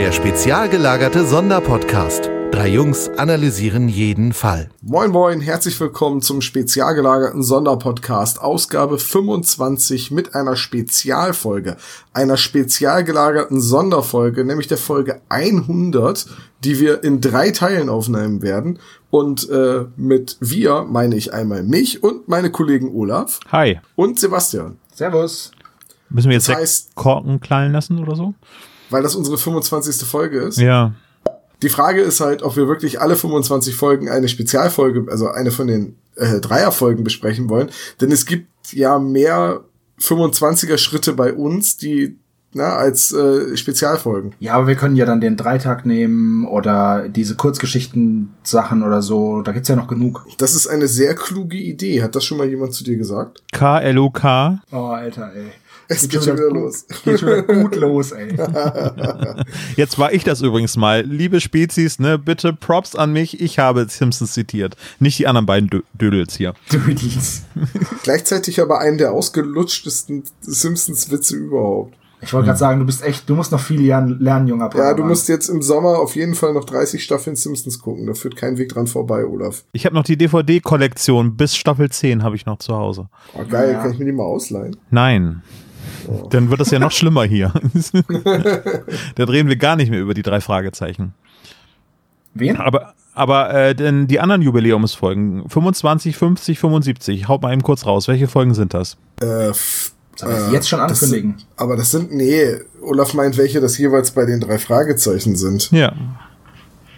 Der spezial gelagerte Sonderpodcast. Drei Jungs analysieren jeden Fall. Moin moin, herzlich willkommen zum spezial gelagerten Sonderpodcast, Ausgabe 25 mit einer Spezialfolge, einer spezial gelagerten Sonderfolge, nämlich der Folge 100, die wir in drei Teilen aufnehmen werden. Und äh, mit wir meine ich einmal mich und meine Kollegen Olaf Hi. und Sebastian. Servus. Müssen wir jetzt Das heißt- Korken knallen lassen oder so? Weil das unsere 25. Folge ist. Ja. Die Frage ist halt, ob wir wirklich alle 25 Folgen eine Spezialfolge, also eine von den äh, Dreierfolgen besprechen wollen. Denn es gibt ja mehr 25er Schritte bei uns, die na, als äh, Spezialfolgen. Ja, aber wir können ja dann den Dreitag nehmen oder diese Kurzgeschichten-Sachen oder so. Da gibt's ja noch genug. Das ist eine sehr kluge Idee. Hat das schon mal jemand zu dir gesagt? K-L-O-K. Oh, Alter, ey. Es geht schon wieder gut- los. Geht schon wieder gut los, ey. Jetzt war ich das übrigens mal. Liebe Spezies, ne, bitte Props an mich. Ich habe Simpsons zitiert. Nicht die anderen beiden Dö Dödels hier. Dudies. Gleichzeitig aber einen der ausgelutschtesten Simpsons-Witze überhaupt. Ich wollte gerade sagen, du bist echt, du musst noch viel lernen, lernen junger Ja, du musst jetzt im Sommer auf jeden Fall noch 30 Staffeln Simpsons gucken. Da führt kein Weg dran vorbei, Olaf. Ich habe noch die DVD-Kollektion bis Staffel 10 habe ich noch zu Hause. Oh, geil, Ja. kann ich mir die mal ausleihen? Nein. Dann wird es ja noch schlimmer hier. da drehen wir gar nicht mehr über die drei Fragezeichen. Wen? Aber, aber äh, denn die anderen Jubiläumsfolgen, 25, 50, 75, haut mal eben kurz raus. Welche Folgen sind das? Äh, Soll ich das äh, jetzt schon das ankündigen? Sind, aber das sind, nee, Olaf meint, welche das jeweils bei den drei Fragezeichen sind. Ja.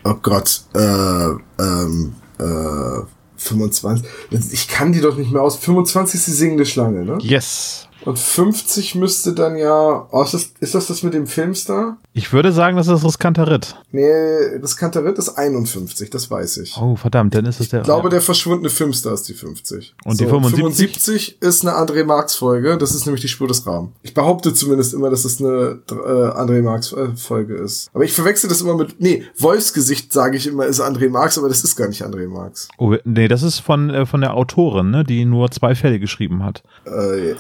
Oh Gott, äh, ähm, äh, 25. Ich kann die doch nicht mehr aus. 25 ist die singende Schlange, ne? Yes. Und 50 müsste dann ja. Oh, ist, das, ist das das mit dem Filmstar? Ich würde sagen, das ist riskanter Ritt. Nee, das Kantarit ist 51, das weiß ich. Oh, verdammt, dann ist es der. Ich glaube, der verschwundene Filmstar ist die 50. Und die 75? 75 ist eine André Marx Folge. Das ist nämlich die Spur des Rahmen. Ich behaupte zumindest immer, dass es eine äh, André Marx äh, Folge ist. Aber ich verwechsel das immer mit, nee, Wolfsgesicht sage ich immer, ist André Marx, aber das ist gar nicht André Marx. Oh, nee, das ist von, äh, von der Autorin, ne, die nur zwei Fälle geschrieben hat. Äh, äh,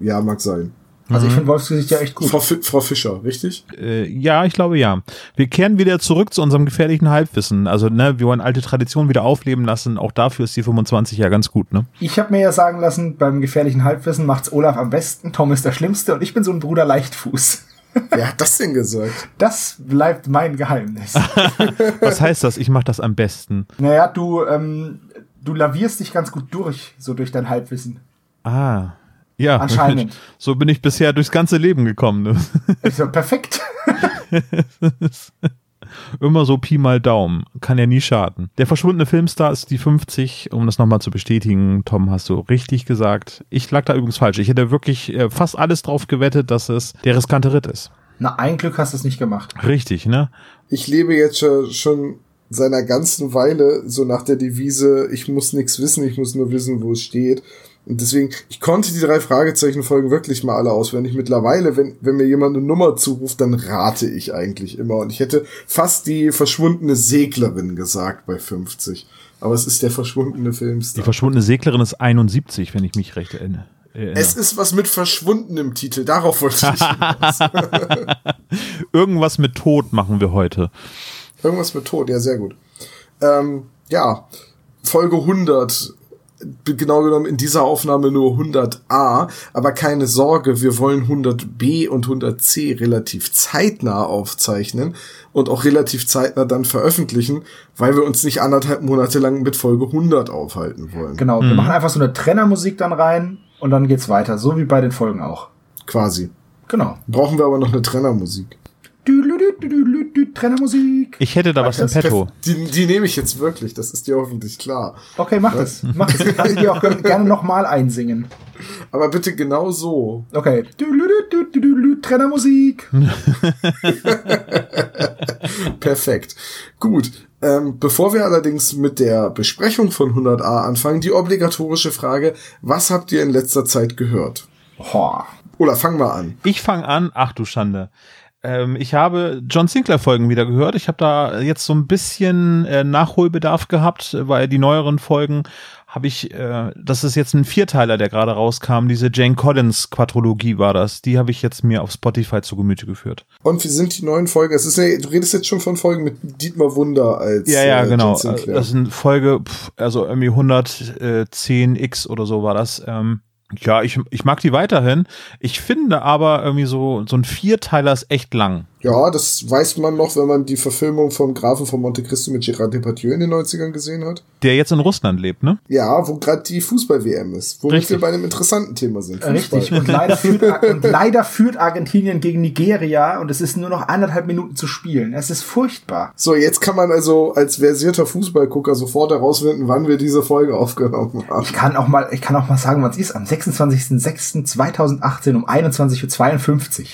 ja, mag sein. Also ich finde Wolfsgesicht ja echt gut. Frau, Fi Frau Fischer, richtig? Äh, ja, ich glaube ja. Wir kehren wieder zurück zu unserem gefährlichen Halbwissen. Also, ne, wir wollen alte Traditionen wieder aufleben lassen. Auch dafür ist die 25 ja ganz gut, ne? Ich habe mir ja sagen lassen, beim gefährlichen Halbwissen macht's Olaf am besten, Tom ist der Schlimmste und ich bin so ein Bruder Leichtfuß. Wer hat das denn gesagt? Das bleibt mein Geheimnis. Was heißt das? Ich mache das am besten. naja, du, ähm, du lavierst dich ganz gut durch, so durch dein Halbwissen. Ah. Ja, Anscheinend. so bin ich bisher durchs ganze Leben gekommen. Ne? Ist ja perfekt. Immer so Pi mal Daumen. Kann ja nie schaden. Der verschwundene Filmstar ist die 50. Um das nochmal zu bestätigen, Tom, hast du richtig gesagt. Ich lag da übrigens falsch. Ich hätte wirklich äh, fast alles drauf gewettet, dass es der riskante Ritt ist. Na, ein Glück hast du es nicht gemacht. Richtig, ne? Ich lebe jetzt schon, schon seiner ganzen Weile so nach der Devise, ich muss nichts wissen, ich muss nur wissen, wo es steht. Und deswegen, ich konnte die drei Fragezeichen-Folgen wirklich mal alle auswendig. Mittlerweile, wenn, wenn mir jemand eine Nummer zuruft, dann rate ich eigentlich immer. Und ich hätte fast die verschwundene Seglerin gesagt bei 50. Aber es ist der verschwundene Die Filmstar. verschwundene Seglerin ist 71, wenn ich mich recht erinnere. Es ist was mit verschwunden im Titel. Darauf wollte ich hinaus. Irgendwas mit Tod machen wir heute. Irgendwas mit Tod, ja, sehr gut. Ähm, ja, Folge 100. Genau genommen in dieser Aufnahme nur 100a, aber keine Sorge, wir wollen 100b und 100c relativ zeitnah aufzeichnen und auch relativ zeitnah dann veröffentlichen, weil wir uns nicht anderthalb Monate lang mit Folge 100 aufhalten wollen. Genau, wir machen einfach so eine Trennermusik dann rein und dann geht's weiter, so wie bei den Folgen auch. Quasi. Genau. Brauchen wir aber noch eine Trennermusik. Trennermusik. Ich hätte da was im Petto. Die, die nehme ich jetzt wirklich, das ist dir hoffentlich klar. Okay, mach das. Mach das. Ich kann dir auch gerne nochmal einsingen. Aber bitte genau so. Okay. Trennermusik. Perfekt. Gut. Ähm, bevor wir allerdings mit der Besprechung von 100a anfangen, die obligatorische Frage, was habt ihr in letzter Zeit gehört? Ho. Oder fang mal an. Ich fange an, ach du Schande. Ähm, ich habe John Sinclair Folgen wieder gehört. Ich habe da jetzt so ein bisschen äh, Nachholbedarf gehabt, weil die neueren Folgen habe ich, äh, das ist jetzt ein Vierteiler, der gerade rauskam. Diese Jane Collins Quadrologie war das. Die habe ich jetzt mir auf Spotify zu Gemüte geführt. Und wie sind die neuen Folgen? Es ist eine, du redest jetzt schon von Folgen mit Dietmar Wunder als Ja, ja, äh, genau. Das sind Folge, pff, also irgendwie 110x oder so war das. Ähm, ja, ich, ich mag die weiterhin. Ich finde aber irgendwie so, so ein Vierteiler ist echt lang. Ja, das weiß man noch, wenn man die Verfilmung vom Grafen von Monte Cristo mit Gérard Depardieu in den 90ern gesehen hat. Der jetzt in Russland lebt, ne? Ja, wo gerade die Fußball-WM ist. Womit Richtig. wir bei einem interessanten Thema sind. Fußball. Richtig. Und leider, führt, und leider führt Argentinien gegen Nigeria und es ist nur noch anderthalb Minuten zu spielen. Es ist furchtbar. So, jetzt kann man also als versierter Fußballgucker sofort herausfinden, wann wir diese Folge aufgenommen haben. Ich kann auch mal, ich kann auch mal sagen, was ist. Am 26.06.2018 um 21.52 Uhr.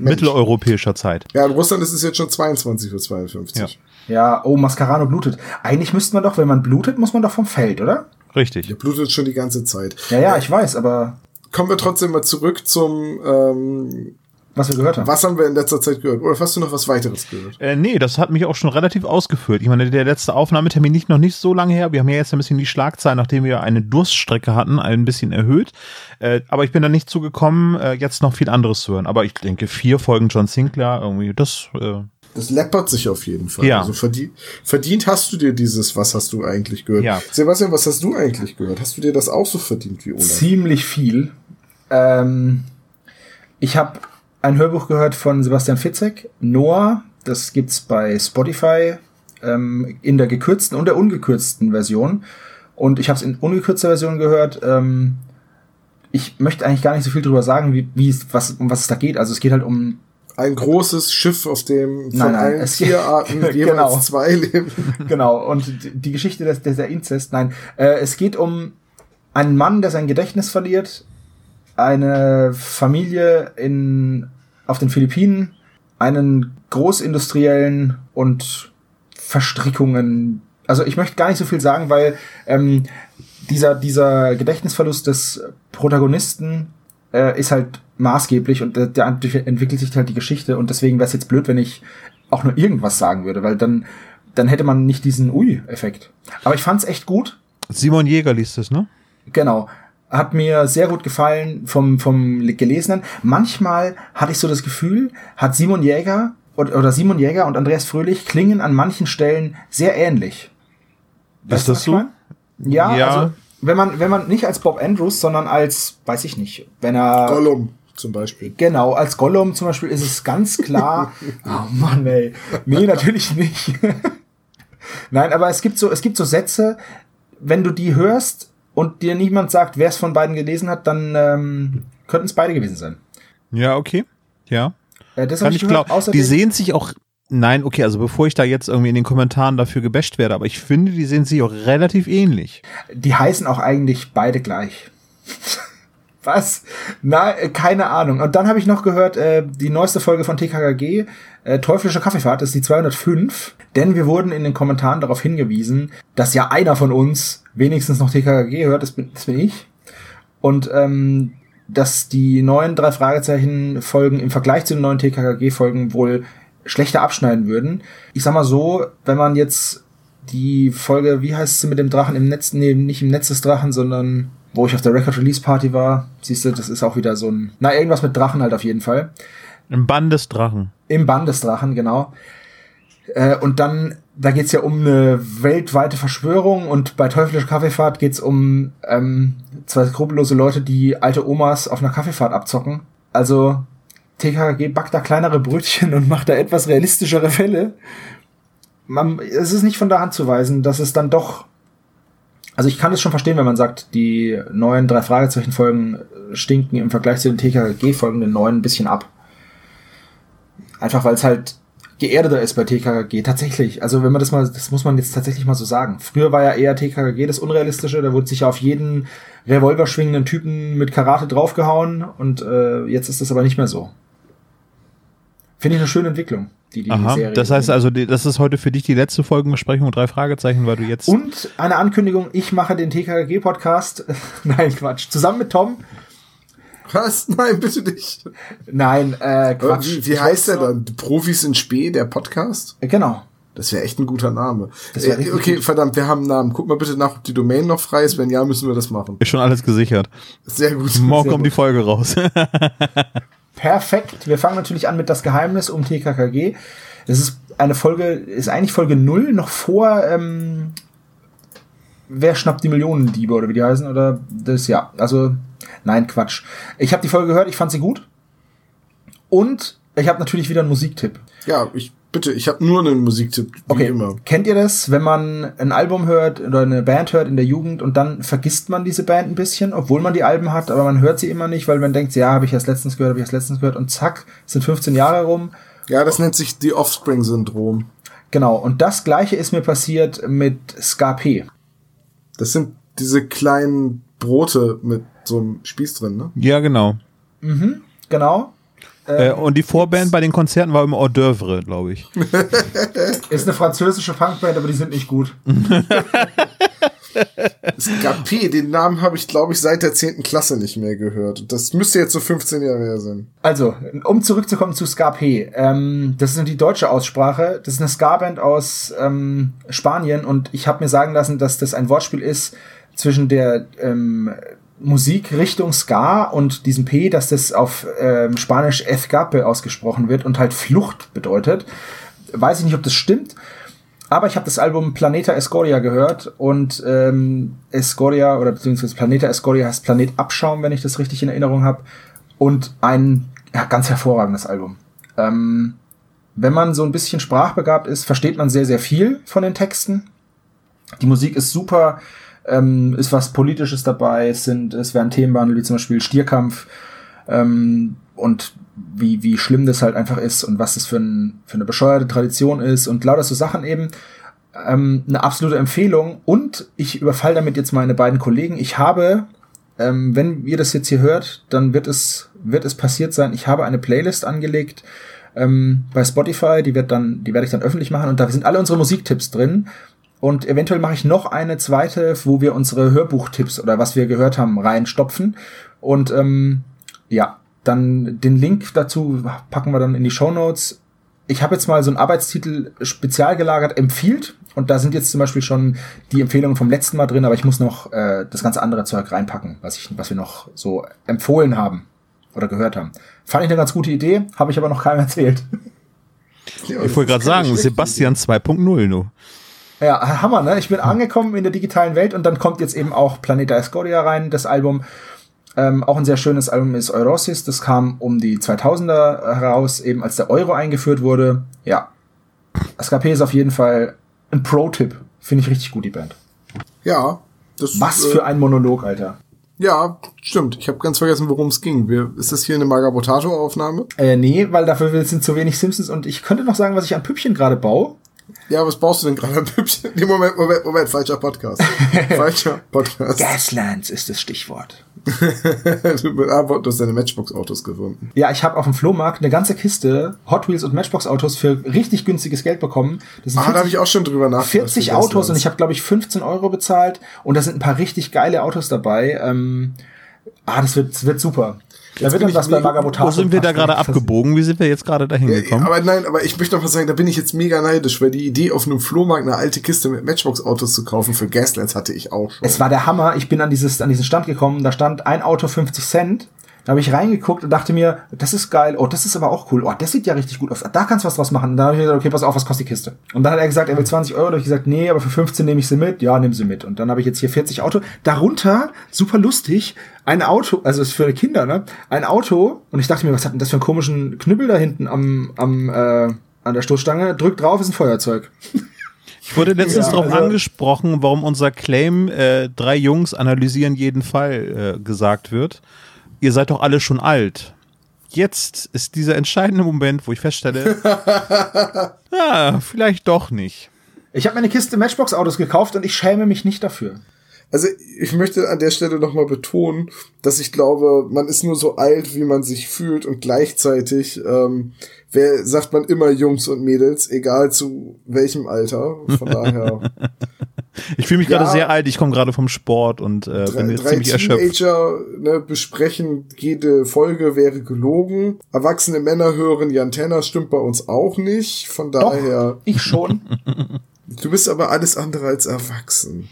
Mitteleuropäischer Zeit. Ja, in Russland ist es jetzt schon 22.52 Uhr. Ja. Ja, oh, Mascarano blutet. Eigentlich müsste man doch, wenn man blutet, muss man doch vom Feld, oder? Richtig. Der blutet schon die ganze Zeit. Ja, ja, ich weiß, aber Kommen wir trotzdem mal zurück zum, ähm, was wir gehört haben. was haben wir in letzter Zeit gehört? Oder hast du noch was weiteres gehört? Äh, nee, das hat mich auch schon relativ ausgefüllt. Ich meine, der letzte Aufnahmetermin nicht noch nicht so lange her. Wir haben ja jetzt ein bisschen die Schlagzahl, nachdem wir eine Durststrecke hatten, ein bisschen erhöht. Äh, aber ich bin da nicht zugekommen, äh, jetzt noch viel anderes zu hören. Aber ich denke, vier Folgen John Sinclair, irgendwie, das, äh, Das läppert sich auf jeden Fall. Ja. Also verdient, verdient hast du dir dieses, was hast du eigentlich gehört? Ja. Sebastian, was hast du eigentlich gehört? Hast du dir das auch so verdient wie Olaf? Ziemlich viel. Ähm, ich habe ein Hörbuch gehört von Sebastian Fitzek, Noah. Das gibt's bei Spotify ähm, in der gekürzten und der ungekürzten Version. Und ich habe es in ungekürzter Version gehört. Ähm, ich möchte eigentlich gar nicht so viel drüber sagen, wie, wie was, um was es da geht. Also es geht halt um Ein großes Schiff, auf dem von Nein, nein, allen Tierarten jeweils Genau. zwei leben. genau, und die- Geschichte des, des der Inzest, nein, äh, es geht um einen Mann, der sein Gedächtnis verliert, eine Familie in, auf den Philippinen, einen Großindustriellen und Verstrickungen. Also ich möchte gar nicht so viel sagen, weil ähm, dieser, dieser Gedächtnisverlust des Protagonisten äh, ist halt maßgeblich und da, entwickelt sich halt die Geschichte und deswegen wäre es jetzt blöd, wenn ich auch nur irgendwas sagen würde, weil dann, dann hätte man nicht diesen Ui-Effekt. Aber ich fand's echt gut. Simon Jäger liest es, ne? Genau. Hat mir sehr gut gefallen vom, vom Gelesenen. Manchmal hatte ich so das Gefühl, hat Simon Jäger oder, oder Simon Jäger und Andreas Fröhlich klingen an manchen Stellen sehr ähnlich. Weißt du, das so? Ja, Ja. also wenn man, wenn man nicht als Bob Andrews, sondern als, weiß ich nicht, wenn er. Gollum zum Beispiel. Genau, als Gollum zum Beispiel ist es ganz klar. oh Mann, ey. Nee, natürlich nicht. Nein, aber es gibt so, es gibt so Sätze, wenn du die hörst und dir niemand sagt, wer es von beiden gelesen hat, dann ähm, könnten es beide gewesen sein. Ja, okay. Ja. Äh, das Kann ich gehört. glauben. Die sehen sich auch. Nein, okay, also bevor ich da jetzt irgendwie in den Kommentaren dafür gebasht werde, aber ich finde, die sehen sich auch relativ ähnlich. Die heißen auch eigentlich beide gleich. Was? Na, äh, keine Ahnung. Und dann habe ich noch gehört, äh, die neueste Folge von TKKG, äh, Teuflische Kaffeefahrt, ist die 205. Denn wir wurden in den Kommentaren darauf hingewiesen, dass ja einer von uns wenigstens noch TKKG hört, das bin, das bin ich. Und ähm, dass die neuen drei Fragezeichen-Folgen im Vergleich zu den neuen TKKG-Folgen wohl schlechter abschneiden würden. Ich sag mal so, wenn man jetzt die Folge, wie heißt sie mit dem Drachen im Netz, nee, nicht im Netz des Drachen, sondern wo ich auf der Record Release Party war, siehst du, das ist auch wieder so ein, na, irgendwas mit Drachen halt auf jeden Fall. Im Bann des Drachen. Im Bann des Drachen, genau. Äh, und dann, da geht's ja um eine weltweite Verschwörung und bei Teuflische Kaffeefahrt geht's um ähm, zwei skrupellose Leute, die alte Omas auf einer Kaffeefahrt abzocken. Also TKG backt da kleinere Brötchen und macht da etwas realistischere Fälle. Man, es ist nicht von der Hand zu weisen, dass es dann doch. Also ich kann es schon verstehen, wenn man sagt, die neuen drei Fragezeichen-Folgen stinken im Vergleich zu den TKG-Folgen den neuen ein bisschen ab. Einfach weil es halt geerdeter ist bei TKKG. Tatsächlich. Also wenn man das mal, das muss man jetzt tatsächlich mal so sagen. Früher war ja eher TKKG das Unrealistische. Da wurde sich auf jeden Revolver schwingenden Typen mit Karate draufgehauen und äh, jetzt ist das aber nicht mehr so. Finde ich eine schöne Entwicklung, die die Aha. Serie. Das heißt also, das ist heute für dich die letzte Folgenbesprechung drei Fragezeichen, weil du jetzt. Und eine Ankündigung, ich mache den TKKG-Podcast. Nein, Quatsch. Zusammen mit Tom. Was? Nein, bitte nicht. Nein, äh, Quatsch. Wie, wie heißt der dann? Profis in Spee, der Podcast? Genau. Das wäre echt ein guter Name. Äh, okay, gut. verdammt, wir haben einen Namen. Guck mal bitte nach, ob die Domain noch frei ist. Wenn ja, müssen wir das machen. Ist schon alles gesichert. Sehr gut. Morgen Sehr kommt die Folge raus. Perfekt. Wir fangen natürlich an mit das Geheimnis um TKKG. Es ist eine Folge, ist eigentlich Folge null noch vor ähm, Wer schnappt die Millionendiebe oder wie die heißen oder das ja. Also nein, Quatsch. Ich habe die Folge gehört, ich fand sie gut. Und ich habe natürlich wieder einen Musiktipp. Ja, ich bitte, ich habe nur einen Musiktipp, wie Okay, immer. kennt ihr das, wenn man ein Album hört oder eine Band hört in der Jugend und dann vergisst man diese Band ein bisschen, obwohl man die Alben hat, aber man hört sie immer nicht, weil man denkt, ja, habe ich erst letztens gehört, habe ich erst letztens gehört und zack, sind 15 Jahre rum. Ja, das nennt sich die Offspring-Syndrom. Genau, und das gleiche ist mir passiert mit Ska P. Das sind diese kleinen Brote mit so einem Spieß drin, ne? ja, genau. Genau. Äh, und die Vorband bei den Konzerten war immer Hors d'oeuvre, glaube ich. Ist eine französische Punkband, aber die sind nicht gut. Skapé, den Namen habe ich, glaube ich, seit der 10. Klasse nicht mehr gehört. Das müsste jetzt so 15 Jahre her sein. Also, um zurückzukommen zu Ska P. Ähm, das ist die deutsche Aussprache. Das ist eine Ska-Band aus ähm, Spanien und ich habe mir sagen lassen, dass das ein Wortspiel ist zwischen der ähm, Musik Richtung Ska und diesem P, dass das auf ähm, Spanisch Escape ausgesprochen wird und halt Flucht bedeutet. Weiß ich nicht, ob das stimmt. Aber ich habe das Album Planeta Escoria gehört und ähm, Escoria oder beziehungsweise Planeta Escoria heißt Planet Abschaum, wenn ich das richtig in Erinnerung habe. Und ein ja, ganz hervorragendes Album. Ähm, wenn man so ein bisschen sprachbegabt ist, versteht man sehr, sehr viel von den Texten. Die Musik ist super, ähm, ist was Politisches dabei, es sind, es werden Themen behandelt, wie zum Beispiel Stierkampf ähm, und wie, wie schlimm das halt einfach ist und was das für, ein, für eine bescheuerte Tradition ist und lauter so Sachen eben. Ähm, eine absolute Empfehlung und ich überfall damit jetzt meine beiden Kollegen. Ich habe, ähm, wenn ihr das jetzt hier hört, dann wird es, wird es passiert sein. Ich habe eine Playlist angelegt ähm, bei Spotify, die wird dann, die werde ich dann öffentlich machen und da sind alle unsere Musiktipps drin. Und eventuell mache ich noch eine zweite, wo wir unsere Hörbuchtipps oder was wir gehört haben reinstopfen. Und ähm, ja, dann den Link dazu packen wir dann in die Show Notes. Ich habe jetzt mal so einen Arbeitstitel spezial gelagert, empfiehlt. Und da sind jetzt zum Beispiel schon die Empfehlungen vom letzten Mal drin, aber ich muss noch äh, das ganze andere Zeug reinpacken, was, ich, was wir noch so empfohlen haben oder gehört haben. Fand ich eine ganz gute Idee, habe ich aber noch keinem erzählt. Ja, Ich wollte gerade sagen, Sebastian 2.0 nur. Ja, Hammer, ne? Ich bin angekommen in der digitalen Welt und dann kommt jetzt eben auch Planeta Escoria rein, das Album. Ähm, auch ein sehr schönes Album ist Eurosis, das kam um die 2000er heraus, eben als der Euro eingeführt wurde. Ja, SKP ist auf jeden Fall ein Pro-Tipp. Finde ich richtig gut, die Band. Ja. Das, Was äh, für ein Monolog, Alter. Ja, stimmt. Ich habe ganz vergessen, worum es ging. Wir, ist das hier eine Magabotato-Aufnahme? Äh, nee, weil dafür sind zu wenig Simpsons und ich könnte noch sagen, was ich an Püppchen gerade baue. Ja, was baust du denn gerade? Nee, Moment, Moment, Moment, falscher Podcast. falscher Podcast. Gaslands ist das Stichwort. du, du hast deine Matchbox-Autos gefunden. Ja, ich habe auf dem Flohmarkt eine ganze Kiste Hot Wheels und Matchbox Autos für richtig günstiges Geld bekommen. Das sind Ah, da habe ich auch schon drüber nachgedacht. 40 für Autos und ich habe, glaube ich, 15 Euro bezahlt und da sind ein paar richtig geile Autos dabei. Ähm, ah, das wird, das wird super. Da wird dann was bei Magabotato. Wo sind wir da passen. gerade abgebogen? Wie sind wir jetzt gerade dahin Ja, gekommen? aber nein, aber ich möchte noch was sagen, da bin ich jetzt mega neidisch, weil die Idee, auf einem Flohmarkt eine alte Kiste mit Matchbox-Autos zu kaufen für Gaslands hatte ich auch schon. Es war der Hammer. Ich bin an, dieses, an diesen Stand gekommen, da stand ein Auto 50 Cent. Da habe ich reingeguckt und dachte mir, das ist geil. Oh, das ist aber auch cool. Oh, das sieht ja richtig gut aus. Da kannst du was draus machen. Und dann habe ich gesagt, okay, pass auf, was kostet die Kiste? Und dann hat er gesagt, er will 20 Euro. Da habe ich gesagt, nee, aber für 15 nehme ich sie mit. Ja, nimm sie mit. Und dann habe ich jetzt hier 40 Auto. Darunter, super lustig, ein Auto, also ist für Kinder, ne? Ein Auto. Und ich dachte mir, was hat denn das für einen komischen Knüppel da hinten am, am, äh, an der Stoßstange? Drückt drauf, ist ein Feuerzeug. Ich wurde letztens Ja, darauf also- angesprochen, warum unser Claim äh, drei Jungs analysieren jeden Fall äh, gesagt wird. Ihr seid doch alle schon alt. Jetzt ist dieser entscheidende Moment, wo ich feststelle, ah, vielleicht doch nicht. Ich habe mir eine Kiste Matchbox-Autos gekauft und ich schäme mich nicht dafür. Also ich möchte an der Stelle nochmal betonen, dass ich glaube, man ist nur so alt, wie man sich fühlt und gleichzeitig ähm, wer, sagt man immer Jungs und Mädels, egal zu welchem Alter. Von daher Ich fühle mich gerade Ja. sehr alt, ich komme gerade vom Sport und äh, Drei, bin jetzt drei ziemlich erschöpft. Teenager ne, besprechen, jede Folge wäre gelogen. Erwachsene Männer hören Jan Tenner, stimmt bei uns auch nicht. Von daher, Ich schon. du bist aber alles andere als erwachsen.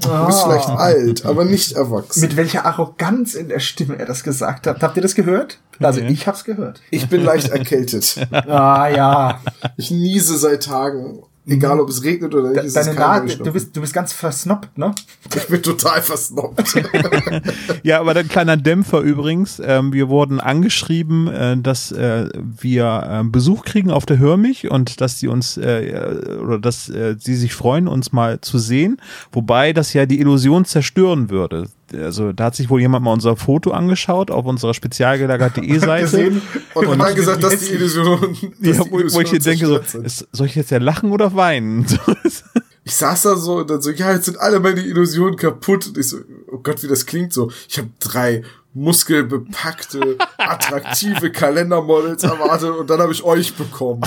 Du bist vielleicht alt, aber nicht erwachsen. Mit welcher Arroganz in der Stimme er das gesagt hat. Habt ihr das gehört? Also Nee. ich hab's gehört. ich bin leicht erkältet. Ah ja. Ich niese seit Tagen. Egal, ob es regnet oder nicht. ist es Deine kein Nase, du bist, du bist ganz versnoppt, ne? Ich bin total versnobbt. Ja, aber ein kleiner Dämpfer übrigens. Ähm, wir wurden angeschrieben, äh, dass äh, wir äh, Besuch kriegen auf der Hörmich und dass sie uns äh, oder dass äh, sie sich freuen, uns mal zu sehen. Wobei das ja die Illusion zerstören würde. Also da hat sich wohl jemand mal unser Foto angeschaut auf unserer spezialgelagert.de Seite. Gesehen. Und hat dann gesagt, dass die. Illusion. Ja, dass die wo, wo ich hier Illusionen denke, so, ist, soll ich jetzt ja lachen oder weinen? Ich saß da so und dann so, ja, jetzt sind alle meine Illusionen kaputt. Und ich so, oh Gott, wie das klingt so. Ich habe drei muskelbepackte, attraktive Kalendermodels erwartet und dann habe ich euch bekommen.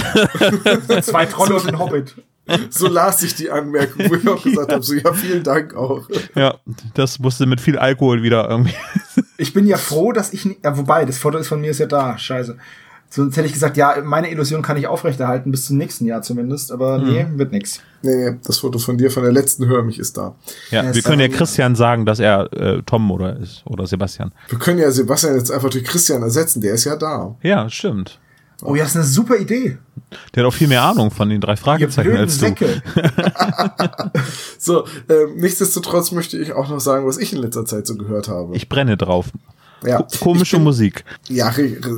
Zwei Trolle und ein Hobbit. So las ich die Anmerkung, wo ich auch gesagt habe, so, ja, vielen Dank auch. ja, das musste mit viel Alkohol wieder irgendwie. Ich bin ja froh, dass ich ja, wobei, das Foto ist von mir ist ja da, scheiße. Sonst hätte ich gesagt, ja, meine Illusion kann ich aufrechterhalten, bis zum nächsten Jahr zumindest, aber nee, wird nix. Nee, nee, das Foto von dir von der letzten Hör mich ist da. Ja, Ja, wir können ja Christian sagen, dass er äh, Tom oder ist oder Sebastian. Wir können ja Sebastian jetzt einfach durch Christian ersetzen, der ist ja da. Ja, stimmt. Oh ja, das ist eine super Idee. Der hat auch viel mehr Ahnung von den drei Fragezeichen als du. Säcke. So, ähm, nichtsdestotrotz möchte ich auch noch sagen, was ich in letzter Zeit so gehört habe. Ich brenne drauf. ja, Ko- Komische bin, Musik. Ja,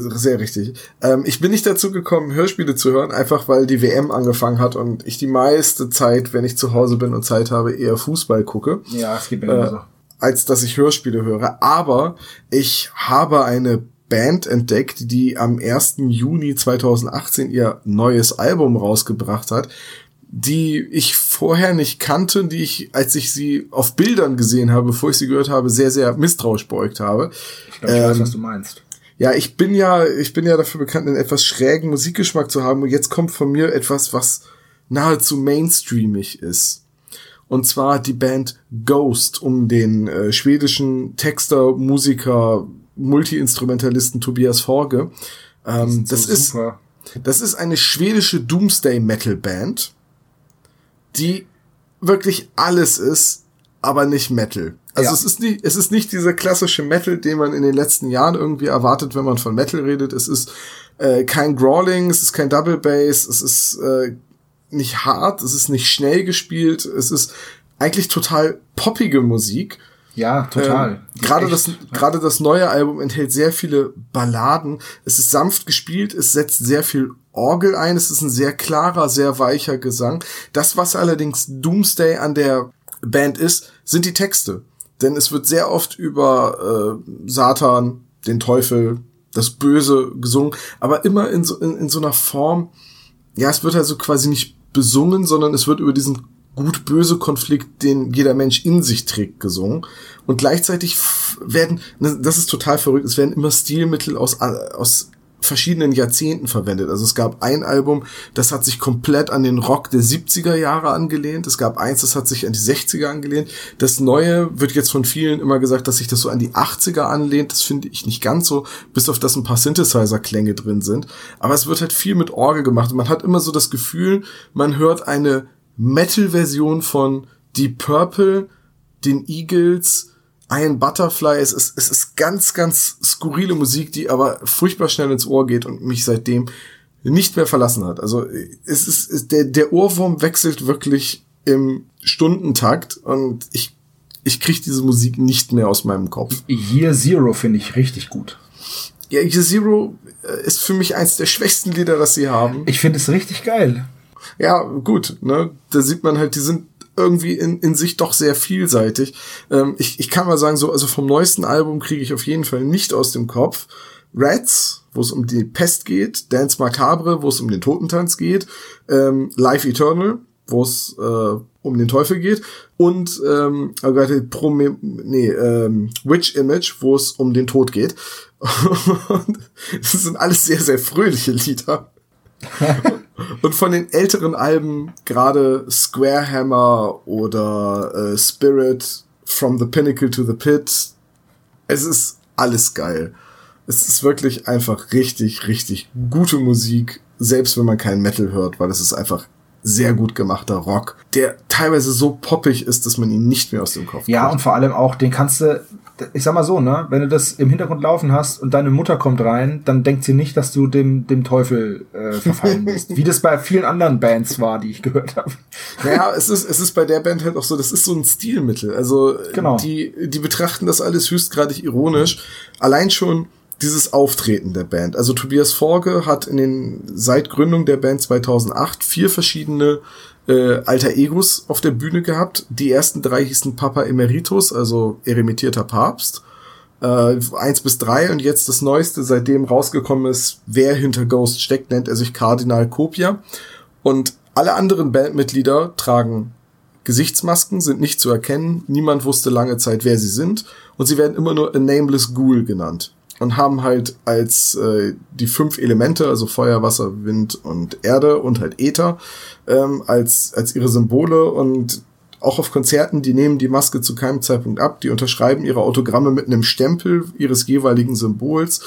sehr richtig. Ähm, ich bin nicht dazu gekommen, Hörspiele zu hören, einfach weil die WM angefangen hat und ich die meiste Zeit, wenn ich zu Hause bin und Zeit habe, eher Fußball gucke, Ja, es geht mir immer so. als dass ich Hörspiele höre. Aber ich habe eine Band entdeckt, die am 1. Juni 2018 ihr neues Album rausgebracht hat, die ich vorher nicht kannte, die ich, als ich sie auf Bildern gesehen habe, bevor ich sie gehört habe, sehr, sehr misstrauisch beugt habe. Ich glaube, ich weiß, ähm, was du meinst. Ja, ich bin ja, ich bin ja dafür bekannt, einen etwas schrägen Musikgeschmack zu haben. Und jetzt kommt von mir etwas, was nahezu mainstreamig ist. Und zwar die Band Ghost um den äh, schwedischen Texter, Musiker, Multiinstrumentalisten Tobias Forge. Ähm, das So ist, super. das ist eine schwedische Doomsday Metal Band, die wirklich alles ist, aber nicht Metal. Also Ja. es ist nicht, es ist nicht dieser klassische Metal, den man in den letzten Jahren irgendwie erwartet, wenn man von Metal redet. Es ist äh, kein Growling, es ist kein Double Bass, es ist äh, nicht hart, es ist nicht schnell gespielt, es ist eigentlich total poppige Musik. Ja, total. Ähm, gerade das, gerade das neue Album enthält sehr viele Balladen. Es ist sanft gespielt, es setzt sehr viel Orgel ein, es ist ein sehr klarer, sehr weicher Gesang. Das, was allerdings Doomsday an der Band ist, sind die Texte. Denn es wird sehr oft über äh, Satan, den Teufel, das Böse gesungen, aber immer in so, in, in so einer Form, ja, es wird also quasi nicht besungen, sondern es wird über diesen gut-böse Konflikt, den jeder Mensch in sich trägt, gesungen. Und gleichzeitig werden, ne, das ist total verrückt, es werden immer Stilmittel aus, aus verschiedenen Jahrzehnten verwendet. Also es gab ein Album, das hat sich komplett an den Rock der 70er Jahre angelehnt. Es gab eins, das hat sich an die 60er angelehnt. Das neue wird jetzt von vielen immer gesagt, dass sich das so an die 80er anlehnt. Das finde ich nicht ganz so, bis auf das ein paar Synthesizer-Klänge drin sind. Aber es wird halt viel mit Orgel gemacht. Man hat immer so das Gefühl, man hört eine Metal-Version von Deep Purple, den Eagles, Iron Butterfly. Es ist, es ist ganz, ganz skurrile Musik, die aber furchtbar schnell ins Ohr geht und mich seitdem nicht mehr verlassen hat. Also es ist, es, der, der Ohrwurm wechselt wirklich im Stundentakt und ich, ich kriege diese Musik nicht mehr aus meinem Kopf. Year Zero finde ich richtig gut. Ja, Year Zero äh, ist für mich eins der schwächsten Lieder, das sie haben. Ich finde es richtig geil. Ja, gut, ne? Da sieht man halt, die sind irgendwie in, in sich doch sehr vielseitig. Ähm, ich, ich kann mal sagen, so, also vom neuesten Album kriege ich auf jeden Fall nicht aus dem Kopf. Rats, wo es um die Pest geht, Dance Macabre, wo es um den Totentanz geht, ähm, Life Eternal, wo es äh, um den Teufel geht und ähm, oh Prome nee, ähm, Witch Image, wo es um den Tod geht. Das sind alles sehr, sehr fröhliche Lieder. Und von den älteren Alben, gerade Square Hammer oder äh, Spirit, From the Pinnacle to the Pit, es ist alles geil. Es ist wirklich einfach richtig, richtig gute Musik, selbst wenn man keinen Metal hört, weil es ist einfach sehr gut gemachter Rock, der teilweise so poppig ist, dass man ihn nicht mehr aus dem Kopf Ja, und vor allem auch, den kannst du, ich sag mal so, ne, wenn du das im Hintergrund laufen hast und deine Mutter kommt rein, dann denkt sie nicht, dass du dem, dem Teufel äh, verfallen bist. Wie das bei vielen anderen Bands war, die ich gehört habe. Naja, es ist, es ist bei der Band halt auch so, das ist so ein Stilmittel. Also Genau. die, die betrachten das alles höchstgradig ironisch. Allein schon dieses Auftreten der Band. Also Tobias Forge hat in den seit Gründung der Band 2008 vier verschiedene äh, alter Egos auf der Bühne gehabt. Die ersten drei hießen Papa Emeritus, also eremitierter Papst. Äh, eins bis drei und jetzt das Neueste, seitdem rausgekommen ist, wer hinter Ghost steckt, nennt er sich Kardinal Kopia. Und alle anderen Bandmitglieder tragen Gesichtsmasken, sind nicht zu erkennen. Niemand wusste lange Zeit, wer sie sind. Und sie werden immer nur A Nameless Ghoul genannt. Und haben halt als äh, die fünf Elemente, also Feuer, Wasser, Wind und Erde und halt Äther, ähm, als, als ihre Symbole und auch auf Konzerten, die nehmen die Maske zu keinem Zeitpunkt ab, die unterschreiben ihre Autogramme mit einem Stempel ihres jeweiligen Symbols.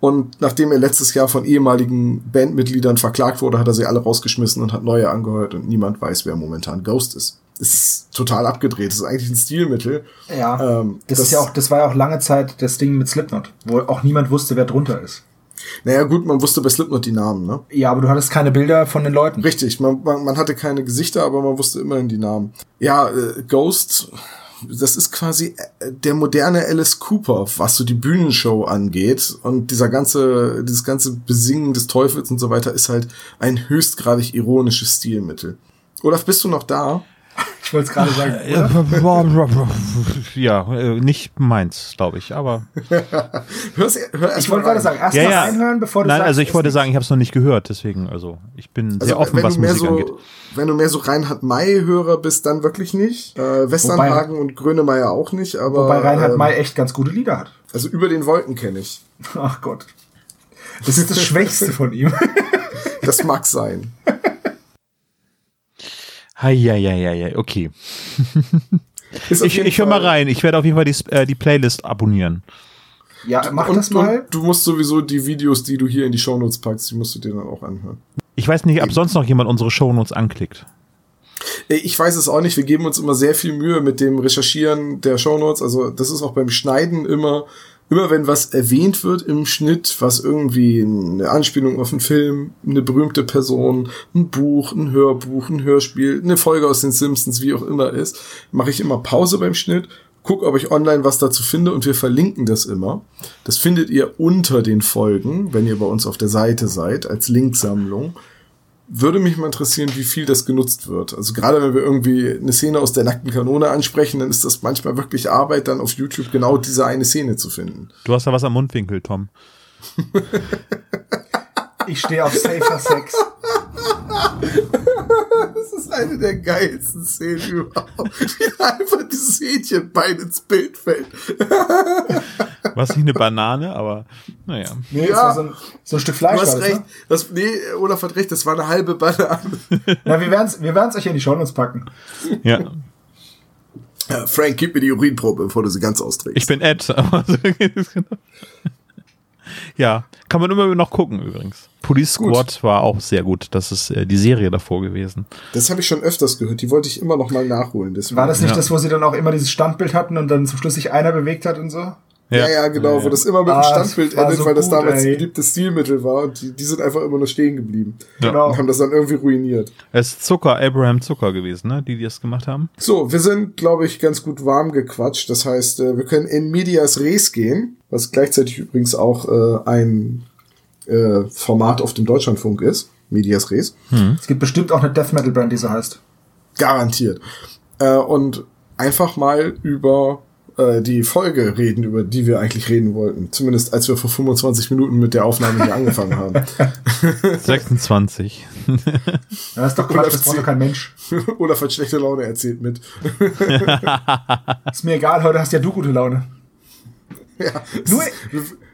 Und nachdem er letztes Jahr von ehemaligen Bandmitgliedern verklagt wurde, hat er sie alle rausgeschmissen und hat neue angehört und niemand weiß, wer momentan Ghost ist. Es ist total abgedreht. Es ist eigentlich ein Stilmittel. Ja. Ähm, das, das- ist ja auch, das war ja auch lange Zeit das Ding mit Slipknot, wo auch niemand wusste, wer drunter ist. Naja, gut, man wusste bei Slipknot die Namen, ne? Ja, aber du hattest keine Bilder von den Leuten. Richtig, man, man, man hatte keine Gesichter, aber man wusste immerhin die Namen. Ja, äh, Ghost, das ist quasi äh, der moderne Alice Cooper, was so die Bühnenshow angeht. Und dieser ganze, dieses ganze Besingen des Teufels und so weiter ist halt ein höchstgradig ironisches Stilmittel. Olaf, bist du noch da? Ich wollte es gerade sagen. Ja, ja, äh, nicht meins, glaube ich, aber. Hör's, hör Ich wollte gerade sagen, erst Ja, mal ja. reinhören, bevor du Nein, sagst, also ich wollte sagen, ich habe es noch nicht gehört, deswegen, also ich bin sehr offen, wenn was du mehr Musik so, angeht. wenn du mehr so Reinhard May-Hörer bist, dann wirklich nicht. Äh, Westernhagen und Grönemeyer auch nicht, aber. Wobei Reinhard ähm, May echt ganz gute Lieder hat. Also über den Wolken kenne ich. Ach Gott. Das ist das Schwächste von ihm. Das mag sein. Heieieiei, okay. Ich, ich höre mal rein. Ich werde auf jeden Fall die, äh, die Playlist abonnieren. Ja, mach und, das mal. Und du musst sowieso die Videos, die du hier in die Shownotes packst, die musst du dir dann auch anhören. Ich weiß nicht, ob sonst noch jemand unsere Shownotes anklickt. Äh, Ich weiß es auch nicht. Wir geben uns immer sehr viel Mühe mit dem Recherchieren der Shownotes. Also das ist auch beim Schneiden immer, immer wenn was erwähnt wird im Schnitt, was irgendwie eine Anspielung auf einen Film, eine berühmte Person, ein Buch, ein Hörbuch, ein Hörspiel, eine Folge aus den Simpsons, wie auch immer ist, mache ich immer Pause beim Schnitt. Guck, ob ich online was dazu finde und wir verlinken das immer. Das findet ihr unter den Folgen, wenn ihr bei uns auf der Seite seid, als Linksammlung würde mich mal interessieren, wie viel das genutzt wird. Also gerade wenn wir irgendwie eine Szene aus der nackten Kanone ansprechen, dann ist das manchmal wirklich Arbeit, dann auf YouTube genau diese eine Szene zu finden. Du hast da was am Mundwinkel, Tom. Ich stehe auf Safer Sex. Das ist eine der geilsten Szenen überhaupt. Wie da einfach dieses Hähnchenbein ins Bild fällt. Was nicht eine Banane, aber naja. Nee, Ja. das war so ein, so ein Stück Fleisch. Du hast das, recht. Ne? Das, nee, Olaf hat recht, das war eine halbe Banane. Na, wir werden es wir werden's euch in die Shownotes packen. Ja. Ja, Frank, gib mir die Urinprobe, bevor du sie ganz austrägst. Ich bin Ed. aber so geht es genau. Ja, kann man immer noch gucken übrigens. Police Gut. Squad war auch sehr gut. Das ist äh, die Serie davor gewesen. das habe ich schon öfters gehört. Die wollte ich immer noch mal nachholen. Deswegen. War das nicht Ja. das, wo sie dann auch immer dieses Standbild hatten und dann zum Schluss sich einer bewegt hat und so? Ja, ja, genau, wo das immer mit dem Ah, das Standbild war endet, so weil das gut, damals ein ey. beliebtes Stilmittel war und die, die sind einfach immer nur stehen geblieben. Ja. Genau. Und haben das dann irgendwie ruiniert. Es ist Zucker, Abraham Zucker gewesen, ne? Die, die das gemacht haben. So, wir sind, glaube ich, ganz gut warm gequatscht. Das heißt, äh, wir können in Medias Res gehen, was gleichzeitig übrigens auch äh, ein äh, Format auf dem Deutschlandfunk ist. Medias Res. Es gibt bestimmt auch eine Death Metal Band, die so heißt. Garantiert. Äh, und einfach mal über äh, die Folge reden, über die wir eigentlich reden wollten. Zumindest als wir vor 25 Minuten mit der Aufnahme hier angefangen haben. 26. Das ist doch Quatsch, das braucht doch kein Mensch. Olaf hat schlechte Laune erzählt mit. Ist mir egal, heute hast ja du gute Laune. Ja, Nur-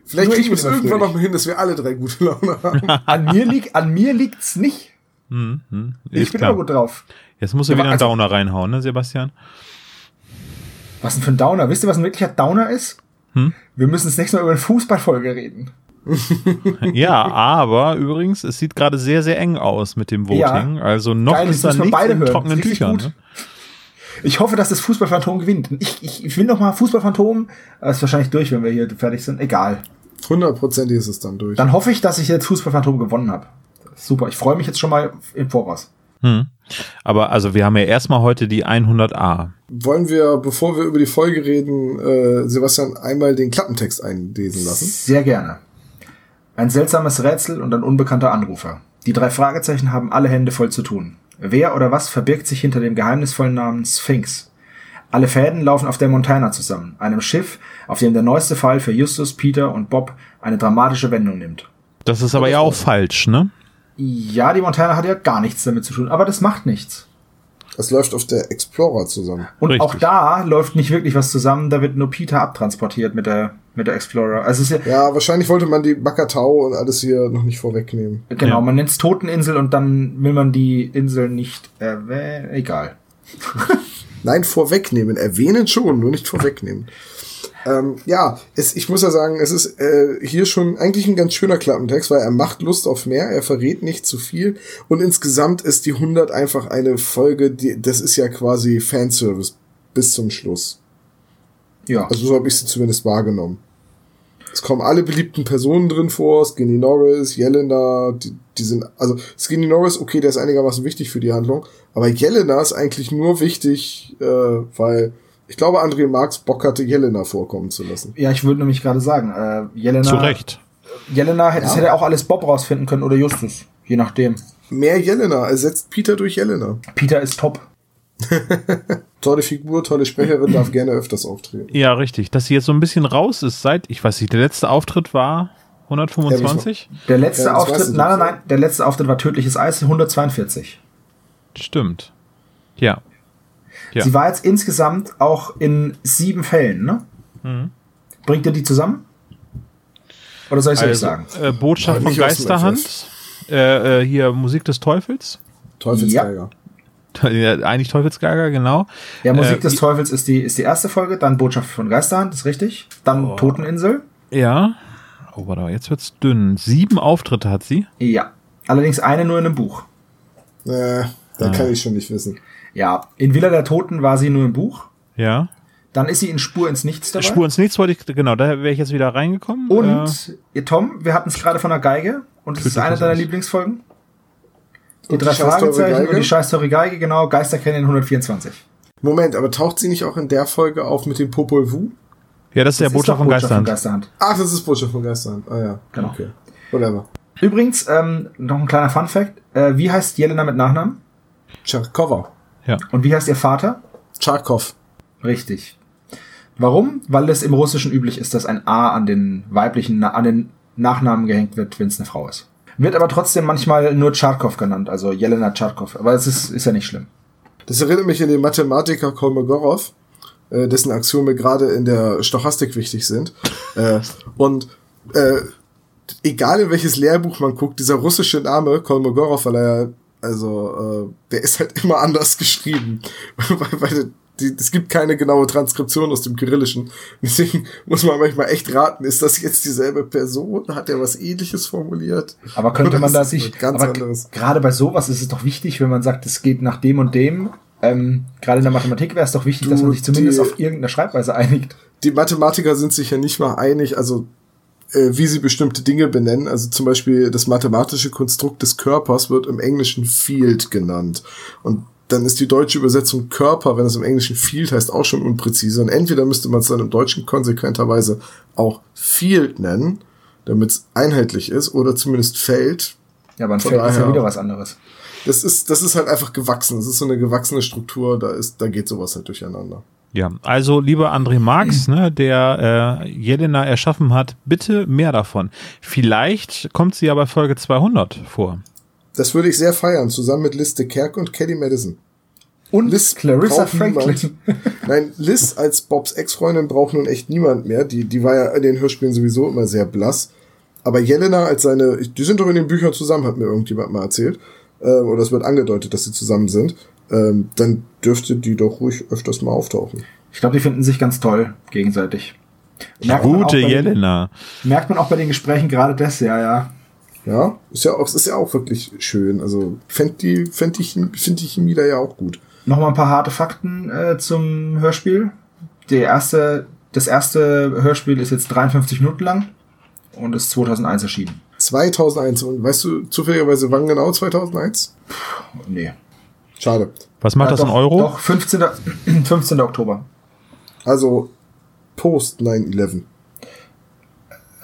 vielleicht nur ich kriegen wir es irgendwann fröhlich. noch mal hin, dass wir alle drei gute Laune haben. An mir liegt, an mir liegt's nicht. Hm, hm. Ich Ist bin klar. immer gut drauf. Jetzt muss er Ja, wieder einen also- Downer reinhauen, ne, Sebastian? Was denn für ein Downer? Wisst ihr, was ein wirklicher Downer ist? Hm? Wir müssen das nächste Mal über eine Fußballfolge reden. Ja, aber übrigens, es sieht gerade sehr, sehr eng aus mit dem Voting. Also noch Geil, ist da nichts beide in hören. trockenen Tüchern. gut. Ne? Ich hoffe, dass das Fußballphantom gewinnt. Ich, ich, ich will noch mal Fußballphantom. Das ist wahrscheinlich durch, wenn wir hier fertig sind. Egal. Hundertprozentig ist es dann durch. Dann hoffe ich, dass ich jetzt Fußballphantom gewonnen habe. Super. Ich freue mich jetzt schon mal im Voraus. Hm. Aber also wir haben ja erstmal heute die 100a. Wollen wir, bevor wir über die Folge reden, äh, Sebastian einmal den Klappentext einlesen lassen? Sehr gerne. Ein seltsames Rätsel und ein unbekannter Anrufer. Die drei Fragezeichen haben alle Hände voll zu tun. Wer oder was verbirgt sich hinter dem geheimnisvollen Namen Sphinx? Alle Fäden laufen auf der Montana zusammen, einem Schiff, auf dem der neueste Fall für Justus, Peter und Bob eine dramatische Wendung nimmt. Das ist aber ja auch falsch, ne? Ja, die Montana hat ja gar nichts damit zu tun, aber das macht nichts. Es läuft auf der Explorer zusammen. Und Richtig. auch da läuft nicht wirklich was zusammen, da wird nur Peter abtransportiert mit der, mit der Explorer. Also ist ja, Ja, wahrscheinlich wollte man die Bakatau und alles hier noch nicht vorwegnehmen. genau, Ja. man nennt es Toteninsel und dann will man die Insel nicht erwähnen. Egal. Nein, vorwegnehmen. Erwähnen schon, nur nicht vorwegnehmen. Ähm, ja, es, ich muss ja sagen, es ist äh, hier schon eigentlich ein ganz schöner Klappentext, weil er macht Lust auf mehr, er verrät nicht zu viel und insgesamt ist die 100 einfach eine Folge, die, das ist ja quasi Fanservice bis zum Schluss. Ja. Also so habe ich sie zumindest wahrgenommen. Es kommen alle beliebten Personen drin vor, Skinny Norris, Jelena, die, die sind, also Skinny Norris, okay, der ist einigermaßen wichtig für die Handlung, aber Jelena ist eigentlich nur wichtig, äh, weil ich glaube, André Marx Bock hatte, Jelena vorkommen zu lassen. Ja, ich würde nämlich gerade sagen, äh, Jelena, Zu Recht. Jelena hätte, das Ja. hätte auch alles Bob rausfinden können oder Justus, je nachdem. Mehr Jelena, ersetzt Peter durch Jelena. Peter ist top. Tolle Figur, tolle Sprecherin, darf gerne öfters auftreten. Ja, richtig. Dass sie jetzt so ein bisschen raus ist seit, ich weiß nicht, der letzte Auftritt war 125? Der letzte Ja, Auftritt, ich nein, nein, nein, der letzte Auftritt war tödliches Eis, 142. Stimmt. Ja. Ja. Sie war jetzt insgesamt auch in sieben Fällen, ne? Mhm. Bringt ihr die zusammen? Oder soll ich es euch Also, sagen? äh, Botschaft von Geisterhand. Äh, äh, hier Musik des Teufels. Teufelsgeiger. Ja, eigentlich Teufelsgeiger, genau. Ja, Musik äh, des Teufels ist die, ist die erste Folge, dann Botschaft von Geisterhand, ist richtig. Dann Oh. Toteninsel. Ja. Oh, warte mal, jetzt wird's dünn. Sieben Auftritte hat sie. Ja. Allerdings eine nur in einem Buch. Äh, da kann ich schon nicht wissen. Ja, in Villa der Toten war sie nur im Buch. Ja. Dann ist sie in Spur ins Nichts dabei. Spur ins Nichts wollte ich, genau, da wäre ich jetzt wieder reingekommen. Äh, Und, ihr Tom, wir hatten es gerade von der Geige und es ist eine deiner. Lieblingsfolgen. Die Und die drei teure Fragezeichen und die scheiß teure Geige, genau, Geisterkennen 124. Moment, aber taucht sie nicht auch in der Folge auf mit dem Popol Vuh? ja, das ist der Das Botschaft doch von Geisterhand. Geisterhand. Ach, das ist Botschaft von Geisterhand. Ah ja, Genau. okay. Whatever. Übrigens, ähm, noch ein kleiner Fun Fact. Äh, wie heißt Jelena mit Nachnamen? Tscharkova. Ja. Und wie heißt ihr Vater? Tscharkov. Richtig. Warum? Weil es im Russischen üblich ist, dass ein A an den weiblichen, an den Nachnamen gehängt wird, wenn es eine Frau ist. Wird aber trotzdem manchmal nur Tscharkov genannt, also Jelena Tscharkov. Aber es ist, ist ja nicht schlimm. Das erinnert mich an den Mathematiker Kolmogorov, äh, dessen Axiome gerade in der Stochastik wichtig sind. äh, und äh, egal in welches Lehrbuch man guckt, dieser russische Name Kolmogorov, weil er also, äh, der ist halt immer anders geschrieben. weil, weil die, es gibt keine genaue Transkription aus dem Kyrillischen. Deswegen muss man manchmal echt raten, ist das jetzt dieselbe Person? Hat er was ähnliches formuliert? Aber könnte man da sich, ganz aber anderes? gerade bei sowas ist es doch wichtig, wenn man sagt, es geht nach dem und dem. Ähm, gerade in der Mathematik wäre es doch wichtig, dass Du, man sich zumindest die- auf irgendeine Schreibweise einigt. die Mathematiker sind sich ja nicht mal einig, also äh, wie sie bestimmte Dinge benennen. Also zum Beispiel das mathematische Konstrukt des Körpers wird im Englischen Field genannt. Und dann ist die deutsche Übersetzung Körper, wenn es im Englischen Field heißt, auch schon unpräzise. Und entweder müsste man es dann im Deutschen konsequenterweise auch Field nennen, damit es einheitlich ist, oder zumindest Feld. Ja, aber ein Von Feld ist ja daher- wieder was anderes. Das ist, das ist halt einfach gewachsen. Das ist so eine gewachsene Struktur, da ist, da geht sowas halt durcheinander. Ja, also lieber André Marx, ne, der äh, Jelena erschaffen hat, bitte mehr davon. Vielleicht kommt sie ja bei Folge 200 vor. Das würde ich sehr feiern, zusammen mit Liz de Kerk und Kelly Madison. Und Liz Clarissa niemand. Franklin. Nein, Liz als Bobs Ex-Freundin braucht nun echt niemand mehr. Die, die war ja in den Hörspielen sowieso immer sehr blass. Aber Jelena als seine, die sind doch in den Büchern zusammen, hat mir irgendjemand mal erzählt. äh, oder es wird angedeutet, dass sie zusammen sind, ähm, dann dürfte die doch ruhig öfters mal auftauchen. Ich glaube, die finden sich ganz toll gegenseitig. Merkt man auch Gute bei den- Jelena. Merkt man auch bei den Gesprächen gerade das, ja, ja. Ja, ist ja auch, es ist ja auch wirklich schön. Also fänd die, fänd die, find die Chemie da ja auch gut. Nochmal ein paar harte Fakten äh, zum Hörspiel. Der erste, das erste Hörspiel ist jetzt 53 Minuten lang und ist 2001 erschienen. 2001 und weißt du zufälligerweise wann genau 2001? Nee. Schade. Was macht Ja, das doch, in Euro? Doch, 15. 15. Oktober. Also post 9/11.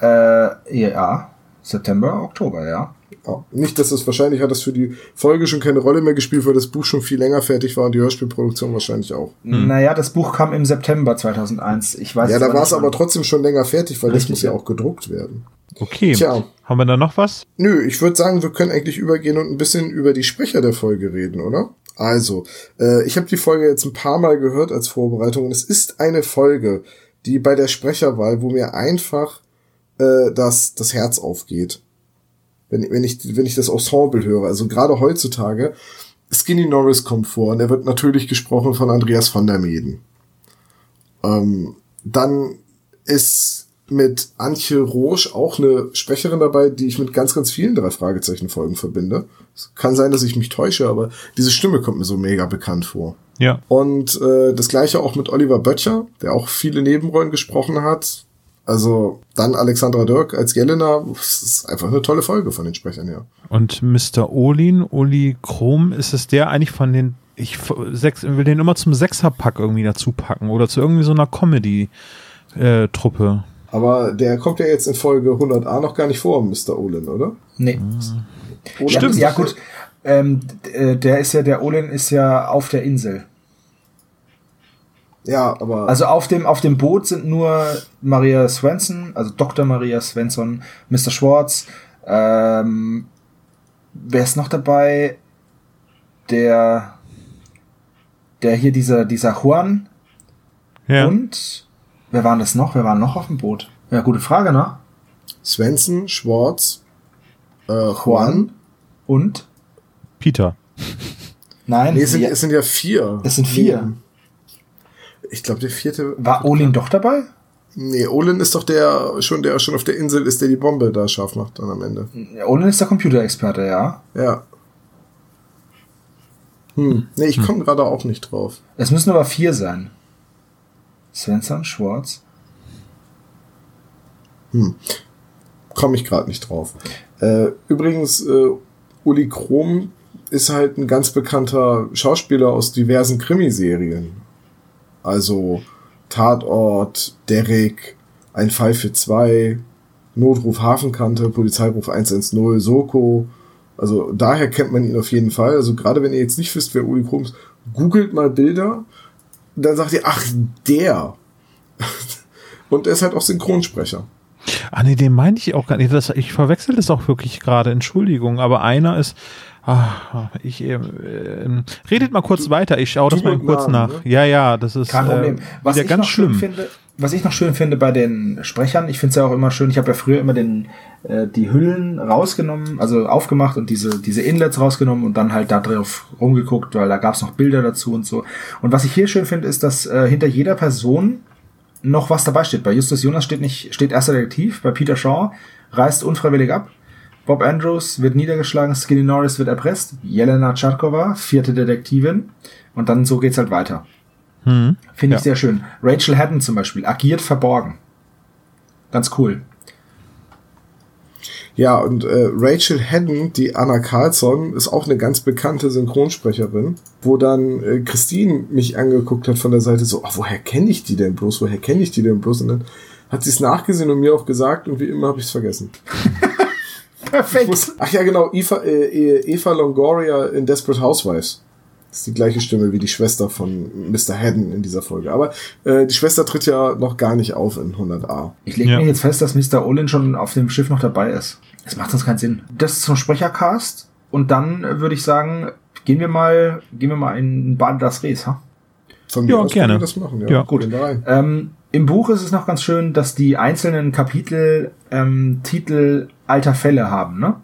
Äh, ja. September, Oktober, ja. Ja. Nicht, dass es wahrscheinlich hat das für die Folge schon keine Rolle mehr gespielt, weil das Buch schon viel länger fertig war und die Hörspielproduktion wahrscheinlich auch. Naja, das Buch kam im September 2001. Ich weiß ja, da war es aber trotzdem schon länger fertig, weil das Richtig, muss ja ja. auch gedruckt werden. Okay. Tja. Haben wir da noch was? Nö, ich würde sagen, wir können eigentlich übergehen und ein bisschen über die Sprecher der Folge reden, oder? Also, äh, ich habe die Folge jetzt ein paar Mal gehört als Vorbereitung und es ist eine Folge, die bei der Sprecherwahl, wo mir einfach äh, das, das Herz aufgeht. Wenn, wenn, ich, wenn ich das Ensemble höre. Also gerade heutzutage, Skinny Norris kommt vor und er wird natürlich gesprochen von Andreas van der Meden. Ähm, dann ist mit Antje Roche auch eine Sprecherin dabei, die ich mit ganz, ganz vielen drei Fragezeichen Folgen verbinde. Es kann sein, dass ich mich täusche, aber diese Stimme kommt mir so mega bekannt vor. Ja. Und äh, das gleiche auch mit Oliver Böttcher, der auch viele Nebenrollen gesprochen hat. Also dann Alexandra Dirk als Jelena. Das ist einfach eine tolle Folge von den Sprechern her. Und Mr. Olin, Oli Krom, ist es der eigentlich von den, ich f- sechs, will den immer zum Sechserpack irgendwie dazu packen oder zu irgendwie so einer Comedy-Truppe. Aber der kommt ja jetzt in Folge 100a noch gar nicht vor, Mr. Olin, oder? Nee. Olin Stimmt, ja gut. Ähm, äh, der ist ja, der Olin ist ja auf der Insel. Ja, aber Also auf dem, auf dem Boot sind nur Maria Svensson, also Dr. Maria Svensson, Mr. Schwartz, ähm, wer ist noch dabei? Der, der hier, dieser, dieser Juan Ja. und, wer waren das noch? Wer waren noch auf dem Boot? Ja, gute Frage, ne? Svensson, Schwartz, äh, Juan. Juan und, Peter. nein, Nee, es sind, es sind ja vier. es sind vier. Ich glaube, der vierte. War Olin doch dabei? Nee, Olin ist doch der schon, der schon auf der Insel ist, der die Bombe da scharf macht dann am Ende. Ja, Olin ist der Computerexperte, ja. Ja. Hm. Nee, ich komme gerade auch nicht drauf. Es müssen aber vier sein. Svensson, Schwartz. Komme ich gerade nicht drauf. Äh, übrigens, äh, Uli Krom ist halt ein ganz bekannter Schauspieler aus diversen Krimiserien. Also Tatort, Derrick, Ein Fall für zwei, Notruf Hafenkante, Polizeiruf 110, Soko. Also daher kennt man ihn auf jeden Fall. Also gerade wenn ihr jetzt nicht wisst, wer Uli Krom ist, googelt mal Bilder, dann sagt ihr, ach, der. Und er ist halt auch Synchronsprecher. Ah nee, den meine ich auch gar nicht. Das, ich verwechsel das auch wirklich gerade. Entschuldigung, aber einer ist. Ah, ich äh, äh, redet mal kurz weiter. Ich schaue das Du mal kurz Namen, nach. ne? Ja, ja, das ist Kein Problem. äh, Was wieder ich ganz noch schön schlimm. finde, was ich noch schön finde bei den Sprechern, ich finde es ja auch immer schön, ich habe ja früher immer den, äh, die Hüllen rausgenommen, also aufgemacht und diese, diese Inlets rausgenommen und dann halt da drauf rumgeguckt, weil da gab es noch Bilder dazu und so. Und was ich hier schön finde, ist, dass äh, hinter jeder Person noch was dabei steht. Bei Justus Jonas steht nicht, steht erster Detektiv, bei Peter Shaw reist unfreiwillig ab. Bob Andrews wird niedergeschlagen, Skinny Norris wird erpresst, Jelena Tscharkova, vierte Detektivin und dann so geht's halt weiter. Hm. Finde ich Ja. sehr schön. Rachel Haddon zum Beispiel, agiert verborgen. Ganz cool. Ja, und äh, Rachel Haddon, die Anna Carlson, ist auch eine ganz bekannte Synchronsprecherin, wo dann äh, Christine mich angeguckt hat von der Seite so, oh, woher kenne ich die denn bloß, woher kenne ich die denn bloß? Und dann hat sie es nachgesehen und mir auch gesagt und wie immer habe ich es vergessen. Perfekt. Ach ja, genau, Eva, äh, Eva Longoria in Desperate Housewives. Das ist die gleiche Stimme wie die Schwester von Mr. Haddon in dieser Folge. Aber äh, die Schwester tritt ja noch gar nicht auf in 100a. Ich lege Ja. mir jetzt fest, dass Mr. Olin schon auf dem Schiff noch dabei ist. Das macht sonst keinen Sinn. Das zum Sprechercast. Und dann äh, würde ich sagen, gehen wir mal, gehen wir mal in Bad das Res, ha? Von Ja, aus gerne. können wir das machen. Ja, Ja. gut. Ähm, Im Buch ist es noch ganz schön, dass die einzelnen Kapitel ähm, Titel alter Fälle haben, ne?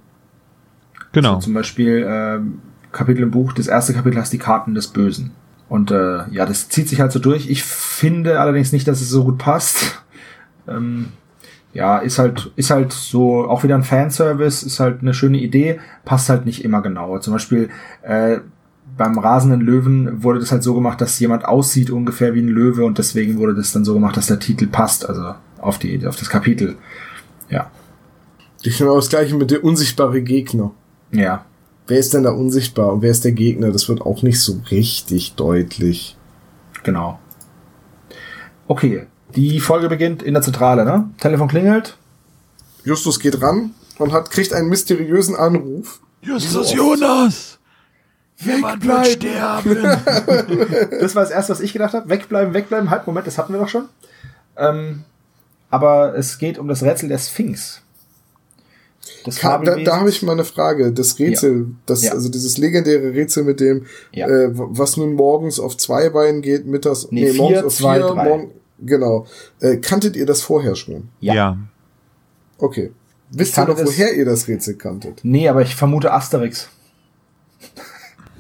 Genau. Also zum Beispiel ähm, Kapitel im Buch, das erste Kapitel heißt die Karten des Bösen. Und äh, ja, das zieht sich halt so durch. Ich finde allerdings nicht, dass es so gut passt. Ähm, ja, ist halt, ist halt so auch wieder ein Fanservice, ist halt eine schöne Idee, passt halt nicht immer genau. Zum Beispiel äh, beim rasenden Löwen wurde das halt so gemacht, dass jemand aussieht ungefähr wie ein Löwe und deswegen wurde das dann so gemacht, dass der Titel passt, also auf die, auf das Kapitel. Ja. Ich finde auch das gleiche mit der unsichtbare Gegner. Ja. Wer ist denn da unsichtbar und wer ist der Gegner? Das wird auch nicht so richtig deutlich. Genau. Okay, die Folge beginnt in der Zentrale, ne? Telefon klingelt. Justus geht ran und hat, kriegt einen mysteriösen Anruf. Justus Jonas! Jemand wird sterben! Das war das erste, was ich gedacht habe. Wegbleiben, wegbleiben. Halt, Moment, das hatten wir doch schon. Ähm, aber es geht um das Rätsel der Sphinx. Das Ka da, da habe ich mal eine Frage. Das Rätsel, das, Ja. also dieses legendäre Rätsel mit dem, Ja. äh, was nun morgens auf zwei Beinen geht, mittags, Nee, vier, morgens auf zwei, vier, drei. morgen, genau. Äh, kanntet ihr das vorher schon? Ja. ja. Okay. Wisst ihr noch, woher ihr das Rätsel kanntet? Nee, aber ich vermute Asterix.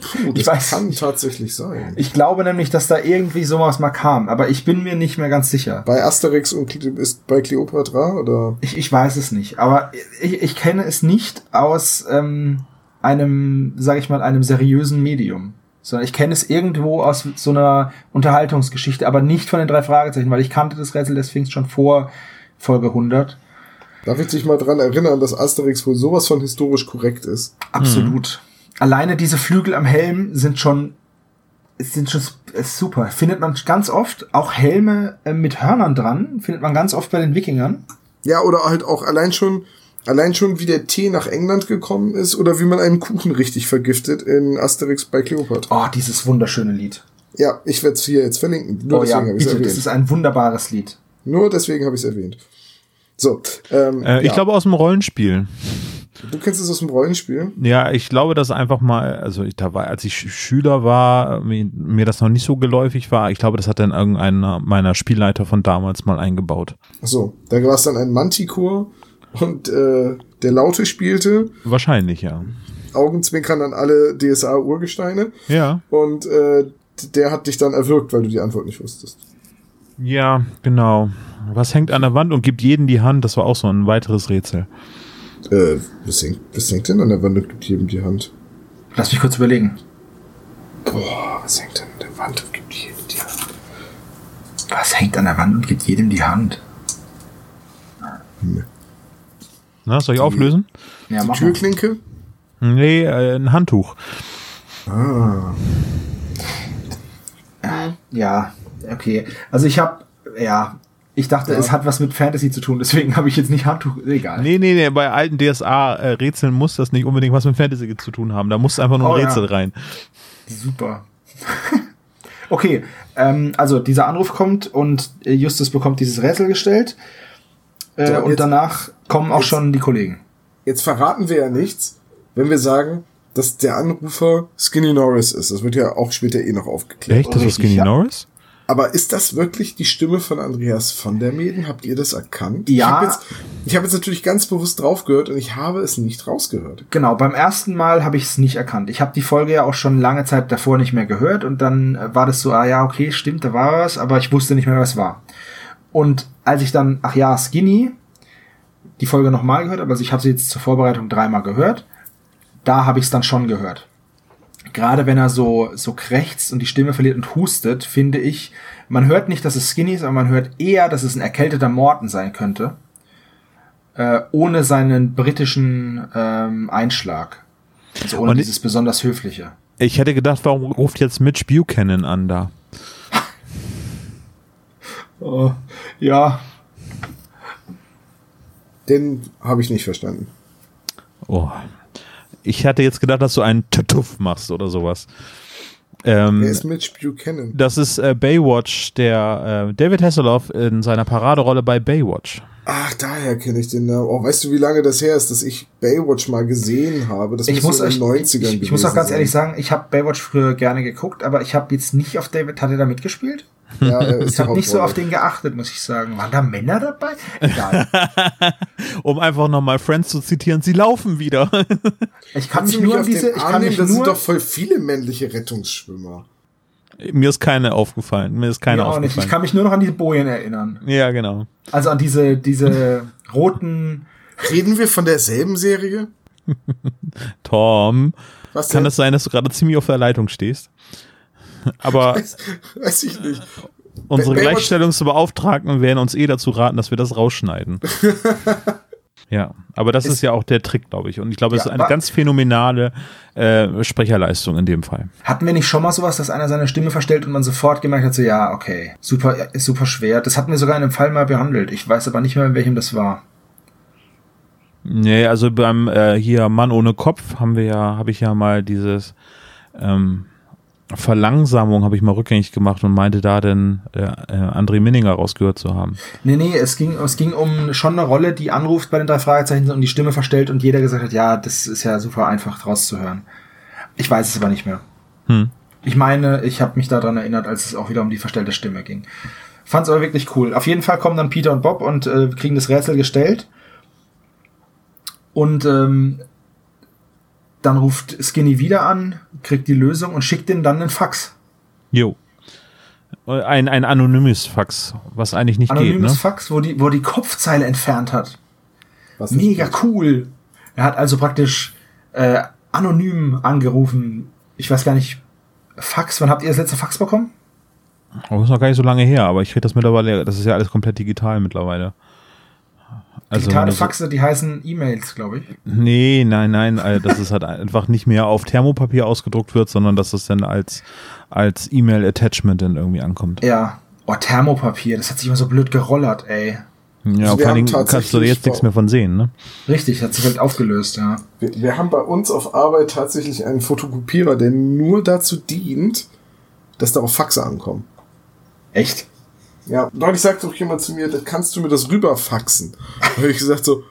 Puh, das Ich weiß kann tatsächlich sein. Ich glaube nämlich, dass da irgendwie sowas mal kam, aber ich bin mir nicht mehr ganz sicher. Bei Asterix und ist bei Cleopatra oder? Ich, ich weiß es nicht, aber ich, ich kenne es nicht aus ähm, einem, sage ich mal, einem seriösen Medium. Sondern ich kenne es irgendwo aus so einer Unterhaltungsgeschichte, aber nicht von den drei Fragezeichen, weil ich kannte das Rätsel des Sphinx schon vor Folge 100. Darf ich dich mal dran erinnern, dass Asterix wohl sowas von historisch korrekt ist? Absolut. Alleine diese Flügel am Helm sind schon sind schon super. Findet man ganz oft auch Helme äh, mit Hörnern dran, findet man ganz oft bei den Wikingern. Ja, oder halt auch allein schon, allein schon wie der Tee nach England gekommen ist oder wie man einen Kuchen richtig vergiftet in Asterix bei Cleopatra. Oh, dieses wunderschöne Lied. Ja, ich werde es hier jetzt verlinken. Nur oh ja, deswegen habe ich es bitte, das erwähnt. ist ein wunderbares Lied. Nur deswegen habe ich es erwähnt. So, ähm, Äh, ich ja. glaube aus dem Rollenspiel. Du kennst es aus dem Rollenspiel. Ja, ich glaube, dass einfach mal, also ich, da war, als ich Sch- Schüler war, mir, mir das noch nicht so geläufig war, ich glaube, das hat dann irgendeiner meiner Spielleiter von damals mal eingebaut. So, da war es dann ein Manticore und äh, der Laute spielte, Wahrscheinlich, ja. Augenzwinkern an alle DSA-Urgesteine Ja. und äh, der hat dich dann erwürgt, weil du die Antwort nicht wusstest. Ja, genau. Was hängt an der Wand und gibt jeden die Hand? Das war auch so ein weiteres Rätsel. Äh, was hängt, was hängt denn an der Wand und gibt jedem die Hand? Lass mich kurz überlegen. Boah, was hängt denn an der Wand und gibt jedem die Hand? Was hängt an der Wand und gibt jedem die Hand? Na, soll ich auflösen? Ja, Die. Türklinke? Nee, äh, ein Handtuch. Ah. Ja, okay. Also ich habe, ja, ich dachte, Ja. es hat was mit Fantasy zu tun, deswegen habe ich jetzt nicht Handtuch. Egal. Nee, nee, nee, bei alten DSA-Rätseln muss das nicht unbedingt was mit Fantasy zu tun haben. Da muss einfach nur ein Oh, ja. Rätsel rein. Super. okay, ähm, also dieser Anruf kommt und äh, Justus bekommt dieses Rätsel gestellt. Äh, So, und jetzt- danach kommen auch jetzt- schon die Kollegen. Jetzt verraten wir ja nichts, wenn wir sagen, dass der Anrufer Skinny Norris ist. Das wird ja auch später eh noch aufgeklärt. Echt? Das Richtig, Skinny ja. Norris? Aber ist das wirklich die Stimme von Andreas von der Meden? Habt ihr das erkannt? Ja. Ich habe jetzt, ich hab jetzt natürlich ganz bewusst drauf gehört und ich habe es nicht rausgehört. Genau, beim ersten Mal habe ich es nicht erkannt. Ich habe die Folge ja auch schon lange Zeit davor nicht mehr gehört und dann äh, war das so, ah ja, okay, stimmt, da war was, aber ich wusste nicht mehr, was war. Und als ich dann, ach ja, Skinny, die Folge nochmal gehört, aber also ich habe sie jetzt zur Vorbereitung dreimal gehört, da habe ich es dann schon gehört. Gerade wenn er so, so krächzt und die Stimme verliert und hustet, finde ich, man hört nicht, dass es Skinny ist, aber man hört eher, dass es ein erkälteter Morton sein könnte äh, ohne seinen britischen ähm, Einschlag. Also ohne Und- dieses besonders höfliche. Ich hätte gedacht, warum ruft jetzt Mitch Buchanan an da? Oh, ja. Den habe ich nicht verstanden. Oh. Ich hatte jetzt gedacht, dass du einen Tuff machst oder sowas. Ähm, Wer ist Mitch Buchanan? das ist äh, Baywatch, der äh, David Hasselhoff in seiner Paraderolle bei Baywatch. Ach, daher kenne ich den Namen. Oh, weißt du, wie lange das her ist, dass ich Baywatch mal gesehen habe? Das Ich muss, in den 90ern ich, ich muss auch ganz sein. ehrlich sagen, ich habe Baywatch früher gerne geguckt, aber ich habe jetzt nicht auf David, hat er da mitgespielt? Ja, ist Ich habe nicht so auf den geachtet, muss ich sagen. Waren da Männer dabei? Egal. Um einfach nochmal Friends zu zitieren, sie laufen wieder. Ich kann mich nur an auf diese, ich kann nehmen? mich Da sind doch voll viele männliche Rettungsschwimmer. Mir ist keine aufgefallen. Mir ist keine mir auch nicht. Ich aufgefallen. kann mich nur noch an diese Bojen erinnern. ja, genau. Also an diese, diese roten, Reden wir von derselben Serie? Tom, Was kann es sein, dass du gerade ziemlich auf der Leitung stehst? Aber Weiß, weiß ich nicht. unsere Baywatch- Gleichstellungsbeauftragten werden uns eh dazu raten, dass wir das rausschneiden. ja, aber das ist, ja auch der Trick, glaube ich. Und ich glaube, es Ja, ist eine ganz phänomenale äh, Sprecherleistung in dem Fall. Hatten wir nicht schon mal sowas, dass einer seine Stimme verstellt und man sofort gemerkt hat, so ja, okay, super, ist super schwer. Das hatten wir sogar in einem Fall mal behandelt. Ich weiß aber nicht mehr, in welchem das war. Nee, also beim äh, hier Mann ohne Kopf haben wir ja, habe ich ja mal dieses ähm, Verlangsamung habe ich mal rückgängig gemacht und meinte da denn äh, äh, André Minninger rausgehört zu haben. Nee, nee, es ging, es ging um schon eine Rolle, die anruft bei den drei Fragezeichen und die Stimme verstellt und jeder gesagt hat, ja, das ist ja super einfach rauszuhören. Ich weiß es aber nicht mehr. Hm. Ich meine, ich habe mich daran erinnert, als es auch wieder um die verstellte Stimme ging. Fand's aber wirklich cool. Auf jeden Fall kommen dann Peter und Bob und äh, kriegen das Rätsel gestellt. Und ähm, dann ruft Skinny wieder an, kriegt die Lösung und schickt denen dann einen Fax. Jo. Ein, ein anonymes Fax, was eigentlich nicht Anonymes geht, ne? Fax, wo die, wo die Kopfzeile entfernt hat. Was Mega cool. Er hat also praktisch äh, anonym angerufen. Ich weiß gar nicht. Fax, wann habt ihr das letzte Fax bekommen? Oh, ist noch gar nicht so lange her, aber ich kriege das mittlerweile, das ist ja alles komplett digital mittlerweile. Also Digitale Faxe, die heißen E-Mails, glaube ich. Nee, nein, nein, äh, dass es halt einfach nicht mehr auf Thermopapier ausgedruckt wird, sondern dass es dann als, als E-Mail-Attachment dann irgendwie ankommt. Ja. Oh, Thermopapier, das hat sich immer so blöd gerollert, ey. Ja, Also vor allen Dingen kannst du jetzt nichts mehr von sehen, ne? Richtig, hat sich halt aufgelöst, ja. Wir, wir haben bei uns auf Arbeit tatsächlich einen Fotokopierer, der nur dazu dient, dass darauf Faxe ankommen. Echt? Ja, neulich sagte doch jemand zu mir, da kannst du mir das rüberfaxen. Da habe ich gesagt so,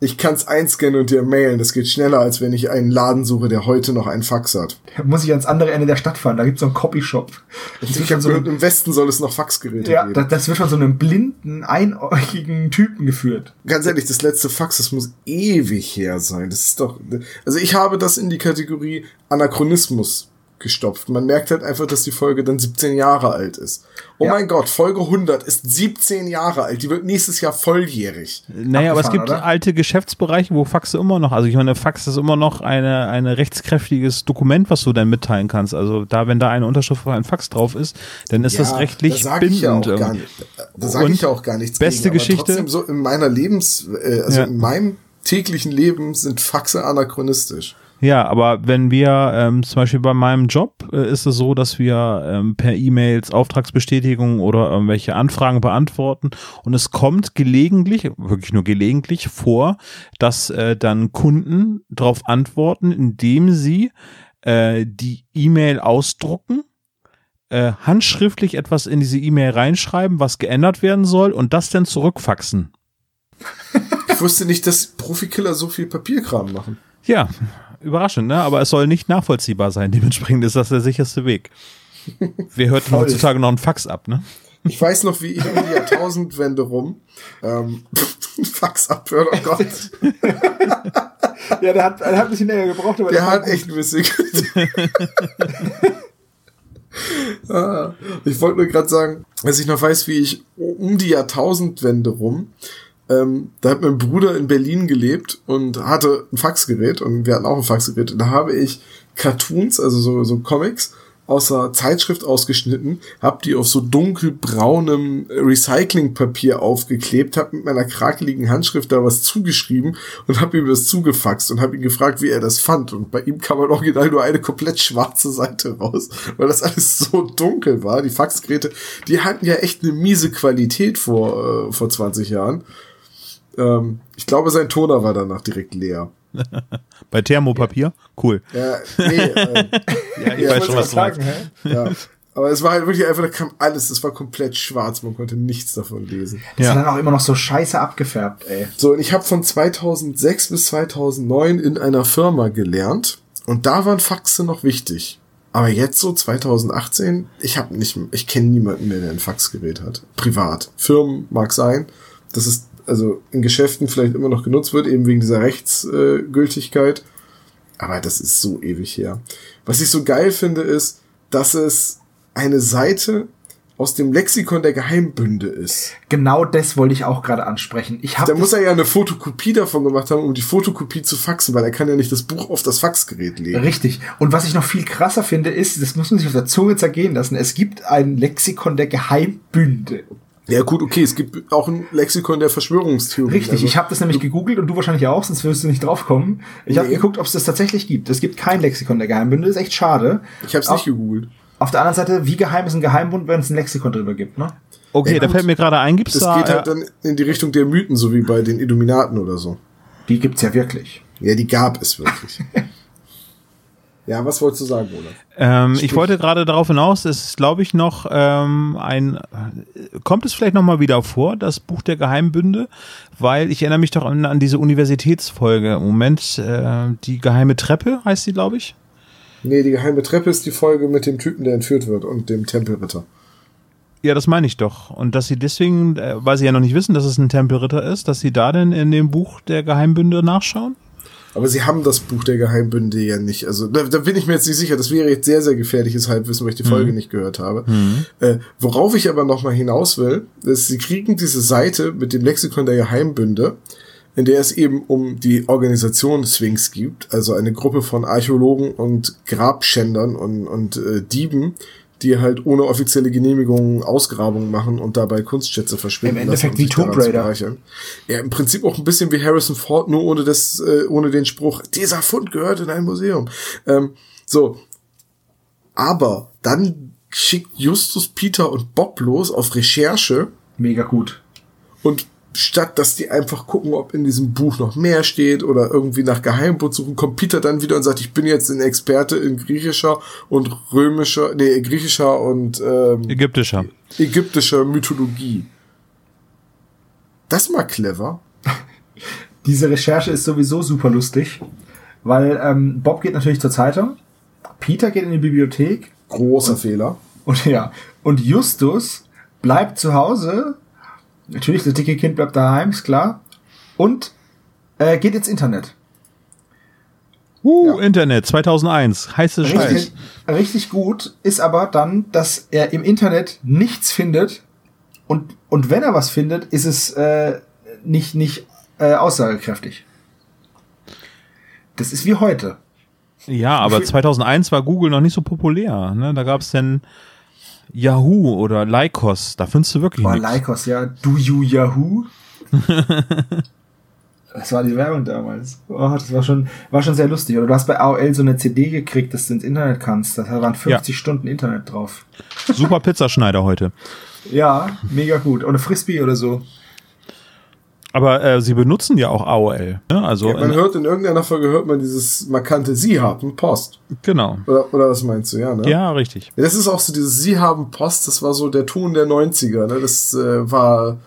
ich kann es einscannen und dir mailen. Das geht schneller, als wenn ich einen Laden suche, der heute noch einen Fax hat. Da muss ich ans andere Ende der Stadt fahren, da gibt's so einen Copyshop. So einem, im Westen soll es noch Faxgeräte ja, geben. das, das wird von so einem blinden, einäugigen Typen geführt. Ganz ehrlich, das letzte Fax, das muss ewig her sein. Das ist doch, also ich habe das in die Kategorie Anachronismus gestopft. Man merkt halt einfach, dass die Folge dann 17 Jahre alt ist. Oh Ja. mein Gott, Folge 100 ist 17 Jahre alt. Die wird nächstes Jahr volljährig. Naja, aber es gibt oder? alte Geschäftsbereiche, wo Faxe immer noch, also ich meine, Fax ist immer noch eine, ein rechtskräftiges Dokument, was du dann mitteilen kannst. Also da, wenn da eine Unterschrift von einem Fax drauf ist, dann ist das Ja, rechtlich da ich ja bindend. auch gar irgendwie. nicht, da sage ich ja auch gar nichts beste gegen, Geschichte? Trotzdem so in meiner Lebens, äh, also in meinem täglichen Leben sind Faxe anachronistisch. Ja, aber wenn wir ähm, zum Beispiel bei meinem Job äh, ist es so, dass wir ähm, per E-Mails Auftragsbestätigungen oder irgendwelche Anfragen beantworten und es kommt gelegentlich, wirklich nur gelegentlich vor, dass äh, dann Kunden darauf antworten, indem sie äh, die E-Mail ausdrucken, äh, handschriftlich etwas in diese E-Mail reinschreiben, was geändert werden soll und das dann zurückfaxen. Ich wusste nicht, dass Profikiller so viel Papierkram machen. Ja, überraschend, ne? Aber es soll nicht nachvollziehbar sein. Dementsprechend ist das der sicherste Weg. Wer hört denn Voll. heutzutage noch einen Fax ab, ne? Ich weiß noch, wie ich um die Jahrtausendwende rum ähm, Fax abhört, oh Gott. Ja, der hat, der hat ein bisschen länger gebraucht, aber Der hat echt ein bisschen. Ah, ich wollte nur gerade sagen, dass ich noch weiß, wie ich um die Jahrtausendwende rum, ähm, da hat mein Bruder in Berlin gelebt und hatte ein Faxgerät und wir hatten auch ein Faxgerät. Und da habe ich Cartoons, also so, so Comics, aus der Zeitschrift ausgeschnitten, hab die auf so dunkelbraunem Recyclingpapier aufgeklebt, hab mit meiner krakeligen Handschrift da was zugeschrieben und hab ihm das zugefaxt und hab ihn gefragt, wie er das fand. Und bei ihm kam halt original nur eine komplett schwarze Seite raus, weil das alles so dunkel war. Die Faxgeräte, die hatten ja echt eine miese Qualität vor, äh, vor 20 Jahren. Ähm, ich glaube, sein Toner war danach direkt leer. Bei Thermopapier? Cool. Ja, nee, äh, Ja, ich Ja, weiß schon, was du hä? Ja. Aber es war halt wirklich einfach, da kam alles, es war komplett schwarz, man konnte nichts davon lesen. Das Ja. hat dann auch immer noch so scheiße abgefärbt, ey. So, und ich habe von 2006 bis 2009 in einer Firma gelernt und da waren Faxe noch wichtig. Aber jetzt so 2018, ich habe nicht, ich kenne niemanden mehr, der ein Faxgerät hat. Privat. Firmen mag sein. Das ist also in Geschäften vielleicht immer noch genutzt wird, eben wegen dieser Rechtsgültigkeit. Aber das ist so ewig her. Was ich so geil finde, ist, dass es eine Seite aus dem Lexikon der Geheimbünde ist. Genau das wollte ich auch gerade ansprechen. Ich hab da muss er ja eine Fotokopie davon gemacht haben, um die Fotokopie zu faxen, weil er kann ja nicht das Buch auf das Faxgerät legen. Richtig. Und was ich noch viel krasser finde, ist, das muss man sich auf der Zunge zergehen lassen, es gibt ein Lexikon der Geheimbünde. Ja gut, okay, es gibt auch ein Lexikon der Verschwörungstheorie. Richtig, also, ich habe das nämlich gegoogelt und du wahrscheinlich auch, sonst wirst du nicht drauf kommen. Ich nee. habe geguckt, ob es das tatsächlich gibt. Es gibt kein Lexikon der Geheimbünde, das ist echt schade. Ich habe es nicht gegoogelt. Auf der anderen Seite, wie geheim ist ein Geheimbund, wenn es ein Lexikon drüber gibt, ne? Okay, ja, da fällt mir gerade ein, gibt's das da... Das geht halt dann in die Richtung der Mythen, so wie bei den Illuminaten oder so. Die gibt's ja wirklich. Ja, die gab es wirklich. Ja, was wolltest du sagen, Olaf? Ähm, ich wollte gerade darauf hinaus, es ist, glaube ich, noch ähm, ein, kommt es vielleicht nochmal wieder vor, das Buch der Geheimbünde, weil ich erinnere mich doch an, an diese Universitätsfolge. Moment, äh, die geheime Treppe heißt sie, glaube ich. Nee, die geheime Treppe ist die Folge mit dem Typen, der entführt wird und dem Tempelritter. Ja, das meine ich doch. Und dass sie deswegen, äh, weil sie ja noch nicht wissen, dass es ein Tempelritter ist, dass sie da denn in dem Buch der Geheimbünde nachschauen? Aber sie haben das Buch der Geheimbünde ja nicht. Also da, da bin ich mir jetzt nicht sicher. Das wäre jetzt sehr, sehr gefährliches Halbwissen, weil ich die Folge mhm. nicht gehört habe. Mhm. Äh, worauf ich aber nochmal hinaus will, ist, sie kriegen diese Seite mit dem Lexikon der Geheimbünde in der es eben um die Organisation Sphinx gibt, also eine Gruppe von Archäologen und Grabschändern und, und äh, Dieben, die halt ohne offizielle Genehmigung Ausgrabungen machen und dabei Kunstschätze verschwinden. Im Endeffekt wie Tomb Raider. Ja, im Prinzip auch ein bisschen wie Harrison Ford, nur ohne das, äh, ohne den Spruch, dieser Fund gehört in ein Museum. Ähm, so. Aber dann schickt Justus, Peter und Bob los auf Recherche. Mega gut. Und statt dass die einfach gucken, ob in diesem Buch noch mehr steht oder irgendwie nach Geheimbund suchen, kommt Peter dann wieder und sagt, ich bin jetzt ein Experte in griechischer und römischer, nee, griechischer und ähm, ägyptischer. ägyptischer Mythologie. Das mal clever. Diese Recherche ist sowieso super lustig, weil ähm, Bob geht natürlich zur Zeitung, Peter geht in die Bibliothek. Großer und, Fehler. Und ja, und Justus bleibt zu Hause Natürlich, das dicke Kind bleibt daheim, ist klar. Und äh, geht ins Internet. Uh, ja. Internet 2001, heiße Scheiß. Richtig gut ist aber dann, dass er im Internet nichts findet und, und wenn er was findet, ist es äh, nicht, nicht äh, aussagekräftig. Das ist wie heute. Ja, aber 2001 war Google noch nicht so populär. Ne? Da gab es denn Yahoo oder Lycos, da findest du wirklich Boah, Lycos, ja. Do you Yahoo? das war die Werbung damals. Oh, das war schon, war schon sehr lustig. Oder du hast bei AOL so eine CD gekriegt, dass du ins Internet kannst. Da waren 50 ja. Stunden Internet drauf. Super Pizzaschneider heute. Ja, mega gut. Oder Frisbee oder so. Aber äh, sie benutzen ja auch AOL. Ne? Also ja, man hört in irgendeiner Folge hört man dieses markante Sie haben Post. Genau. Oder, oder was meinst du, ja, ne? Ja, richtig. Ja, das ist auch so dieses Sie haben Post, das war so der Ton der 90er, ne? Das äh, war.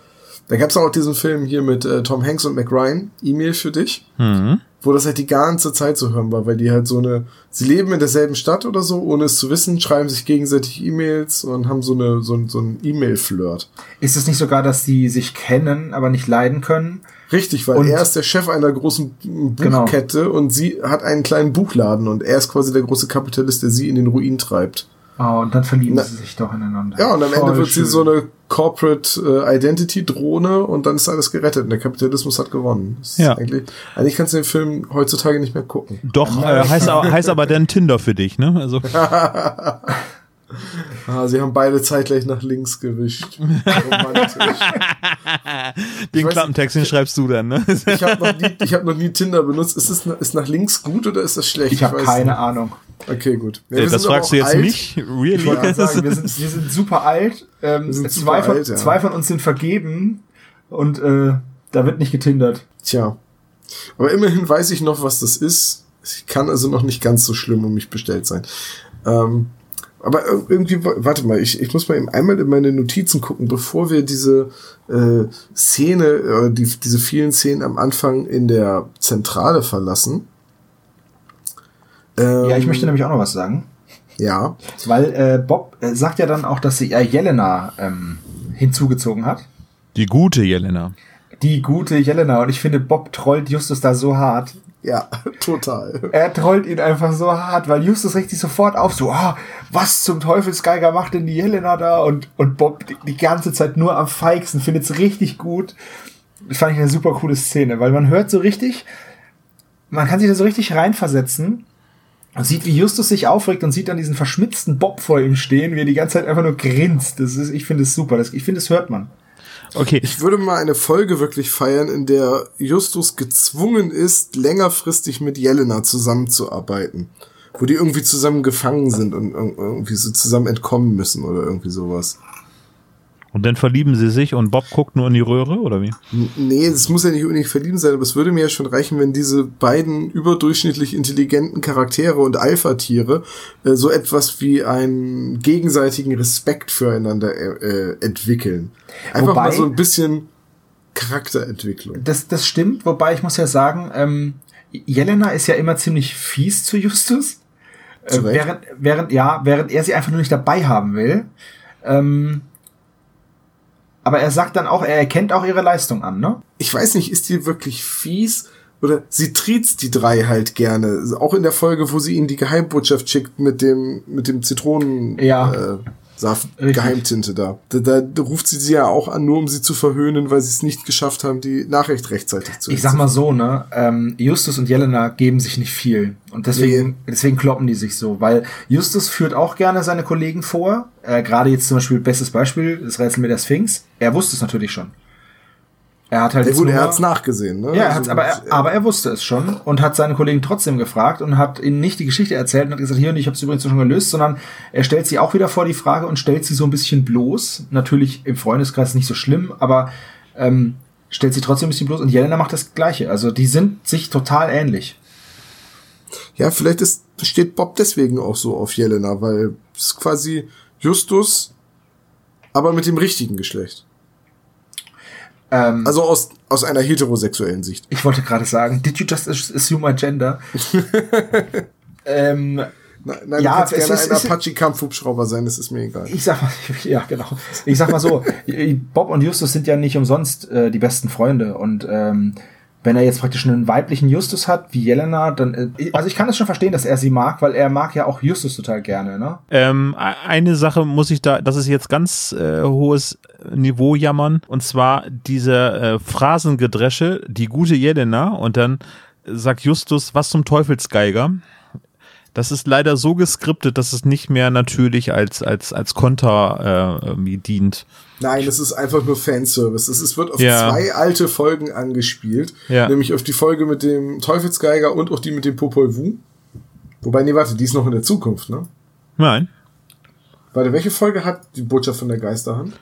Da gab es auch diesen Film hier mit äh, Tom Hanks und Mac Ryan, E-Mail für dich. Mhm wo das halt die ganze Zeit so hören war, weil die halt so eine, sie leben in derselben Stadt oder so, ohne es zu wissen, schreiben sich gegenseitig E-Mails und haben so eine, so, so ein E-Mail-Flirt. Ist es nicht sogar, dass die sich kennen, aber nicht leiden können? Richtig, weil und er ist der Chef einer großen genau. Buchkette genau. und sie hat einen kleinen Buchladen und er ist quasi der große Kapitalist, der sie in den Ruin treibt. Oh, und dann verlieben Na, sie sich doch ineinander. Ja, und am Voll Ende wird schön. sie so eine Corporate äh, Identity Drohne und dann ist alles gerettet und der Kapitalismus hat gewonnen. ja. Eigentlich, eigentlich kannst du den Film heutzutage nicht mehr gucken. Doch, äh, heißt, heißt aber dann Tinder für dich, ne? Also. Ah, sie haben beide zeitgleich nach links gewischt. den Klappentext, den schreibst du dann, ne? ich habe noch, nie, hab noch nie Tinder benutzt. Ist es ist nach links gut oder ist das schlecht? Ich habe keine nicht. Ahnung. Okay, gut. Ja, das fragst du jetzt alt. mich? Really? Ich wollte sagen, wir sind, wir sind super alt. Ähm, sind zwei, super von, alt, ja. zwei von uns sind vergeben und äh, da wird nicht getindert. Tja. Aber immerhin weiß ich noch, was das ist. Ich kann also noch nicht ganz so schlimm um mich bestellt sein. Ähm, aber irgendwie, warte mal, ich, ich muss mal eben einmal in meine Notizen gucken, bevor wir diese äh, Szene, äh, die, diese vielen Szenen am Anfang in der Zentrale verlassen. Ähm, ja, ich möchte nämlich auch noch was sagen. Ja. Weil äh, Bob äh, sagt ja dann auch, dass sie äh, Jelena ähm, hinzugezogen hat. Die gute Jelena. Die gute Jelena. Und ich finde, Bob trollt Justus da so hart. Ja, total. Er trollt ihn einfach so hart, weil Justus sich sofort auf, so, ah, was zum Teufelsgeiger macht denn die Jelena da? Und, und Bob die, die ganze Zeit nur am feigsten, findet's richtig gut. Das fand ich eine super coole Szene, weil man hört so richtig, man kann sich da so richtig reinversetzen und sieht, wie Justus sich aufregt und sieht dann diesen verschmitzten Bob vor ihm stehen, wie er die ganze Zeit einfach nur grinst. Das ist, ich finde es super. Das, ich finde, das hört man. Okay. Ich würde mal eine Folge wirklich feiern, in der Justus gezwungen ist, längerfristig mit Jelena zusammenzuarbeiten. Wo die irgendwie zusammen gefangen sind und irgendwie so zusammen entkommen müssen oder irgendwie sowas. Und dann verlieben sie sich und Bob guckt nur in die Röhre, oder wie? Nee, es muss ja nicht unbedingt verlieben sein, aber es würde mir ja schon reichen, wenn diese beiden überdurchschnittlich intelligenten Charaktere und Alpha-Tiere äh, so etwas wie einen gegenseitigen Respekt füreinander äh, entwickeln. Einfach Wobei- mal so ein bisschen Charakterentwicklung. Das, das stimmt, wobei ich muss ja sagen, ähm, Jelena ist ja immer ziemlich fies zu Justus. Äh, während, während, ja, während er sie einfach nur nicht dabei haben will. Ähm, aber er sagt dann auch, er erkennt auch ihre Leistung an, ne? ich weiß nicht, ist die wirklich fies? Oder sie triezt die drei halt gerne. Auch in der Folge, wo sie ihnen die Geheimbotschaft schickt mit dem, mit dem Zitronen, Ja. äh, Saft. Geheimtinte da. Da, da. da ruft sie sie ja auch an, nur um sie zu verhöhnen, weil sie es nicht geschafft haben, die Nachricht rechtzeitig zu Ich sag mal so, ne? Ähm, Justus und Jelena geben sich nicht viel. Und deswegen, Nee. deswegen kloppen die sich so. Weil Justus führt auch gerne seine Kollegen vor. Äh, Gerade jetzt zum Beispiel, bestes Beispiel, das Rätsel mit der Sphinx. Er wusste es natürlich schon. Er hat halt Ja, gut, er hat's nachgesehen, ne? Ja, er Also, hat's, aber, er, aber er wusste es schon und hat seine Kollegen trotzdem gefragt und hat ihnen nicht die Geschichte erzählt und hat gesagt, hier, und ich habe es übrigens schon gelöst, sondern er stellt sie auch wieder vor die Frage und stellt sie so ein bisschen bloß. Natürlich im Freundeskreis nicht so schlimm, aber ähm, stellt sie trotzdem ein bisschen bloß und Jelena macht das Gleiche. Also die sind sich total ähnlich. Ja, vielleicht ist, steht Bob deswegen auch so auf Jelena, weil es ist quasi Justus, aber mit dem richtigen Geschlecht. Ähm, Also aus, aus einer heterosexuellen Sicht. ich wollte gerade sagen, did you just assume my gender? ähm, Nein, nein Ja, du es ist- ein Apache-Kampfhubschrauber sein, das ist mir egal. Ich sag mal, ja, genau. Ich sag mal so, Bob und Justus sind ja nicht umsonst äh, die besten Freunde und ähm, wenn er jetzt praktisch einen weiblichen Justus hat, wie Jelena, dann, äh, also ich kann es schon verstehen, dass er sie mag, weil er mag ja auch Justus total gerne, ne? Ähm, e- eine Sache muss ich da, das ist jetzt ganz äh, hohes Niveau jammern, und zwar diese äh, Phrasengedresche, die gute Jelena, und dann sagt Justus, was zum Teufelsgeiger. Das ist leider so geskriptet, dass es nicht mehr natürlich als, als, als Konter äh, dient. Nein, das ist einfach nur Fanservice. Es wird auf Ja. zwei alte Folgen angespielt. Ja. Nämlich auf die Folge mit dem Teufelsgeiger und auch die mit dem Popol Vuh. Wobei, nee, warte, die ist noch in der Zukunft, ne? Nein. Warte, welche Folge hat die Botschaft von der Geisterhand?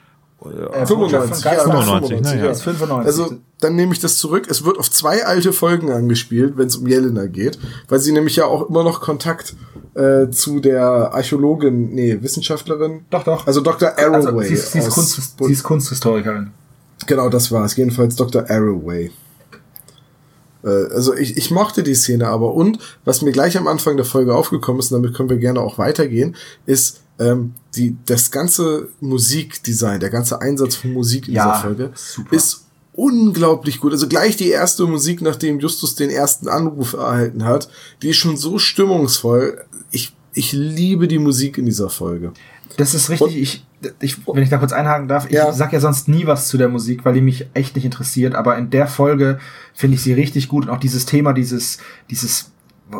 Äh, 95, Geist- ja, 95, na ja. Ist 95. Also, dann nehme ich das zurück. Es wird auf zwei alte Folgen angespielt, wenn es um Jelena geht, weil sie nämlich ja auch immer noch Kontakt äh, zu der Archäologin, nee, Wissenschaftlerin. Doch, doch. Also Dr. Arroway. also, sie, ist, sie, ist aus- Kunst, sie ist Kunsthistorikerin. Genau, das war es. Jedenfalls Dr. Arroway. Äh, Also ich, ich mochte die Szene aber und was mir gleich am Anfang der Folge aufgekommen ist, und damit können wir gerne auch weitergehen, ist ähm, die, das ganze Musikdesign, der ganze Einsatz von Musik in Ja, dieser Folge super. ist unglaublich gut. Also gleich die erste Musik, nachdem Justus den ersten Anruf erhalten hat, die ist schon so stimmungsvoll. Ich, ich liebe die Musik in dieser Folge. Das ist richtig, ich, ich, wenn ich da kurz einhaken darf, ich Ja. sag ja sonst nie was zu der Musik, weil die mich echt nicht interessiert, aber in der Folge finde ich sie richtig gut und auch dieses Thema, dieses, dieses,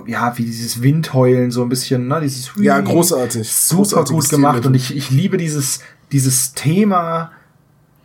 ja, wie dieses Windheulen so ein bisschen, ne, dieses Ja, großartig. super gut gemacht und ich, ich liebe dieses, dieses Thema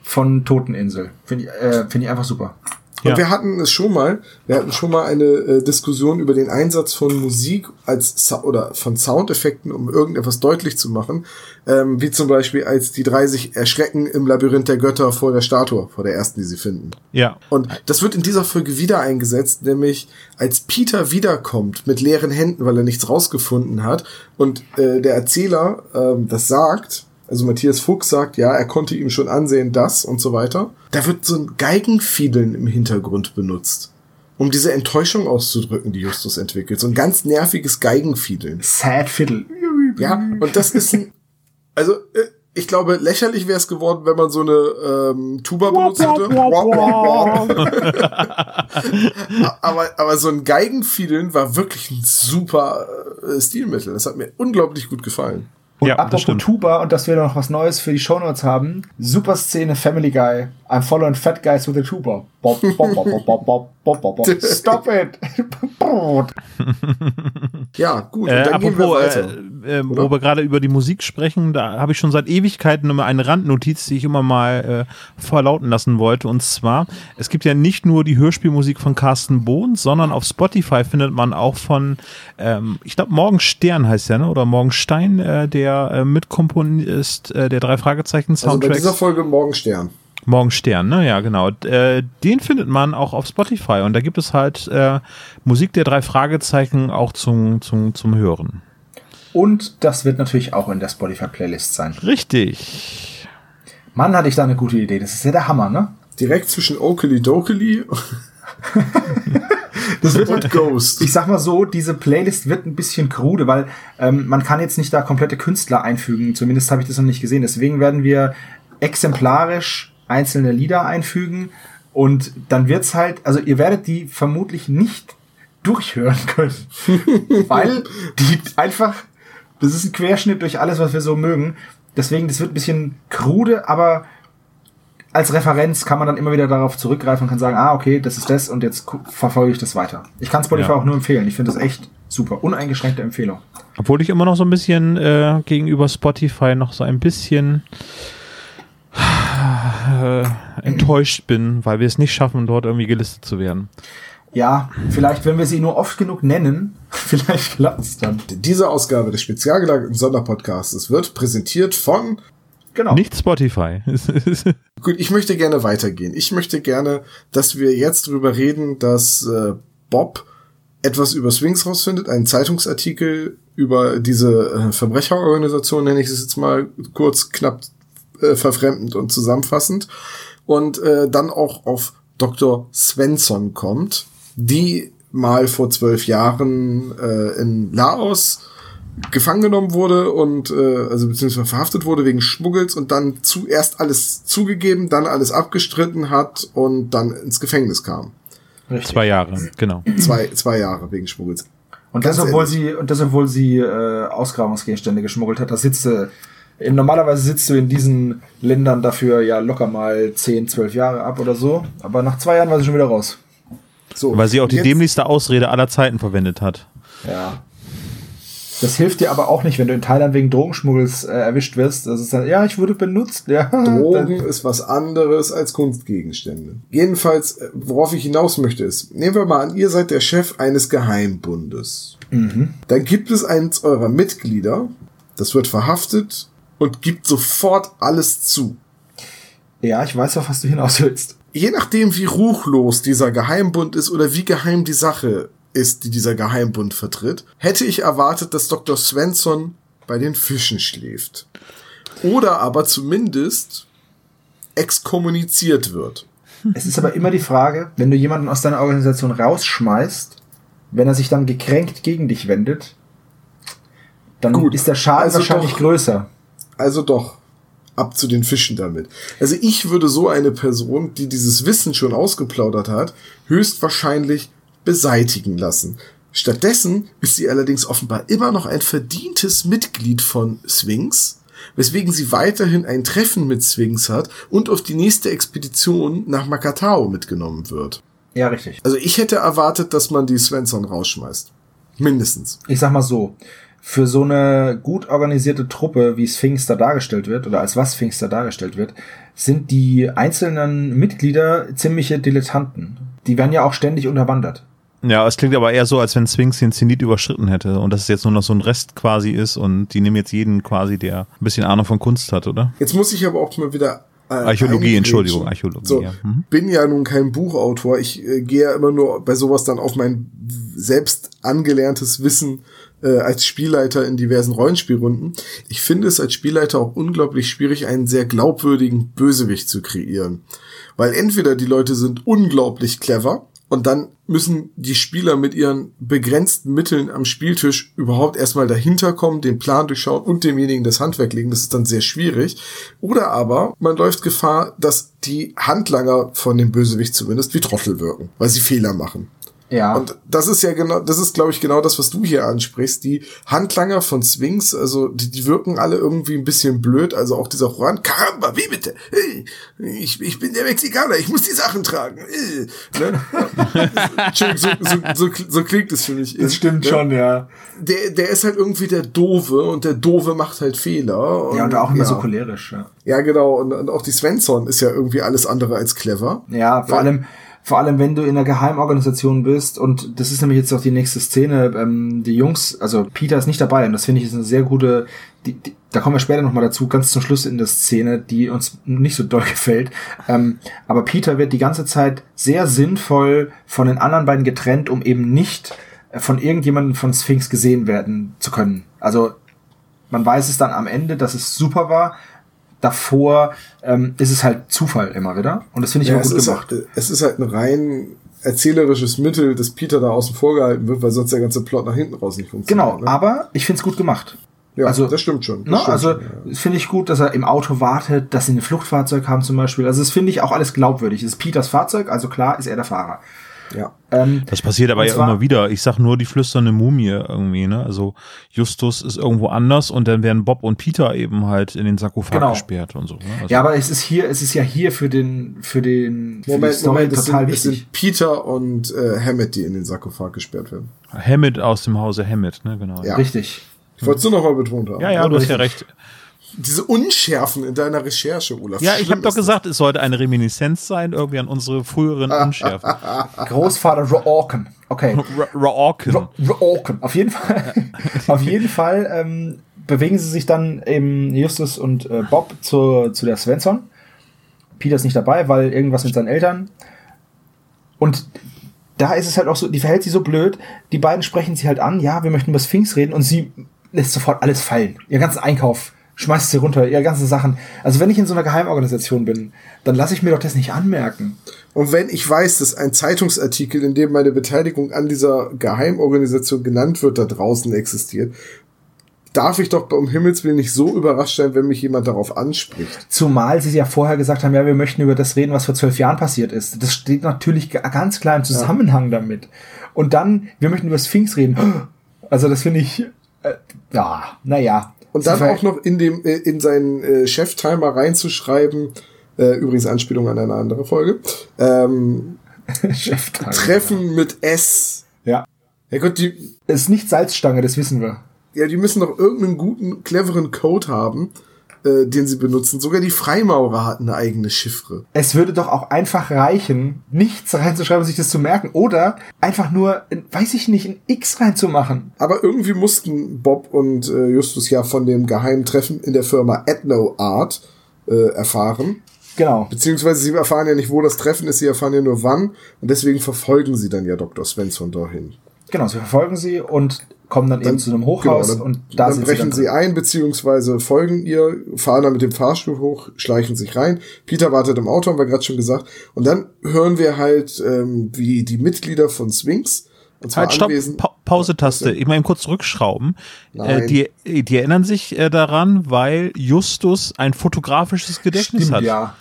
von Toteninsel. Finde ich, äh, finde ich einfach super. Und Ja. wir hatten es schon mal, wir hatten schon mal eine äh, Diskussion über den Einsatz von Musik als oder von Soundeffekten, um irgendetwas deutlich zu machen, ähm, wie zum Beispiel als die drei sich erschrecken im Labyrinth der Götter vor der Statue, vor der ersten, die sie finden. Ja. Und das wird in dieser Folge wieder eingesetzt, nämlich als Peter wiederkommt mit leeren Händen, weil er nichts rausgefunden hat und äh, der Erzähler ähm, das sagt, also Matthias Fuchs sagt, ja, er konnte ihm schon ansehen, das und so weiter. Da wird so ein Geigenfiedeln im Hintergrund benutzt, um diese Enttäuschung auszudrücken, die Justus entwickelt. So ein ganz nerviges Geigenfiedeln. Sad Fiddle. Ja, und das ist ein, also äh, ich glaube, lächerlich wäre es geworden, wenn man so eine ähm, Tuba benutzt hätte. aber, aber so ein Geigenfiedeln war wirklich ein super äh, Stilmittel. Das hat mir unglaublich gut gefallen. Und Ja, apropos. Tuba und dass wir noch was Neues für die Shownotes haben. Super Szene Family Guy. I'm following fat guys with a tuba. Bop, bop, bop, bop, bop, bop, bop, bop. Stop it! Ja, gut. Und Äh, apropos, äh, äh, wo wir gerade über die Musik sprechen, da habe ich schon seit Ewigkeiten immer eine Randnotiz, die ich immer mal äh, verlauten lassen wollte. Und zwar, es gibt ja nicht nur die Hörspielmusik von Carsten Bohns, sondern auf Spotify findet man auch von, ähm, ich glaube, Morgenstern heißt der, ne? oder Morgenstein, äh, der äh, Mitkomponist äh, der drei Fragezeichen also bei Soundtracks. dieser Folge Morgenstern. Morgenstern, ne? Ja, genau. Äh, den findet man auch auf Spotify und da gibt es halt äh, Musik der drei Fragezeichen auch zum, zum, zum Hören. Und das wird natürlich auch in der Spotify-Playlist sein. Richtig. Mann, hatte ich da eine gute Idee. Das ist ja der Hammer, ne? Direkt zwischen Oakley Dokley Das wird und Ghost. Ich sag mal so, diese Playlist wird ein bisschen krude, weil ähm, man kann jetzt nicht da komplette Künstler einfügen. Zumindest habe ich das noch nicht gesehen. Deswegen werden wir exemplarisch einzelne Lieder einfügen und dann wird's halt, also ihr werdet die vermutlich nicht durchhören können, weil die einfach, das ist ein Querschnitt durch alles, was wir so mögen. Deswegen, das wird ein bisschen krude, aber als Referenz kann man dann immer wieder darauf zurückgreifen und kann sagen, ah, okay, das ist das und jetzt verfolge ich das weiter. Ich kann Spotify Ja. auch nur empfehlen. Ich finde das echt super. Uneingeschränkte Empfehlung. Obwohl ich immer noch so ein bisschen äh, gegenüber Spotify noch so ein bisschen äh, enttäuscht bin, weil wir es nicht schaffen, dort irgendwie gelistet zu werden. Ja, vielleicht, wenn wir sie nur oft genug nennen, vielleicht klappt's dann. Diese Ausgabe des spezial gelagerten Sonderpodcasts wird präsentiert von Genau. Nicht Spotify. Gut, ich möchte gerne weitergehen. Ich möchte gerne, dass wir jetzt drüber reden, dass äh, Bob etwas über Swings rausfindet, einen Zeitungsartikel über diese äh, Verbrecherorganisation, nenne ich es jetzt mal kurz, knapp äh, verfremdend und zusammenfassend, und äh, dann auch auf Dr. Svensson kommt, die mal vor zwölf Jahren äh, in Laos gefangen genommen wurde und äh, also beziehungsweise verhaftet wurde wegen Schmuggels und dann zuerst alles zugegeben, dann alles abgestritten hat und dann ins Gefängnis kam. Richtig. Zwei Jahre, genau. Zwei, zwei Jahre wegen Schmuggels. Und das, obwohl ehrlich. sie, und das, obwohl sie äh, Ausgrabungsgegenstände geschmuggelt hat. Da sitzt du, in, normalerweise sitzt du in diesen Ländern dafür ja locker mal 10, 12 Jahre ab oder so. Aber nach zwei Jahren war sie schon wieder raus. So, Weil sie auch die dämlichste Ausrede aller Zeiten verwendet hat. Ja. Das hilft dir aber auch nicht, wenn du in Thailand wegen Drogenschmuggels äh, erwischt wirst. Das ist dann, ja, ich wurde benutzt. Ja, Drogen ist was anderes als Kunstgegenstände. Jedenfalls, äh, worauf ich hinaus möchte, ist, nehmen wir mal an, ihr seid der Chef eines Geheimbundes. Dann gibt es eins eurer Mitglieder, das wird verhaftet und gibt sofort alles zu. ja, ich weiß auf was du hinaus willst. Je nachdem, wie ruchlos dieser Geheimbund ist oder wie geheim die Sache ist, die dieser Geheimbund vertritt, hätte ich erwartet, dass Dr. Svensson bei den Fischen schläft. Oder aber zumindest exkommuniziert wird. Es ist aber immer die Frage, wenn du jemanden aus deiner Organisation rausschmeißt, wenn er sich dann gekränkt gegen dich wendet, dann Gut, ist der Schaden also wahrscheinlich doch. größer. Also doch, ab zu den Fischen damit. Also ich würde so eine Person, die dieses Wissen schon ausgeplaudert hat, höchstwahrscheinlich beseitigen lassen. Stattdessen ist sie allerdings offenbar immer noch ein verdientes Mitglied von Sphinx, weswegen sie weiterhin ein Treffen mit Sphinx hat und auf die nächste Expedition nach Makatao mitgenommen wird. Ja, richtig. Also ich hätte erwartet, dass man die Svensson rausschmeißt. Mindestens. Ich sag mal so, für so eine gut organisierte Truppe, wie Sphinx da dargestellt wird, oder als was Sphinx da dargestellt wird, sind die einzelnen Mitglieder ziemliche Dilettanten. Die werden ja auch ständig unterwandert. Ja, es klingt aber eher so, als wenn Sphinx den Zenit überschritten hätte und dass es jetzt nur noch so ein Rest quasi ist und die nehmen jetzt jeden quasi, der ein bisschen Ahnung von Kunst hat, oder? Jetzt muss ich aber auch mal wieder. Äh, Archäologie. Entschuldigung, Archäologie, So, ja. Mhm. bin ja nun kein Buchautor. Ich äh, gehe ja immer nur bei sowas dann auf mein selbst angelerntes Wissen äh, als Spielleiter in diversen Rollenspielrunden. Ich finde es als Spielleiter auch unglaublich schwierig, einen sehr glaubwürdigen Bösewicht zu kreieren. Weil entweder die Leute sind unglaublich clever Und dann müssen die Spieler mit ihren begrenzten Mitteln am Spieltisch überhaupt erstmal dahinter kommen, den Plan durchschauen und demjenigen das Handwerk legen. Das ist dann sehr schwierig. Oder aber man läuft Gefahr, dass die Handlanger von dem Bösewicht zumindest wie Trottel wirken, weil sie Fehler machen. Ja. Und das ist ja genau, das ist, glaube ich, genau das, was du hier ansprichst. Die Handlanger von Swings, also die, die wirken alle irgendwie ein bisschen blöd. Also auch dieser Juan, Caramba, wie bitte? Hey, ich, ich bin der Mexikaner, ich muss die Sachen tragen. Äh, ne? Entschuldigung, so, so, so, so klingt es für mich. das stimmt ne? schon, ja. Der, der ist halt irgendwie der Dove und der Dove macht halt Fehler. Und, Ja, und auch immer ja. so cholerisch, ja. Ja, genau. Und, und auch die Svensson ist ja irgendwie alles andere als clever. Ja, vor Ja. allem, vor allem, wenn du in einer Geheimorganisation bist, und das ist nämlich jetzt auch die nächste Szene, ähm, die Jungs, also Peter ist nicht dabei, und das finde ich ist eine sehr gute, die, die, da kommen wir später nochmal dazu, ganz zum Schluss in der Szene, die uns nicht so doll gefällt. Ähm, aber Peter wird die ganze Zeit sehr sinnvoll von den anderen beiden getrennt, um eben nicht äh, von irgendjemandem von Sphinx gesehen werden zu können. Also man weiß es dann am Ende, dass es super war. Davor ähm, ist es halt Zufall immer wieder. Und das finde ich Ja, immer gut gemacht. halt, es ist halt ein rein erzählerisches Mittel, dass Peter da außen vor gehalten wird, weil sonst der ganze Plot nach hinten raus nicht funktioniert. Genau, ne? aber ich finde es gut gemacht. ja, also- das stimmt schon. Das Ne? stimmt Also ja. finde ich gut, dass er im Auto wartet, dass sie ein Fluchtfahrzeug haben zum Beispiel. Also das finde ich auch alles glaubwürdig. Es ist Peters Fahrzeug, also klar ist er der Fahrer. Ja. Ähm, Das passiert aber ja immer wieder. Ich sag nur die flüsternde Mumie irgendwie, ne? Also Justus ist irgendwo anders und dann werden Bob und Peter eben halt in den Sarkophag Genau. gesperrt und so. Ne? Also, ja, aber es ist hier, es ist ja hier für den, für den, für Moment, Moment, es total sind, es wichtig. sind Peter und äh, Hammett, die in den Sarkophag gesperrt werden. Hammett aus dem Hause Hammett, ne? Genau. Ja. Richtig. Ich wollte es nur noch mal betont haben. Ja, ja, du hast ja recht. Diese Unschärfen in deiner Recherche, Olaf. Ja, ich habe doch ist das. gesagt, es sollte eine Reminiszenz sein, irgendwie an unsere früheren Unschärfen. Großvater Raorken. Okay. Raorken. Ra- Raorken. Auf jeden Fall, auf jeden Fall ähm, bewegen sie sich dann eben Justus und äh, Bob zu, zu der Svensson. Peter ist nicht dabei, weil irgendwas mit seinen Eltern. Und da ist es halt auch so, die verhält sich so blöd. Die beiden sprechen sie halt an, ja, wir möchten über Sphinx reden und sie lässt sofort alles fallen. Ihr ganzen Einkauf schmeißt sie runter, ihre ganzen Sachen. Also wenn ich in so einer Geheimorganisation bin, dann lasse ich mir doch das nicht anmerken. Und wenn ich weiß, dass ein Zeitungsartikel, in dem meine Beteiligung an dieser Geheimorganisation genannt wird, da draußen existiert, darf ich doch um Himmels Willen nicht so überrascht sein, wenn mich jemand darauf anspricht. Zumal sie ja vorher gesagt haben, ja, wir möchten über das reden, was vor zwölf Jahren passiert ist. Das steht natürlich ga- ganz klar im Zusammenhang damit. Und dann, wir möchten über Sphinx reden. Also das finde ich, äh, ja, naja. Und dann auch noch in dem äh, in seinen äh, Cheftimer reinzuschreiben, äh, übrigens Anspielung an eine andere Folge, ähm, Chef Treffen mit S. Ja. Ja gut, die, Es ist nicht Salzstange, das wissen wir. ja, die müssen doch irgendeinen guten, cleveren Code haben, äh, den sie benutzen. Sogar die Freimaurer hatten eine eigene Chiffre. Es würde doch auch einfach reichen, nichts reinzuschreiben, sich das zu merken. Oder einfach nur, weiß ich nicht, ein X reinzumachen. Aber irgendwie mussten Bob und äh, Justus ja von dem geheimen Treffen in der Firma Ethno Art äh, erfahren. Genau. Beziehungsweise sie erfahren ja nicht, wo das Treffen ist, sie erfahren ja nur wann. Und deswegen verfolgen sie dann ja Dr. Svensson dahin. Genau, sie verfolgen sie und kommen dann, eben zu einem Genau, Hochhaus dann, und da dann sind brechen sie sie, dann ein, beziehungsweise folgen ihr, fahren dann mit dem Fahrstuhl hoch, schleichen sich rein. Peter wartet im Auto, haben wir gerade schon gesagt. Und dann hören wir halt, ähm, wie die Mitglieder von Sphinx, und zwar Halt, stopp, anwesend. pa Pause-Taste. Ich mal eben kurz zurückschrauben. Äh, die, die erinnern sich äh, daran, weil Justus ein fotografisches Gedächtnis Stimmt, hat. ja.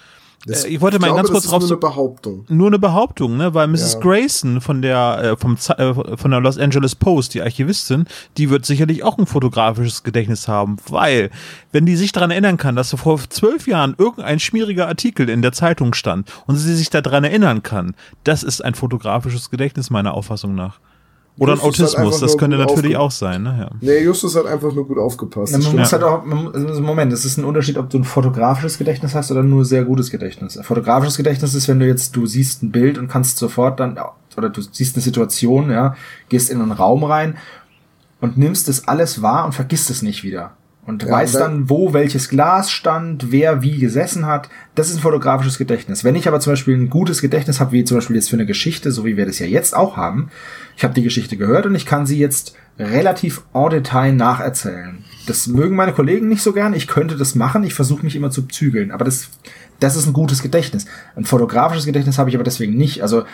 Das- äh, ich wollte mal glaube, ganz kurz drauf nur eine Behauptung. Nur eine Behauptung, ne? Weil Mrs. Ja. Grayson von der äh, vom äh, von der Los Angeles Post, die Archivistin, die wird sicherlich auch ein fotografisches Gedächtnis haben, weil wenn die sich daran erinnern kann, dass so vor zwölf Jahren irgendein schmieriger Artikel in der Zeitung stand und sie sich daran erinnern kann, das ist ein fotografisches Gedächtnis meiner Auffassung nach. Oder ein Justus hat Autismus, das könnte natürlich auch sein, ne? Ja. Nee, Justus hat einfach nur gut aufgepasst. Ja, man muss halt auch, man, also Moment, es ist ein Unterschied, ob du ein fotografisches Gedächtnis hast oder nur sehr gutes Gedächtnis. Ein fotografisches Gedächtnis ist, wenn du jetzt, du siehst ein Bild und kannst sofort dann, oder du siehst eine Situation, ja, gehst in einen Raum rein und nimmst das alles wahr und vergisst es nicht wieder. Und Ja, dann- dann, wo welches Glas stand, wer wie gesessen hat. Das ist ein fotografisches Gedächtnis. Wenn ich aber zum Beispiel ein gutes Gedächtnis habe, wie zum Beispiel jetzt für eine Geschichte, so wie wir das ja jetzt auch haben, ich habe die Geschichte gehört und ich kann sie jetzt relativ en Detail nacherzählen. Das mögen meine Kollegen nicht so gern. Ich könnte das machen. Ich versuche mich immer zu zügeln. Aber das, das ist ein gutes Gedächtnis. Ein fotografisches Gedächtnis habe ich aber deswegen nicht. Also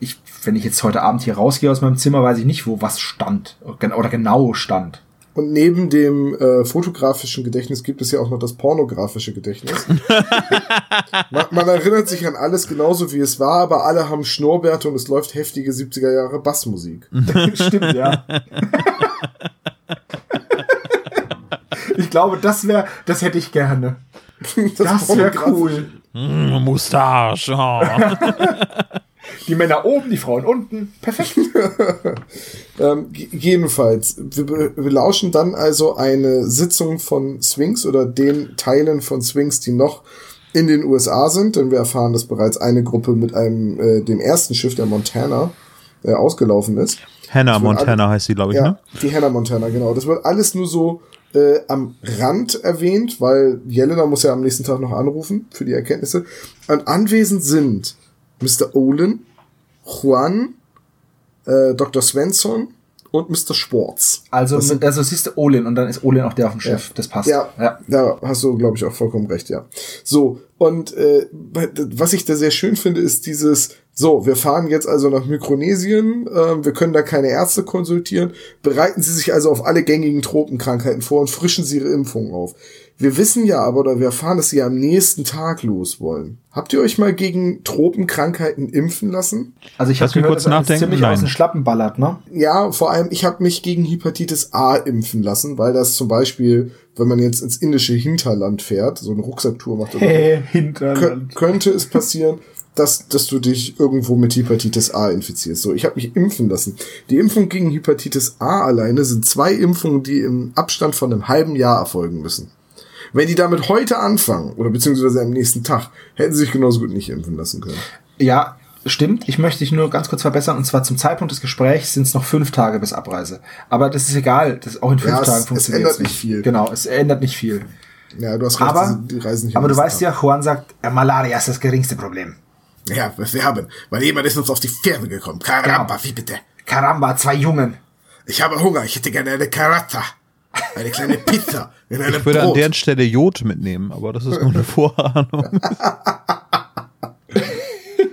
ich wenn ich jetzt heute Abend hier rausgehe aus meinem Zimmer, weiß ich nicht, wo was stand oder genau stand. Und neben dem äh, fotografischen Gedächtnis gibt es ja auch noch das pornografische Gedächtnis. man, man, erinnert sich an alles genauso wie es war, aber alle haben Schnurrbärte und es läuft heftige 70er Jahre Bassmusik. Stimmt, ja. ich glaube, das wäre, das hätte ich gerne. Das, das wäre cool. Mm, Mustache. Die Männer oben, die Frauen unten. Perfekt. ähm, jedenfalls, wir, wir, lauschen dann also eine Sitzung von Swings oder den Teilen von Swings, die noch in den USA sind, denn wir erfahren, dass bereits eine Gruppe mit einem äh, dem ersten Schiff der Montana äh, ausgelaufen ist. Hannah Montana heißt sie, glaube ich, ja, ne? Die Hannah Montana, genau. Das wird alles nur so äh, am Rand erwähnt, weil Jelena muss ja am nächsten Tag noch anrufen für die Erkenntnisse. Und anwesend sind Mr. Olin, Juan, äh, Dr. Svensson und Mr. Schwartz. Also, sind, also siehst du Olin und dann ist Olin auch der auf dem Schiff. Ja. Das passt. Ja, ja. da hast du, glaube ich, auch vollkommen recht, ja. So, und äh, was ich da sehr schön finde, ist dieses, so, wir fahren jetzt also nach Mikronesien, äh, wir können da keine Ärzte konsultieren, bereiten Sie sich also auf alle gängigen Tropenkrankheiten vor und frischen Sie Ihre Impfungen auf. Wir wissen ja aber, oder wir erfahren, dass Sie am nächsten Tag los wollen. Habt ihr euch mal gegen Tropenkrankheiten impfen lassen? Also ich habe gehört, kurz dass nachdenken? ziemlich Nein. aus den Schlappen ballert, ne? Ja, vor allem, ich habe mich gegen Hepatitis A impfen lassen, weil das zum Beispiel, wenn man jetzt ins indische Hinterland fährt, so eine Rucksacktour macht, hey, Hinterland. könnte es passieren, dass, dass du dich irgendwo mit Hepatitis A infizierst. So, ich habe mich impfen lassen. Die Impfung gegen Hepatitis A alleine sind zwei Impfungen, die im Abstand von einem halben Jahr erfolgen müssen. Wenn die damit heute anfangen, oder beziehungsweise am nächsten Tag, hätten sie sich genauso gut nicht impfen lassen können. Ja, stimmt. Ich möchte dich nur ganz kurz verbessern. Und zwar zum Zeitpunkt des Gesprächs sind es noch fünf Tage bis Abreise. Aber das ist egal. Das auch in fünf ja, Tagen es, funktioniert es ändert nicht viel. Genau, es ändert nicht viel. Ja, du hast recht, aber, die reisen nicht Aber du weißt ja, Juan sagt, Malaria ist das geringste Problem. Ja, was wir haben. Weil jemand ist uns auf die Pferde gekommen. Caramba, genau. wie bitte? Caramba, zwei Jungen. Ich habe Hunger. Ich hätte gerne eine Karazza. Eine kleine Pizza in einem Ich würde Brot. an deren Stelle Jod mitnehmen, aber das ist nur eine Vorahnung.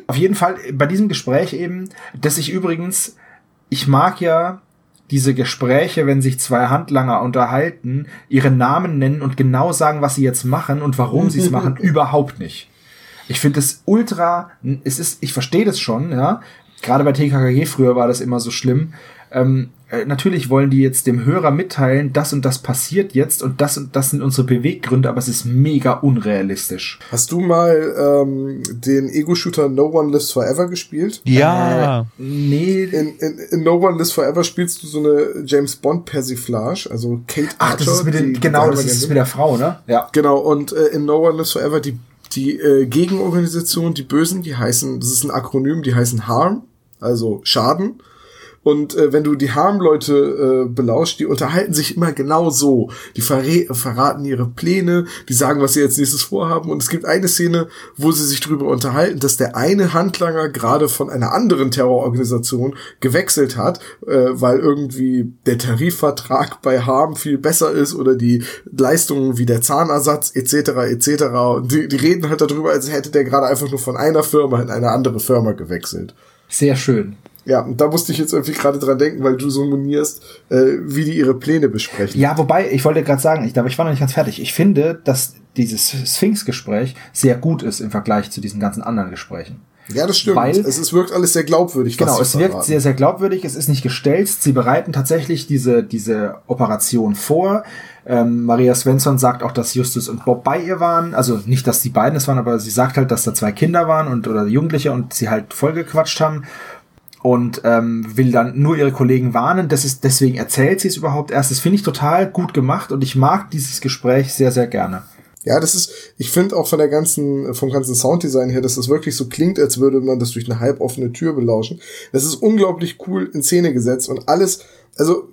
Auf jeden Fall bei diesem Gespräch eben, dass ich übrigens, ich mag ja diese Gespräche, wenn sich zwei Handlanger unterhalten, ihre Namen nennen und genau sagen, was sie jetzt machen und warum sie es machen, überhaupt nicht. Ich finde es ultra, es ist, ich verstehe das schon, ja. Gerade bei TKKG früher war das immer so schlimm. Ähm, äh, natürlich wollen die jetzt dem Hörer mitteilen, das und das passiert jetzt und das und das sind unsere Beweggründe, aber es ist mega unrealistisch. Hast du mal ähm, den Ego-Shooter No One Lives Forever gespielt? Ja. Äh, nee. In, in, in No One Lives Forever spielst du so eine James Bond Persiflage, also Kate Ach, Archer. das ist mit den, genau, das ist mit der Frau, ne? Ja. Genau, und äh, in No One Lives Forever, die, die äh, Gegenorganisation, die Bösen, die heißen, das ist ein Akronym, die heißen Harm, also Schaden. Und äh, wenn du die Harm-Leute äh, belauscht, die unterhalten sich immer genau so. Die verre verraten ihre Pläne, die sagen, was sie als nächstes vorhaben. Und es gibt eine Szene, wo sie sich darüber unterhalten, dass der eine Handlanger gerade von einer anderen Terrororganisation gewechselt hat, äh, weil irgendwie der Tarifvertrag bei Harm viel besser ist oder die Leistungen wie der Zahnersatz etc. etc. Und die, die reden halt darüber, als hätte der gerade einfach nur von einer Firma in eine andere Firma gewechselt. Sehr schön. Ja, und da musste ich jetzt irgendwie gerade dran denken, weil du so monierst, äh, wie die ihre Pläne besprechen. Ja, wobei, ich wollte gerade sagen, ich, aber ich war noch nicht ganz fertig. Ich finde, dass dieses Sphinx-Gespräch sehr gut ist im Vergleich zu diesen ganzen anderen Gesprächen. Ja, das stimmt. Weil- es, es wirkt alles sehr glaubwürdig. Genau, es wirkt sehr, sehr glaubwürdig, es ist nicht gestelzt, sie bereiten tatsächlich diese, diese Operation vor. Ähm, Maria Svensson sagt auch, dass Justus und Bob bei ihr waren. Also nicht, dass die beiden es waren, aber sie sagt halt, dass da zwei Kinder waren und oder Jugendliche und sie halt vollgequatscht haben und ähm, will dann nur ihre Kollegen warnen. Das ist deswegen erzählt sie es überhaupt erst. Das finde ich total gut gemacht und ich mag dieses Gespräch sehr, sehr gerne. Ja, das ist, ich finde auch von der ganzen, vom ganzen Sounddesign her, dass das wirklich so klingt, als würde man das durch eine halboffene Tür belauschen. Das ist unglaublich cool in Szene gesetzt und alles, also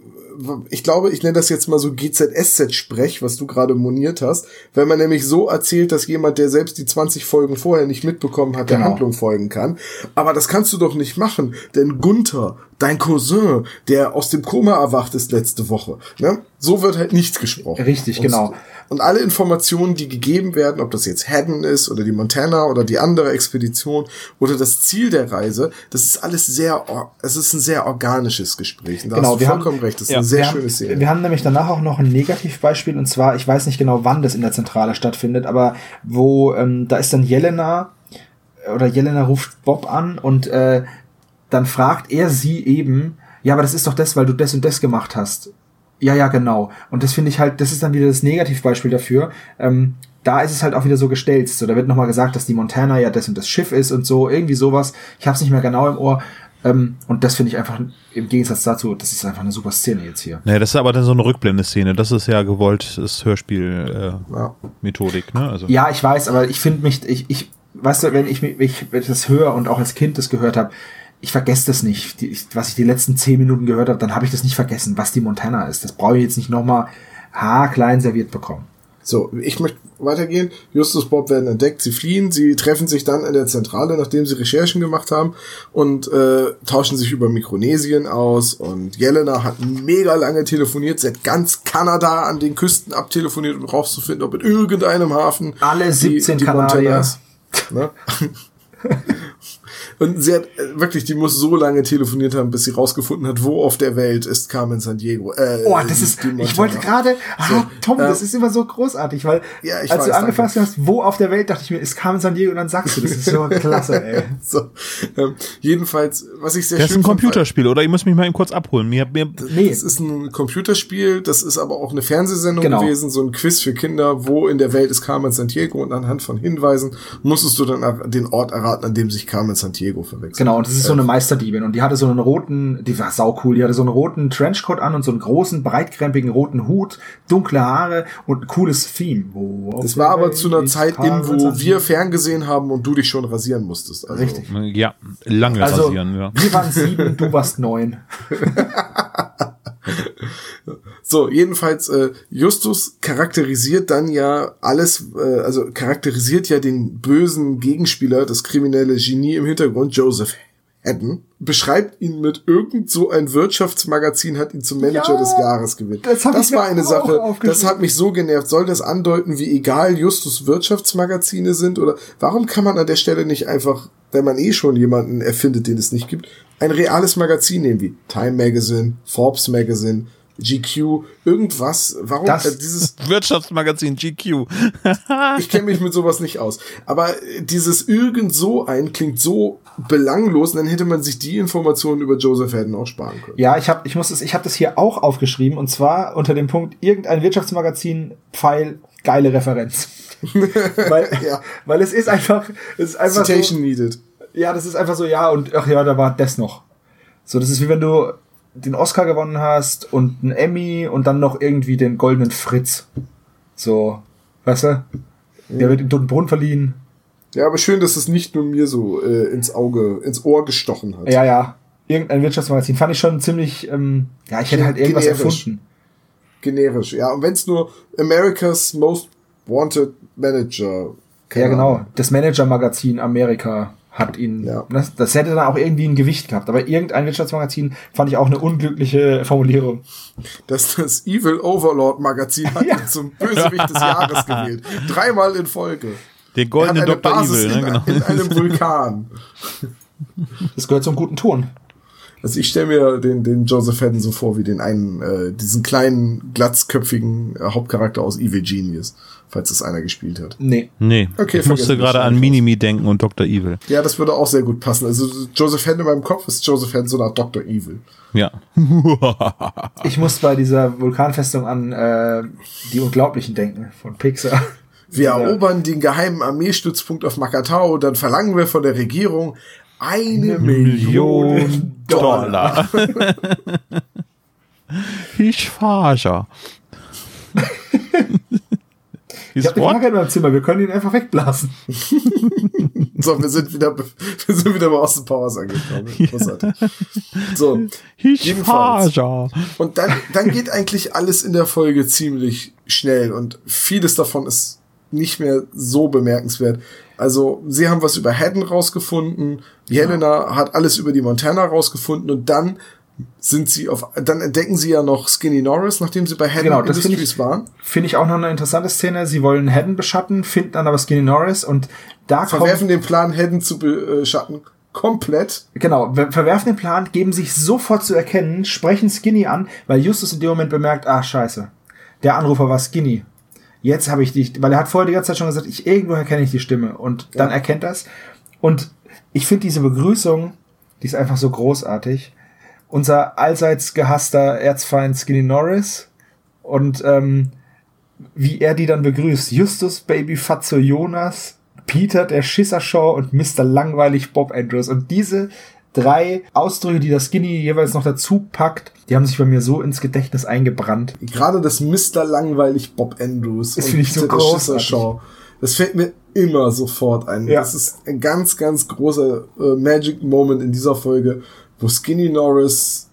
ich glaube, ich nenne das jetzt mal so GZSZ-Sprech, was du gerade moniert hast, wenn man nämlich so erzählt, dass jemand, der selbst die 20 Folgen vorher nicht mitbekommen hat, der Genau. Handlung folgen kann. Aber das kannst du doch nicht machen, denn Gunther, dein Cousin, der aus dem Koma erwacht ist letzte Woche, ne? So wird halt nichts gesprochen. Richtig, Und- genau. Und alle Informationen, die gegeben werden, ob das jetzt Haddon ist oder die Montana oder die andere Expedition oder das Ziel der Reise, das ist alles sehr, es ist ein sehr organisches Gespräch. Und da Genau, hast du wir haben- vollkommen recht. Das ist ja, eine sehr wir schöne haben, Szene. Wir haben nämlich danach auch noch ein Negativbeispiel und zwar, ich weiß nicht genau, wann das in der Zentrale stattfindet, aber wo, ähm, da ist dann Jelena oder Jelena ruft Bob an und äh, dann fragt er sie eben, ja, aber das ist doch das, weil du das und das gemacht hast. Ja, ja, genau. Und das finde ich halt, das ist dann wieder das Negativbeispiel dafür. Ähm, da ist es halt auch wieder so gestelzt. So, da wird nochmal gesagt, dass die Montana ja das und das Schiff ist und so, irgendwie sowas. Ich habe es nicht mehr genau im Ohr. Ähm, und das finde ich einfach im Gegensatz dazu, das ist einfach eine super Szene jetzt hier. Naja, das ist aber dann so eine Rückblende-Szene. Das ist ja gewolltes Hörspiel-Methodik, Ja. ne? Also. Ja, ich weiß, aber ich finde mich, ich, ich, weißt du, wenn ich, mich- ich das höre und auch als Kind das gehört habe, ich vergesse das nicht. Die, was ich die letzten zehn Minuten gehört habe, dann habe ich das nicht vergessen, was die Montana ist. Das brauche ich jetzt nicht nochmal haarklein serviert bekommen. So, ich möchte weitergehen. Justus Bob werden entdeckt, sie fliehen, sie treffen sich dann in der Zentrale, nachdem sie Recherchen gemacht haben und äh, tauschen sich über Mikronesien aus und Jelena hat mega lange telefoniert, sie hat ganz Kanada an den Küsten abtelefoniert, um rauszufinden, ob in irgendeinem Hafen Alle 17 Montana Kanadier. ist. Ne? Und sie hat äh, wirklich, die muss so lange telefoniert haben, bis sie rausgefunden hat, wo auf der Welt ist Carmen San Diego. Äh, Oh, das ist, die ich wollte gerade, ah, So, Tom, ähm, das ist immer so großartig, weil Ja, ich als du weiß, angefasst hast, wo auf der Welt, dachte ich mir, ist Carmen San Diego und dann sagst du, das ist so klasse, ey. So, ähm, jedenfalls, was ich sehr Das ist schön ein fand, Computerspiel, oder? Ich muss mich mal eben kurz abholen. Mir, mir, Nee, Das ist ein Computerspiel, das ist aber auch eine Fernsehsendung Genau. gewesen, so ein Quiz für Kinder, wo in der Welt ist Carmen Sandiego und anhand von Hinweisen musstest du dann den Ort erraten, an dem sich Carmen Sandiego verwechselt. Genau, und das ist so eine Meisterdiebin und die hatte so einen roten, die war saucool, die hatte so einen roten Trenchcoat an und so einen großen, breitkrempigen roten Hut, dunkle Haare und ein cooles Theme. Wo auf Das war aber zu einer Zeit in, wo wir ferngesehen haben und du dich schon rasieren musstest. Also, Richtig. ja, lange Also, rasieren, ja. wir waren sieben, du warst neun. So, jedenfalls, äh, Justus charakterisiert dann ja alles, äh, also charakterisiert ja den bösen Gegenspieler, das kriminelle Genie im Hintergrund, Joseph Haddon, beschreibt ihn mit irgend so ein Wirtschaftsmagazin hat ihn zum Manager Ja, des Jahres gewählt. das ich war eine Sache, das hat mich so genervt. Soll das andeuten, wie egal Justus Wirtschaftsmagazine sind oder warum kann man an der Stelle nicht einfach, wenn man eh schon jemanden erfindet, den es nicht gibt, ein reales Magazin nehmen wie Time Magazine, Forbes Magazine, GQ, irgendwas. Warum Das- äh, dieses Wirtschaftsmagazin GQ. ich kenne mich mit sowas nicht aus. Aber dieses irgend so ein klingt so belanglos, und dann hätte man sich die Informationen über Joseph Haddon auch sparen können. Ja, ich habe ich muss es, ich habe das hier auch aufgeschrieben und zwar unter dem Punkt irgendein Wirtschaftsmagazin Pfeil geile Referenz. weil, Ja. weil es ist einfach es ist einfach so, Citation needed. Ja, das ist einfach so, ja, und ach ja, da war das noch. So, das ist wie wenn du den Oscar gewonnen hast und einen Emmy und dann noch irgendwie den goldenen Fritz. So, weißt du? Der wird im Toten Brunnen verliehen. Ja, aber schön, dass es nicht nur mir so äh, ins Auge, ins Ohr gestochen hat. Ja, ja. Irgendein Wirtschaftsmagazin. Fand ich schon ziemlich, ähm, ja, ich hätte halt irgendwas Generisch. erfunden. Generisch. Ja, und wenn es nur America's Most Wanted Manager. Ja, genau. Das Manager-Magazin Amerika hat ihn. Ja. Das, das hätte dann auch irgendwie ein Gewicht gehabt. Aber irgendein Wirtschaftsmagazin fand ich auch eine unglückliche Formulierung. dass das Evil Overlord Magazin hat Ja. ihn zum Bösewicht des Jahres gewählt. Dreimal in Folge. Der Er hat goldene eine Dr. Basis Evil, in, ne? genau. in einem Vulkan. Das gehört zum guten Ton. Also ich stelle mir den, den Joseph Haddon so vor wie den einen, äh, diesen kleinen, glatzköpfigen äh, Hauptcharakter aus Evil Genius, falls das einer gespielt hat. Nee. Nee, Okay, ich musste gerade an Minimi denken und Dr. Evil. Ja, das würde auch sehr gut passen. Also Joseph Haddon in meinem Kopf ist Joseph Haddon so Art Dr. Evil. Ja. Ich muss bei dieser Vulkanfestung an äh, die Unglaublichen denken von Pixar. Wir Ja. erobern den geheimen Armeestützpunkt auf Makatao, dann verlangen wir von der Regierung eine Million Dollar. ich Ich habe Wagen in meinem Zimmer, wir können ihn einfach wegblasen. So, wir sind wieder, wir sind wieder bei Austin Powers angekommen. Großartig. So. Ich jedenfalls. fahre. Und dann, dann geht eigentlich alles in der Folge ziemlich schnell und vieles davon ist nicht mehr so bemerkenswert. Also, sie haben was über Haddon rausgefunden, Helena hat alles über die Montana rausgefunden und dann sind sie auf, dann entdecken sie ja noch Skinny Norris, nachdem sie bei Haddon Genau, das Industries ich, waren. finde ich auch noch eine interessante Szene. Sie wollen Haddon beschatten, finden dann aber Skinny Norris und da Verwerfen den Plan, Haddon zu beschatten. Komplett. genau, ver- verwerfen den Plan, geben sich sofort zu erkennen, sprechen Skinny an, weil Justus in dem Moment bemerkt, ah, scheiße, der Anrufer war Skinny. Jetzt habe ich dich, weil er hat vorher die ganze Zeit schon gesagt, ich irgendwoher kenne ich die Stimme und dann Ja. erkennt das. Und ich finde diese Begrüßung, die ist einfach so großartig. Unser allseits gehasster Erzfeind Skinny Norris und ähm, wie er die dann begrüßt. Justus, Baby Fatzo Jonas, Peter, der Schissershaw und Mr. Langweilig Bob Andrews. Und diese drei Ausdrücke, die das Skinny jeweils noch dazu packt, die haben sich bei mir so ins Gedächtnis eingebrannt. Gerade das Mr. Langweilig Bob Andrews. Das finde ich so großartig. Das fällt mir immer sofort ein. Ja. Das ist ein ganz, ganz großer äh, Magic Moment in dieser Folge, wo Skinny Norris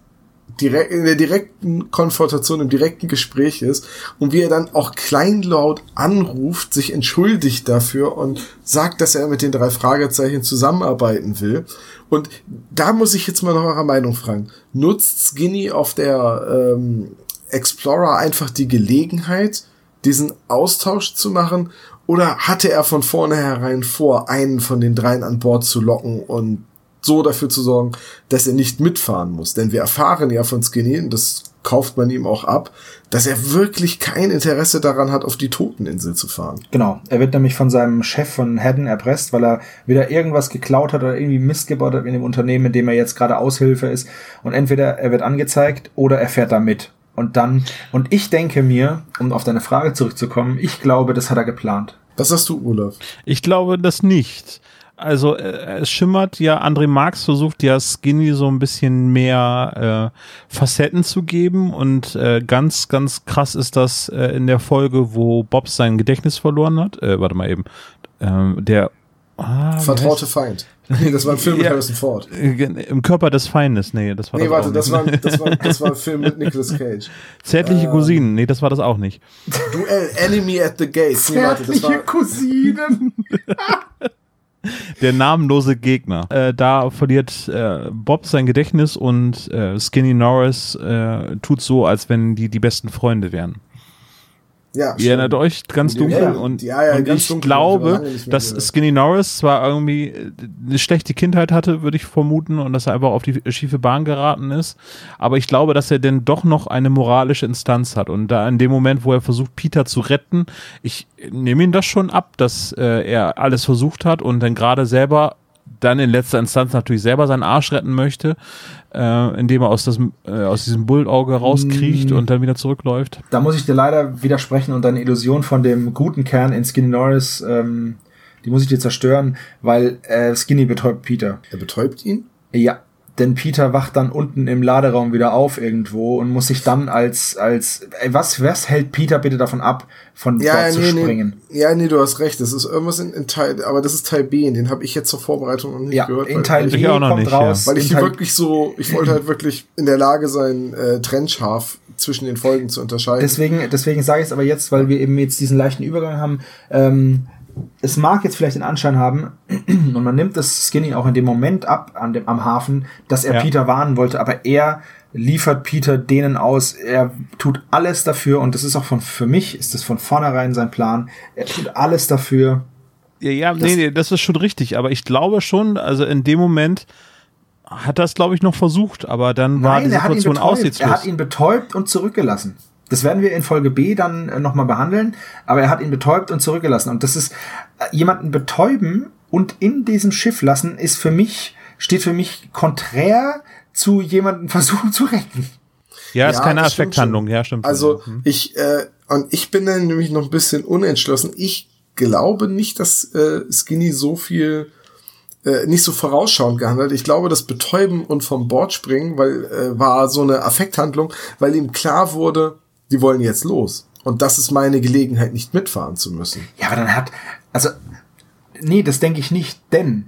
direkt in der direkten Konfrontation, im direkten Gespräch ist und wie er dann auch kleinlaut anruft, sich entschuldigt dafür und sagt, dass er mit den drei Fragezeichen zusammenarbeiten will. Und da muss ich jetzt mal nach eurer Meinung fragen. Nutzt Skinny auf der ähm, Explorer einfach die Gelegenheit, diesen Austausch zu machen? Oder hatte er von vornherein vor, einen von den dreien an Bord zu locken und so dafür zu sorgen, dass er nicht mitfahren muss? Denn wir erfahren ja von Skinny, und das kauft man ihm auch ab, dass er wirklich kein Interesse daran hat, auf die Toteninsel zu fahren. Genau. Er wird nämlich von seinem Chef von Haddon erpresst, weil er wieder irgendwas geklaut hat oder irgendwie Mist gebaut hat in dem Unternehmen, in dem er jetzt gerade Aushilfe ist. Und entweder er wird angezeigt oder er fährt da mit. Und dann, und ich denke mir, um auf deine Frage zurückzukommen, ich glaube, das hat er geplant. Was hast du, Olaf? Ich glaube das nicht. Also äh, es schimmert ja, André Marx versucht ja Skinny so ein bisschen mehr äh, Facetten zu geben und äh, ganz, ganz krass ist das äh, in der Folge, wo Bob sein Gedächtnis verloren hat. Äh, warte mal eben. Ähm, der ah, Vertraute Feind. Nee, das war ein Film mit Ja. Harrison Ford. äh, Im Körper des Feindes, nee, das war Nee, das warte, auch das nicht. war, das, war, das war ein Film mit Nicolas Cage. Zärtliche ähm, Cousinen, nee, das war das auch nicht. Duell Enemy at the Gates. Nee, warte, das war, Cousinen. Der namenlose Gegner. Äh, da verliert äh, Bob sein Gedächtnis und äh, Skinny Norris äh, tut so, als wenn die die besten Freunde wären. Ja, Ihr erinnert euch ganz dunkel. ja, und, ja, ja, und ganz ich dunkel, glaube, dass. Skinny Norris zwar irgendwie äh, eine schlechte Kindheit hatte, würde ich vermuten, und dass er einfach auf die schiefe Bahn geraten ist, aber ich glaube, dass er denn doch noch eine moralische Instanz hat. Und da in dem Moment, wo er versucht, Peter zu retten, ich nehme ihm das schon ab, dass äh, er alles versucht hat und dann gerade selber dann in letzter Instanz natürlich selber seinen Arsch retten möchte, äh, indem er aus, das, äh, aus diesem Bullauge rauskriecht Mm. und dann wieder zurückläuft. Da muss ich dir leider widersprechen und deine Illusion von dem guten Kern in Skinny Norris, ähm, die muss ich dir zerstören, weil äh, Skinny betäubt Peter. Er betäubt ihn? Ja, denn Peter wacht dann unten im Laderaum wieder auf irgendwo und muss sich dann als, als, ey, was, was hält Peter bitte davon ab, von Ja, dort zu nee, springen? nee. Ja, nee, du hast recht. Das ist irgendwas in, in Teil, aber das ist Teil B, den habe ich jetzt zur Vorbereitung noch nicht Ja, gehört. in weil- Teil B ich, Ich auch noch kommt nicht, raus. weil ich Teil, wirklich so, ich wollte halt wirklich in der Lage sein, äh, trennscharf zwischen den Folgen zu unterscheiden. deswegen, deswegen sage ich es aber jetzt, weil wir eben jetzt diesen leichten Übergang haben. Ähm, es mag jetzt vielleicht den Anschein haben, und man nimmt das Skinny auch in dem Moment ab an dem, am Hafen, dass er Ja. Peter warnen wollte, aber er liefert Peter denen aus, er tut alles dafür und das ist auch von, für mich ist das von vornherein sein Plan. Er tut alles dafür. Ja, ja nee, nee, das ist schon richtig, aber ich glaube schon, also in dem Moment hat das, glaube ich, noch versucht, aber dann war die Situation aussichtslos. Er hat ihn betäubt und zurückgelassen. Das werden wir in Folge B dann äh, nochmal behandeln, aber er hat ihn betäubt und zurückgelassen. Und das ist, äh, jemanden betäuben und in diesem Schiff lassen, ist für mich, steht für mich konträr zu jemanden versuchen zu retten. ja, ist Ja, keine das stimmt Affekthandlung, ja, stimmt. Also schon. Hm. ich äh, und ich bin dann nämlich noch ein bisschen unentschlossen. Ich glaube nicht, dass äh, Skinny so viel äh, nicht so vorausschauend gehandelt. Ich glaube, das Betäuben und vom Bord springen, weil äh, war so eine Affekthandlung, weil ihm klar wurde, die wollen jetzt los und das ist meine Gelegenheit, nicht mitfahren zu müssen. Ja, aber dann hat, also Nee, das denke ich nicht, denn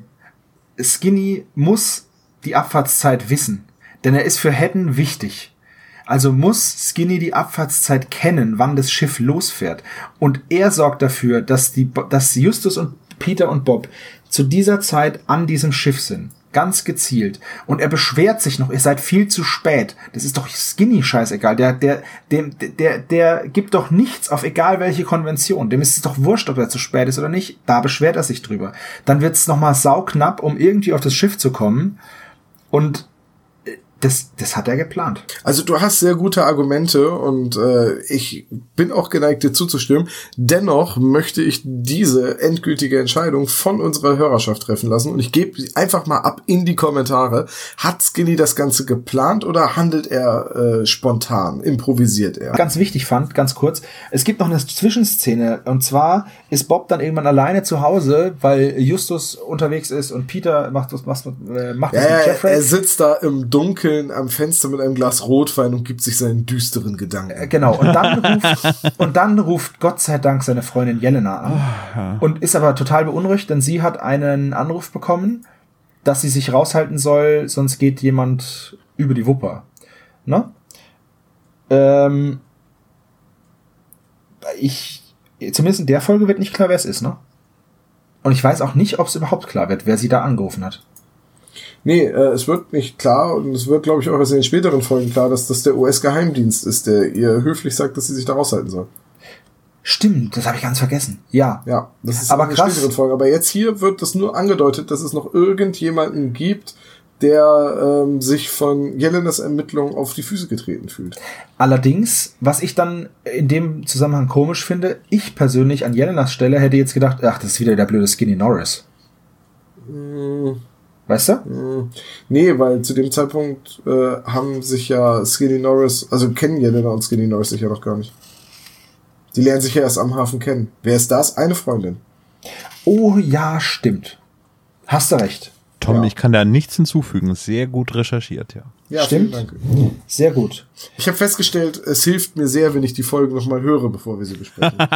Skinny muss die Abfahrtszeit wissen. Denn er ist für Hedden wichtig. Also muss Skinny die Abfahrtszeit kennen, wann das Schiff losfährt. Und er sorgt dafür, dass, die, dass Justus und Peter und Bob zu dieser Zeit an diesem Schiff sind. Ganz gezielt. Und er beschwert sich noch, ihr seid viel zu spät. Das ist doch Skinny scheißegal. Der, der, dem, der, der gibt doch nichts auf egal welche Konvention. Dem ist es doch wurscht, ob er zu spät ist oder nicht. Da beschwert er sich drüber. Dann wird's nochmal sauknapp, um irgendwie auf das Schiff zu kommen. Und das, das hat er geplant. Also du hast sehr gute Argumente und äh, ich bin auch geneigt, dir zuzustimmen. Dennoch möchte ich diese endgültige Entscheidung von unserer Hörerschaft treffen lassen und ich gebe einfach mal ab in die Kommentare. Hat Skinny das Ganze geplant oder handelt er äh, spontan, improvisiert er? Ganz wichtig fand, ganz kurz, es gibt noch eine Zwischenszene und zwar ist Bob dann irgendwann alleine zu Hause, weil Justus unterwegs ist und Peter macht das, macht, äh, macht das ja, mit Jeffrey. Er sitzt da im Dunkeln am Fenster mit einem Glas Rotwein und gibt sich seinen düsteren Gedanken. Äh, Genau, und dann ruft, und dann ruft Gott sei Dank seine Freundin Jelena an und ist aber total beunruhigt, denn sie hat einen Anruf bekommen, dass sie sich raushalten soll, sonst geht jemand über die Wupper. Ne? Ähm, ich, zumindest in der Folge wird nicht klar, wer es ist, ne? Und ich weiß auch nicht, ob es überhaupt klar wird, wer sie da angerufen hat. Nee, äh, es wird nicht klar und es wird, glaube ich, auch erst in den späteren Folgen klar, dass das der US-Geheimdienst ist, der ihr höflich sagt, dass sie sich da raushalten soll. Stimmt, das habe ich ganz vergessen. Ja. Ja, das ist Aber krass. späteren Folgen. Aber jetzt hier wird das nur angedeutet, dass es noch irgendjemanden gibt, der ähm, sich von Jelenas Ermittlungen auf die Füße getreten fühlt. Allerdings, was ich dann in dem Zusammenhang komisch finde, ich persönlich an Jelenas Stelle hätte jetzt gedacht, ach, das ist wieder der blöde Skinny Norris. Weißt du? Nee, weil zu dem Zeitpunkt äh, haben sich ja Skinny Norris, also kennen Jelena und Skinny Norris sich ja noch gar nicht. Die lernen sich ja erst am Hafen kennen. Wer ist das? Eine Freundin. Oh ja, stimmt. Hast du recht. Tom, Ja. ich kann da nichts hinzufügen. Sehr gut recherchiert, ja. Ja, Stimmt. Sehr gut. Ich habe festgestellt, es hilft mir sehr, wenn ich die Folgen nochmal höre, bevor wir sie besprechen.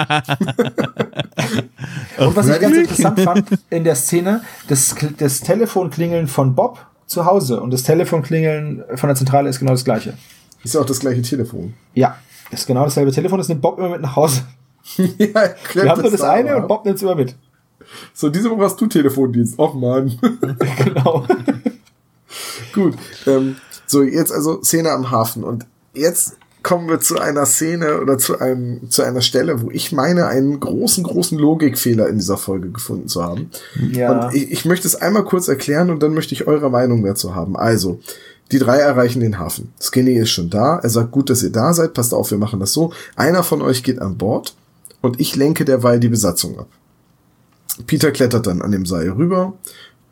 Und was ich ganz interessant fand in der Szene, das, das Telefonklingeln von Bob zu Hause und das Telefonklingeln von der Zentrale ist genau das gleiche. ist auch das gleiche Telefon. Ja, ist genau dasselbe Telefon, das nimmt Bob immer mit nach Hause. ja, Wir haben nur das da eine ab. und Bob nimmt es immer mit. So, diese Woche hast du Telefondienst. Och man. Genau. Gut. Ähm, so, jetzt also Szene am Hafen. Und jetzt kommen wir zu einer Szene oder zu einem, zu einer Stelle, wo ich meine, einen großen, großen Logikfehler in dieser Folge gefunden zu haben. Ja. Und ich, ich möchte es einmal kurz erklären und dann möchte ich eure Meinung dazu haben. Also, die drei erreichen den Hafen. Skinny ist schon da. Er sagt, gut, dass ihr da seid. Passt auf, wir machen das so. Einer von euch geht an Bord und ich lenke derweil die Besatzung ab. Peter klettert dann an dem Seil rüber.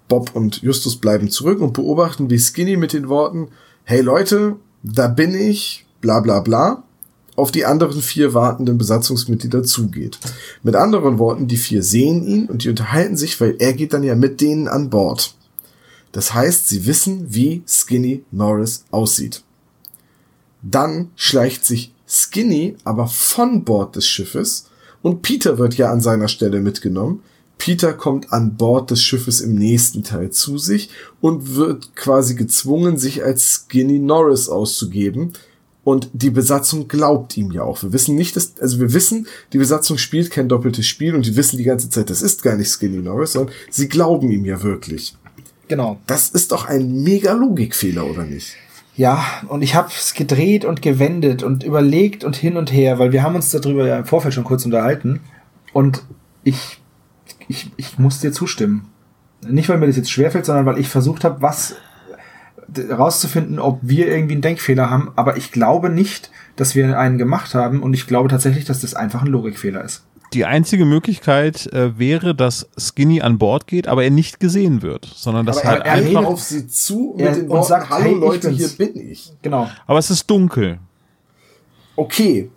Bob und Justus bleiben zurück und beobachten, wie Skinny mit den Worten, hey Leute, da bin ich, bla bla bla, auf die anderen vier wartenden Besatzungsmitglieder zugeht. Mit anderen Worten, die vier sehen ihn und die unterhalten sich, weil er geht dann ja mit denen an Bord. Das heißt, sie wissen, wie Skinny Norris aussieht. Dann schleicht sich Skinny aber von Bord des Schiffes und Peter wird ja an seiner Stelle mitgenommen. Peter kommt an Bord des Schiffes im nächsten Teil zu sich und wird quasi gezwungen, sich als Skinny Norris auszugeben. Und die Besatzung glaubt ihm ja auch. Wir wissen nicht, dass, also wir wissen, die Besatzung spielt kein doppeltes Spiel und die wissen die ganze Zeit, das ist gar nicht Skinny Norris, sondern sie glauben ihm ja wirklich. Genau. Das ist doch ein mega Logikfehler, oder nicht? Ja, und ich habe es gedreht und gewendet und überlegt und hin und her, weil wir haben uns darüber ja im Vorfeld schon kurz unterhalten. Und ich, ich, ich muss dir zustimmen. Nicht, weil mir das jetzt schwerfällt, sondern weil ich versucht habe, was rauszufinden, ob wir irgendwie einen Denkfehler haben. Aber ich glaube nicht, dass wir einen gemacht haben. Und ich glaube tatsächlich, dass das einfach ein Logikfehler ist. Die einzige Möglichkeit äh, wäre, dass Skinny an Bord geht, aber er nicht gesehen wird, sondern dass Aber halt er er einfach. auf sie zu er- mit den und Worten, sagt, hallo hey, Leute, hier bin's." bin ich. Genau. Aber es ist dunkel. Okay.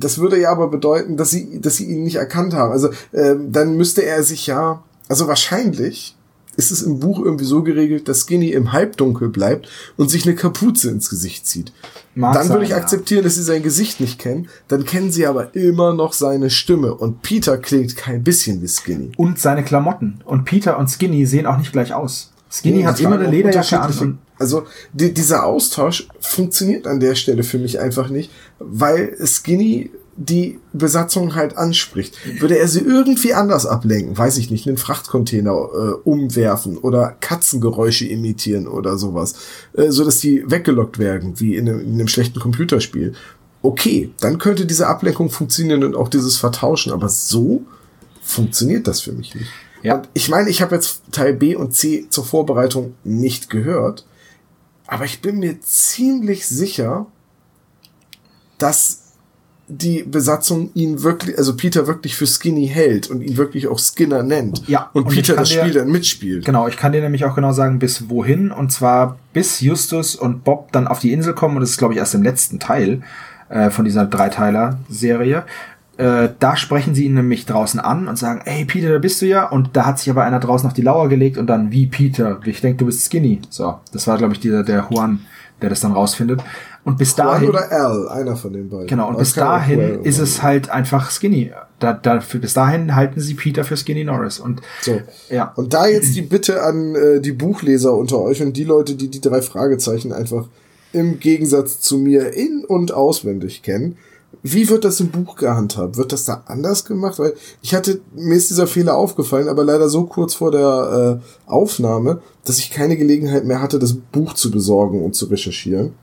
Das würde ja aber bedeuten, dass sie, dass sie ihn nicht erkannt haben. Also ähm, dann müsste er sich ja, also wahrscheinlich ist es im Buch irgendwie so geregelt, dass Skinny im Halbdunkel bleibt und sich eine Kapuze ins Gesicht zieht. Mag dann würde ich akzeptieren, dass sie sein Gesicht nicht kennen. Dann kennen sie aber immer noch seine Stimme. Und Peter klingt kein bisschen wie Skinny. Und seine Klamotten. Und Peter und Skinny sehen auch nicht gleich aus. Skinny Nee, hat immer eine Lederjacke an Also die, dieser Austausch funktioniert an der Stelle für mich einfach nicht, weil Skinny die Besatzung halt anspricht. Würde er sie irgendwie anders ablenken, weiß ich nicht, einen Frachtcontainer äh, umwerfen oder Katzengeräusche imitieren oder sowas, äh, so dass die weggelockt werden, wie in einem, in einem schlechten Computerspiel. Okay, dann könnte diese Ablenkung funktionieren und auch dieses Vertauschen, aber so funktioniert das für mich nicht. Ja. Und ich meine, ich habe jetzt Teil B und C zur Vorbereitung nicht gehört, aber ich bin mir ziemlich sicher, dass die Besatzung ihn wirklich, also Peter wirklich für Skinny hält und ihn wirklich auch Skinner nennt. Ja, Und, und Peter das dir- Spiel dann mitspielt. Genau, ich kann dir nämlich auch genau sagen, bis wohin. Und zwar bis Justus und Bob dann auf die Insel kommen. Und das ist, glaube ich, erst im letzten Teil äh, von dieser Dreiteiler-Serie. Äh, da sprechen sie ihn nämlich draußen an und sagen, hey Peter, da bist du ja. Und da hat sich aber einer draußen auf die Lauer gelegt und dann, wie Peter? Ich denke, du bist Skinny. So, das war, glaube ich, dieser, der Juan, der das dann rausfindet. Und bis Juan dahin. oder Al, einer von den beiden. Genau, und bis dahin Well ist es halt einfach Skinny. Da, da, für, bis dahin halten sie Peter für Skinny Norris. Und So. ja, Und da jetzt die Bitte an äh, die Buchleser unter euch und die Leute, die die drei Fragezeichen einfach im Gegensatz zu mir in- und auswendig kennen. Wie wird das im Buch gehandhabt? Wird das da anders gemacht? Weil ich hatte, mir ist dieser Fehler aufgefallen, aber leider so kurz vor der äh, Aufnahme, dass ich keine Gelegenheit mehr hatte, das Buch zu besorgen und zu recherchieren.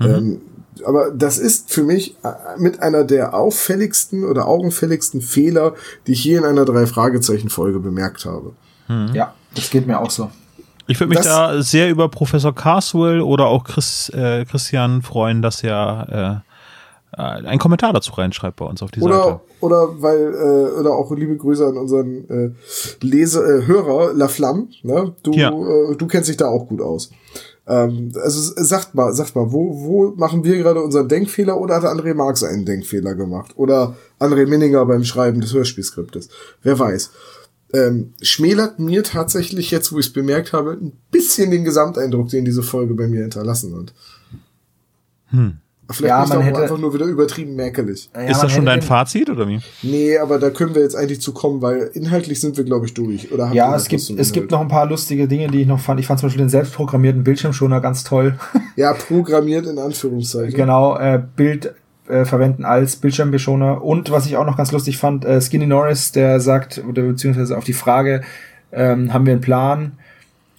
Ähm, aber das ist für mich äh, mit einer der auffälligsten oder augenfälligsten Fehler, die ich je in einer Drei-Fragezeichen-Folge bemerkt habe. ja, das geht mir auch so. Ich würde mich Das- da sehr über Professor Carswell oder auch Chris, äh, Christian freuen, dass er äh, äh, einen Kommentar dazu reinschreibt bei uns auf die Oder, Seite. oder weil, äh, oder auch liebe Grüße an unseren äh, Leser, äh, Hörer, La Flamme, ne? Du, Ja. äh, du kennst dich da auch gut aus. Ähm, also sagt mal, sagt mal, wo, wo machen wir gerade unseren Denkfehler oder hat André Marx einen Denkfehler gemacht? Oder André Minninger beim Schreiben des Hörspielskriptes? Wer weiß. Ähm, schmälert mir tatsächlich jetzt, wo ich es bemerkt habe, ein bisschen den Gesamteindruck, den diese Folge bei mir hinterlassen hat. Hm. Vielleicht Ja, bin ich man hätte- einfach nur wieder übertrieben mäkelig. Ja, ist das schon dein Fazit oder wie? Nee, aber da können wir jetzt eigentlich zu kommen, weil inhaltlich sind wir, glaube ich, durch. Oder Ja, es gibt, es gibt noch ein paar lustige Dinge, die ich noch fand. Ich fand zum Beispiel den selbstprogrammierten Bildschirmschoner ganz toll. Ja, programmiert in Anführungszeichen. genau, äh, Bild äh, verwenden als Bildschirmbeschoner. Und was ich auch noch ganz lustig fand, äh, Skinny Norris, der sagt, oder beziehungsweise auf die Frage, ähm, haben wir einen Plan?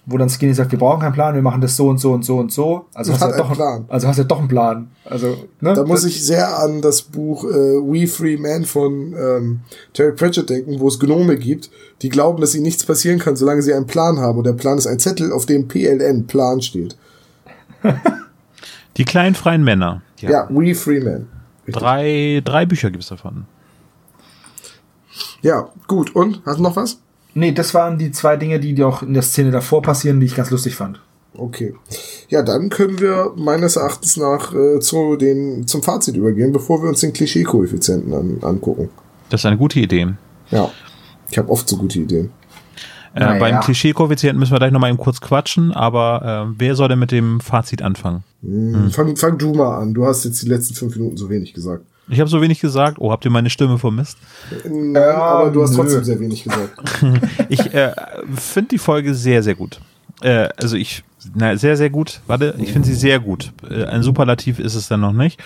Wo dann Skinny sagt, wir brauchen keinen Plan, wir machen das so und so und so und so. Also hast du ja doch einen Plan. Also hast du ja doch einen Plan. Also, ne? Da muss ich sehr an das Buch äh, We Free Man von ähm, Terry Pratchett denken, wo es Gnome gibt, die glauben, dass ihnen nichts passieren kann, solange sie einen Plan haben. Und der Plan ist ein Zettel, auf dem PLN, Plan steht. Die kleinen freien Männer. Ja, We Free Man. Richtig. Drei, drei Bücher gibt es davon. Ja, gut. Und? Hast du noch was? Nee, das waren die zwei Dinge, die, die auch in der Szene davor passieren, die ich ganz lustig fand. Okay. Ja, dann können wir meines Erachtens nach äh, zu den, zum Fazit übergehen, bevor wir uns den Klischee-Koeffizienten an, angucken. Das ist eine gute Idee. Ja. Ich habe oft so gute Ideen. Äh, Naja. Beim Klischee-Koeffizienten müssen wir gleich nochmal eben kurz quatschen, aber äh, wer soll denn mit dem Fazit anfangen? Hm. Fang, fang du mal an. Du hast jetzt die letzten fünf Minuten so wenig gesagt. Ich habe so wenig gesagt. Oh, habt ihr meine Stimme vermisst? Nein, Ja, aber du hast nö. trotzdem sehr wenig gesagt. Ich äh, finde die Folge sehr, sehr gut. Äh, also ich, na, sehr, sehr gut. Warte, ich finde sie sehr gut. Äh, ein Superlativ ist es dann noch nicht.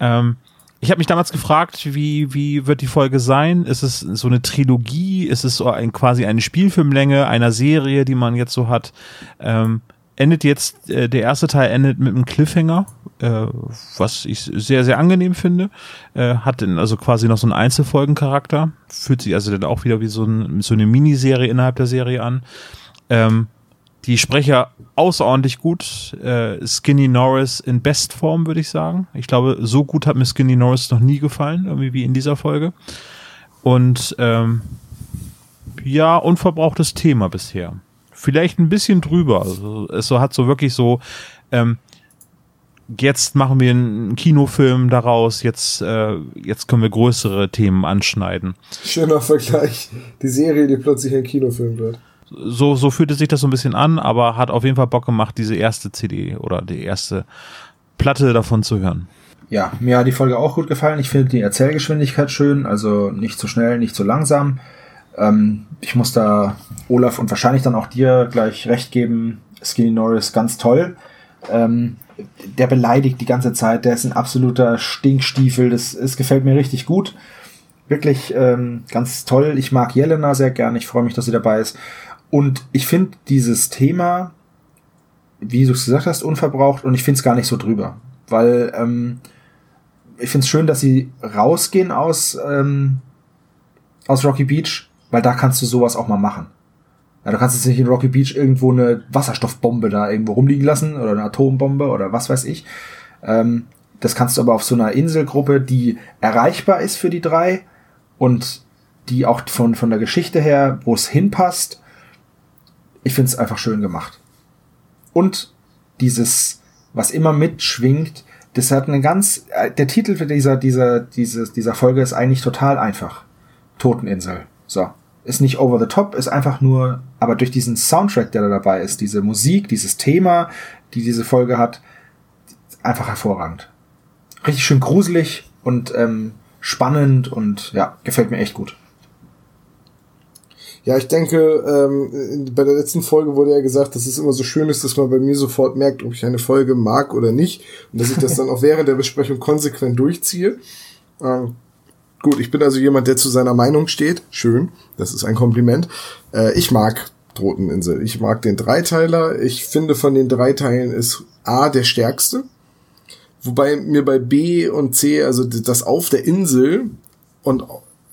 Ähm, ich habe mich damals gefragt, wie, wie wird die Folge sein? Ist es so eine Trilogie? Ist es so ein, quasi eine Spielfilmlänge einer Serie, die man jetzt so hat? Ähm, endet jetzt, äh, der erste Teil endet mit einem Cliffhanger, äh, was ich sehr, sehr angenehm finde. Äh, hat dann also quasi noch so einen Einzelfolgencharakter. Fühlt sich also dann auch wieder wie so, ein, so eine Miniserie innerhalb der Serie an. Ähm, die Sprecher außerordentlich gut. Äh, Skinny Norris in Bestform, würde ich sagen. Ich glaube, so gut hat mir Skinny Norris noch nie gefallen, irgendwie wie in dieser Folge. Und ähm, ja, unverbrauchtes Thema bisher. Vielleicht ein bisschen drüber. Also, es so hat so wirklich so, ähm, jetzt machen wir einen Kinofilm daraus, jetzt, äh, jetzt können wir größere Themen anschneiden. Schöner Vergleich. Die Serie, die plötzlich ein Kinofilm wird. so, so fühlte sich das so ein bisschen an, aber hat auf jeden Fall Bock gemacht, diese erste CD oder die erste Platte davon zu hören. Ja, mir hat die Folge auch gut gefallen. Ich finde die Erzählgeschwindigkeit schön, also nicht zu schnell, nicht zu langsam. Ähm, ich muss da Olaf und wahrscheinlich dann auch dir gleich recht geben. Skinny Norris ganz toll. Ähm, der beleidigt die ganze Zeit, der ist ein absoluter Stinkstiefel, das, das gefällt mir richtig gut. Wirklich ähm, ganz toll. Ich mag Jelena sehr gern, ich freue mich, dass sie dabei ist. Und ich finde dieses Thema, wie du es gesagt hast, unverbraucht und ich finde es gar nicht so drüber. Weil ähm, ich finde es schön, dass sie rausgehen aus, ähm, aus Rocky Beach, weil da kannst du sowas auch mal machen. Ja, du kannst jetzt nicht in Rocky Beach irgendwo eine Wasserstoffbombe da irgendwo rumliegen lassen oder eine Atombombe oder was weiß ich. Ähm, das kannst du aber auf so einer Inselgruppe, die erreichbar ist für die drei und die auch von, von der Geschichte her, wo es hinpasst. Ich finde es einfach schön gemacht. Und dieses, was immer mitschwingt, das hat eine ganz, äh, der Titel für dieser, dieser, dieses, dieser Folge ist eigentlich total einfach. Toteninsel. So. Ist nicht over the top, ist einfach nur, aber durch diesen Soundtrack, der da dabei ist, diese Musik, dieses Thema, die diese Folge hat, einfach hervorragend. Richtig schön gruselig und ähm, spannend und ja, gefällt mir echt gut. Ja, ich denke, ähm, bei der letzten Folge wurde ja gesagt, dass es immer so schön ist, dass man bei mir sofort merkt, ob ich eine Folge mag oder nicht. Und dass ich das dann auch während der Besprechung konsequent durchziehe. Ähm, gut, ich bin also jemand, der zu seiner Meinung steht. Schön, das ist ein Kompliment. Äh, ich mag Toteninsel. Ich mag den Dreiteiler. Ich finde, von den drei Teilen ist A der stärkste. Wobei mir bei B und C, also das auf der Insel und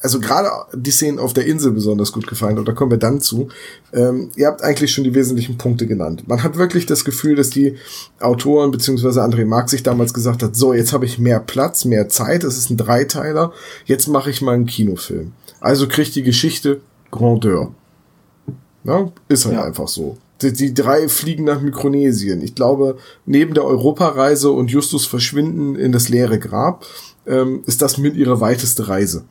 also gerade die Szenen auf der Insel besonders gut gefallen, und da kommen wir dann zu. Ähm, ihr habt eigentlich schon die wesentlichen Punkte genannt. Man hat wirklich das Gefühl, dass die Autoren beziehungsweise André Marx sich damals gesagt hat, so, jetzt habe ich mehr Platz, mehr Zeit, es ist ein Dreiteiler, jetzt mache ich mal einen Kinofilm. Also kriegt die Geschichte Grandeur. Ja, ist halt ja. einfach so. Die, die, drei fliegen nach Mikronesien. Ich glaube, neben der Europareise und Justus Verschwinden in das leere Grab ähm, ist das mit ihrer weiteste Reise.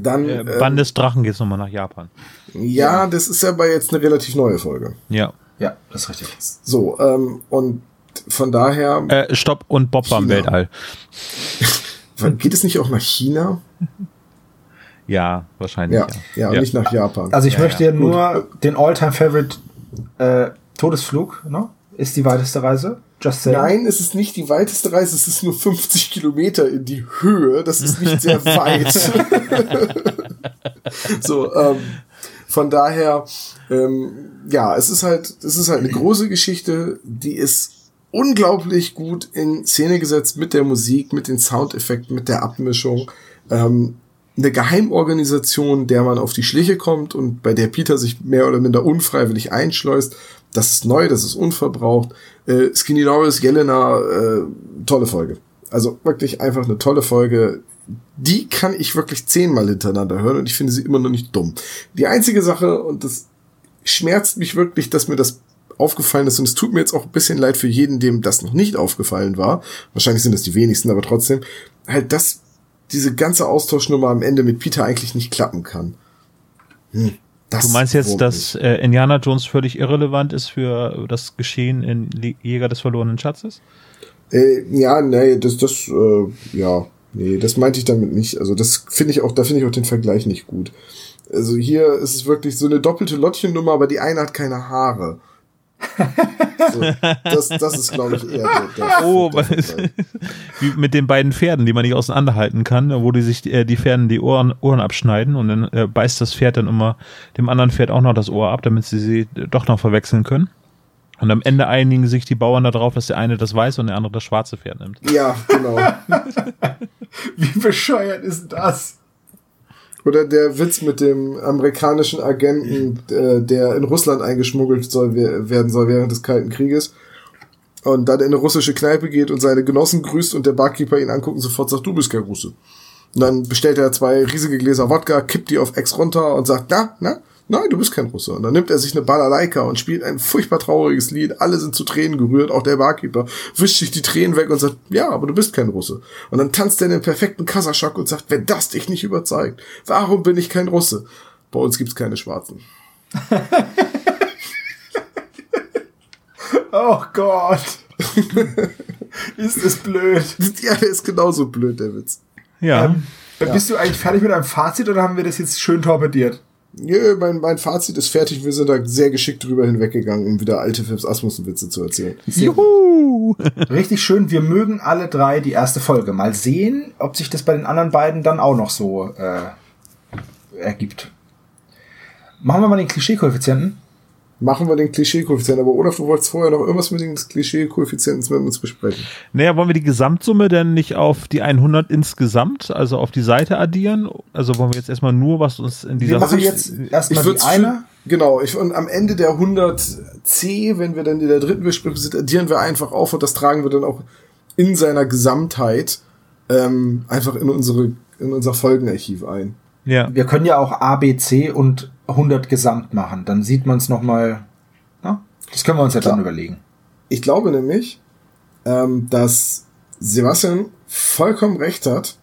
Dann, äh, Band ähm, des Drachen geht's nochmal nach Japan. Ja, das ist aber jetzt eine relativ neue Folge. Ja. Ja, das ist richtig. So, ähm, und von daher. Äh, Stopp und Bob war im Weltall. Geht es nicht auch nach China? Ja, wahrscheinlich. Ja, ja, ja. nicht nach Japan. Also ich ja, möchte ja, nur den Alltime favorite äh, Todesflug, ne? Ist die weiteste Reise. Just saying. Nein, es ist nicht die weiteste Reise, es ist nur 50 Kilometer in die Höhe. Das ist nicht sehr weit. so, ähm, von daher, ähm, ja, es ist halt, es ist halt eine große Geschichte, die ist unglaublich gut in Szene gesetzt mit der Musik, mit den Soundeffekten, mit der Abmischung. Ähm, eine Geheimorganisation, der man auf die Schliche kommt und bei der Peter sich mehr oder minder unfreiwillig einschleust. Das ist neu, das ist unverbraucht. Äh, Skinny Norris, Jelena, äh, tolle Folge. Also wirklich einfach eine tolle Folge. Die kann ich wirklich zehnmal hintereinander hören und ich finde sie immer noch nicht dumm. Die einzige Sache, und das schmerzt mich wirklich, dass mir das aufgefallen ist und es tut mir jetzt auch ein bisschen leid für jeden, dem das noch nicht aufgefallen war. Wahrscheinlich sind das die wenigsten, aber trotzdem, halt, dass diese ganze Austauschnummer am Ende mit Peter eigentlich nicht klappen kann. Hm. Das du meinst jetzt, dass äh, Indiana Jones völlig irrelevant ist für das Geschehen in Jäger des verlorenen Schatzes? Äh, ja, nee, das, das, äh, ja, nee, das meinte ich damit nicht. Also das finde ich auch, da finde ich auch den Vergleich nicht gut. Also hier ist es wirklich so eine doppelte Lottchennummer, aber die eine hat keine Haare. So, das, das ist, glaube ich, eher der, der Oh, der wie mit den beiden Pferden, die man nicht auseinanderhalten kann, wo die sich äh, die Pferden die Ohren, Ohren abschneiden und dann äh, beißt das Pferd dann immer dem anderen Pferd auch noch das Ohr ab, damit sie sie doch noch verwechseln können. Und am Ende einigen sich die Bauern darauf, dass der eine das weiße und der andere das schwarze Pferd nimmt. Ja, genau. wie bescheuert ist das? Oder der Witz mit dem amerikanischen Agenten, äh, der in Russland eingeschmuggelt soll, werden soll während des Kalten Krieges. Und dann in eine russische Kneipe geht und seine Genossen grüßt und der Barkeeper ihn anguckt und sofort sagt, du bist kein Russe. Und dann bestellt er zwei riesige Gläser Wodka, kippt die auf Ex runter und sagt, na, na, Nein, du bist kein Russe. Und dann nimmt er sich eine Balalaika und spielt ein furchtbar trauriges Lied. Alle sind zu Tränen gerührt, auch der Barkeeper wischt sich die Tränen weg und sagt, ja, aber du bist kein Russe. Und dann tanzt er in den perfekten Kasaschak und sagt, wenn das dich nicht überzeugt, warum bin ich kein Russe? Bei uns gibt's keine Schwarzen. oh Gott. ist es blöd. Ja, der ist genauso blöd, der Witz. Ja. Ähm, Bist du eigentlich fertig mit deinem Fazit oder haben wir das jetzt schön torpediert? Nö, mein, mein Fazit ist fertig. Wir sind da sehr geschickt drüber hinweggegangen, um wieder alte Phipps Asmussen-Witze zu erzählen. Juhu! Richtig schön. Wir mögen alle drei die erste Folge. Mal sehen, ob sich das bei den anderen beiden dann auch noch so äh, ergibt. Machen wir mal den Klischee-Koeffizienten. Machen wir den Klischee-Koeffizienten. Aber Olaf, du wolltest vorher noch irgendwas mit den Klischee-Koeffizienten mit uns besprechen. Naja, wollen wir die Gesamtsumme denn nicht auf die 100 insgesamt, also auf die Seite addieren? Also wollen wir jetzt erstmal nur, was uns in dieser... Wir machen ich- jetzt erstmal die eine. Genau, ich, und am Ende der 100c, wenn wir dann in der dritten Besprechung sind, addieren wir einfach auf und das tragen wir dann auch in seiner Gesamtheit ähm, einfach in unsere in unser Folgenarchiv ein. ja. Wir können ja auch A, B, C und 100 gesamt machen. Dann sieht man es nochmal. Das können wir uns ja dann überlegen. Ich glaube nämlich, ähm, dass Sebastian vollkommen recht hat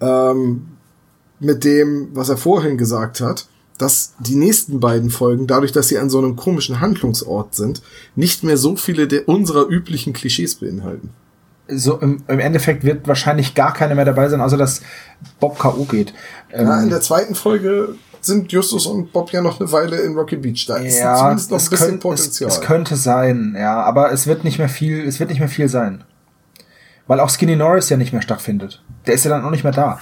ähm, mit dem, was er vorhin gesagt hat, dass die nächsten beiden Folgen, dadurch, dass sie an so einem komischen Handlungsort sind, nicht mehr so viele der unserer üblichen Klischees beinhalten. So im, im Endeffekt wird wahrscheinlich gar keiner mehr dabei sein, außer dass Bob K.O. geht. Ähm, Ja, in der zweiten Folge sind Justus und Bob ja noch eine Weile in Rocky Beach. Da ist ja, zumindest noch ein es, bisschen könnt, es, Potenzial. es könnte sein, ja, aber es wird nicht mehr viel, es wird nicht mehr viel sein. Weil auch Skinny Norris ja nicht mehr stattfindet. Der ist ja dann auch nicht mehr da.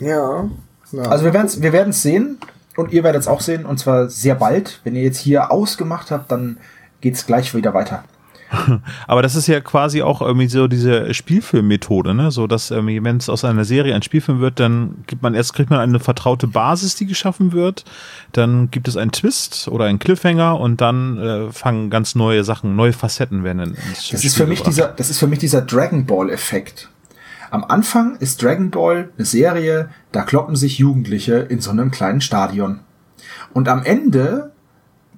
ja. ja. Also wir werden es wir werden's sehen und ihr werdet es auch sehen und zwar sehr bald. Wenn ihr jetzt hier ausgemacht habt, dann geht's gleich wieder weiter. Aber das ist ja quasi auch irgendwie so diese Spielfilmmethode, ne? So dass irgendwie, wenn es aus einer Serie ein Spielfilm wird, dann gibt man erst kriegt man eine vertraute Basis, die geschaffen wird, dann gibt es einen Twist oder einen Cliffhanger und dann äh, fangen ganz neue Sachen, neue Facetten werden Das Spiel ist für mich gebracht. dieser, das ist für mich dieser Dragon Ball Effekt. Am Anfang ist Dragon Ball eine Serie, da kloppen sich Jugendliche in so einem kleinen Stadion. Und am Ende,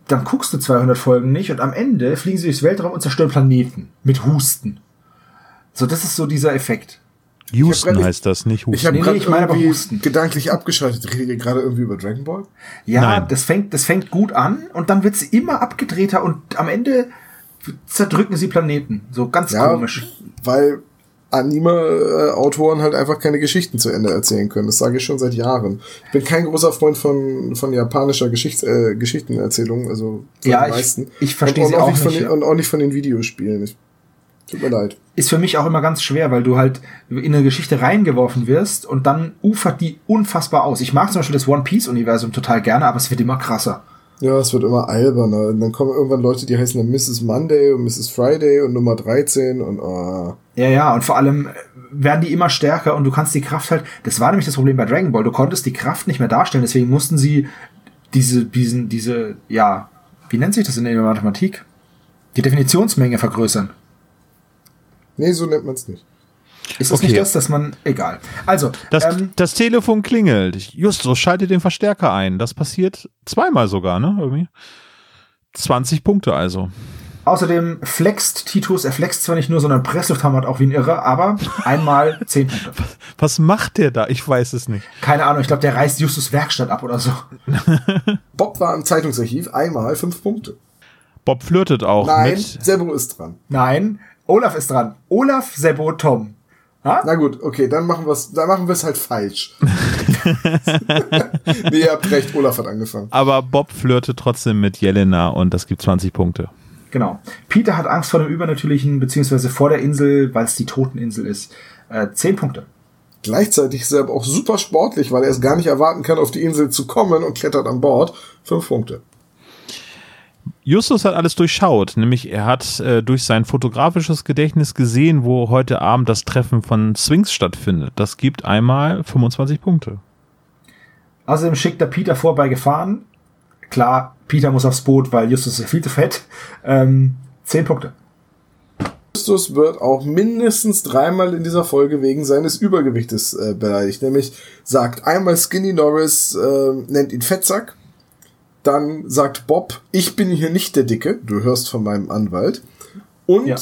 dann guckst du 200 Folgen nicht und am Ende fliegen sie durchs Weltraum und zerstören Planeten mit Husten. So, das ist so dieser Effekt. Houston Ich grad- heißt das, nicht ich Husten. habe Nee, ich meine aber Husten. gedanklich abgeschaltet. Redet ihr gerade irgendwie über Dragon Ball? Ja, Nein. das fängt, das fängt gut an und dann wird's immer abgedrehter und am Ende zerdrücken sie Planeten. So ganz Ja, komisch. weil Anime-Autoren halt einfach keine Geschichten zu Ende erzählen können. Das sage ich schon seit Jahren. Ich bin kein großer Freund von, von japanischer Geschichts äh, Geschichtenerzählung, also von Ja, den ich- meisten. ich verstehe Und sie auch nicht. Von den, und auch nicht von den Videospielen. Ich, tut mir leid. ist für mich auch immer ganz schwer, weil du halt in eine Geschichte reingeworfen wirst und dann ufert die unfassbar aus. Ich mag zum Beispiel das One Piece Universum total gerne, aber es wird immer krasser. Ja, es wird immer alberner. Und dann kommen irgendwann Leute, die heißen dann Mrs. Monday und Mrs. Friday und Nummer 13 und ah. Ja, ja, und vor allem werden die immer stärker und du kannst die Kraft halt, das war nämlich das Problem bei Dragon Ball, du konntest die Kraft nicht mehr darstellen, deswegen mussten sie diese, diesen, diese, ja, wie nennt sich das in der Mathematik? Die Definitionsmenge vergrößern. Nee, so nennt man es nicht. Ist das Okay. nicht das, dass man, egal. Also, Das, ähm, das Telefon klingelt. Justus, schalte den Verstärker ein. Das passiert zweimal sogar, ne? Irgendwie. 20 Punkte also. Außerdem flext Titus, er flext zwar nicht nur, sondern Presslufthammer auch wie ein Irrer, aber einmal 10 Punkte. Was macht der da? Ich weiß es nicht. Keine Ahnung, ich glaube, der reißt Justus Werkstatt ab oder so. Bob war im Zeitungsarchiv einmal fünf Punkte. Bob flirtet auch Nein, mit. Sebo ist dran. Nein, Olaf ist dran. Olaf, Sebo, Tom. Ha? Na gut, okay, dann machen wir es, dann machen wir es halt falsch. nee, ihr habt recht, Olaf hat angefangen. Aber Bob flirtet trotzdem mit Jelena und das gibt 20 Punkte. Genau. Peter hat Angst vor dem Übernatürlichen, beziehungsweise vor der Insel, weil es die Toteninsel ist. Äh, 10 Punkte. Gleichzeitig ist er aber auch super sportlich, weil er es gar nicht erwarten kann, auf die Insel zu kommen und klettert an Bord. Fünf Punkte. Justus hat alles durchschaut, nämlich er hat äh, durch sein fotografisches Gedächtnis gesehen, wo heute Abend das Treffen von Swings stattfindet. Das gibt einmal 25 Punkte. Außerdem schickt er Peter vorbei gefahren. Klar, Peter muss aufs Boot, weil Justus ist viel zu fett. Ähm, 10 Punkte. Justus wird auch mindestens dreimal in dieser Folge wegen seines Übergewichtes äh, beleidigt. Nämlich sagt einmal Skinny Norris, äh, nennt ihn Fettsack. Dann sagt Bob, ich bin hier nicht der Dicke, du hörst von meinem Anwalt. Und Ja.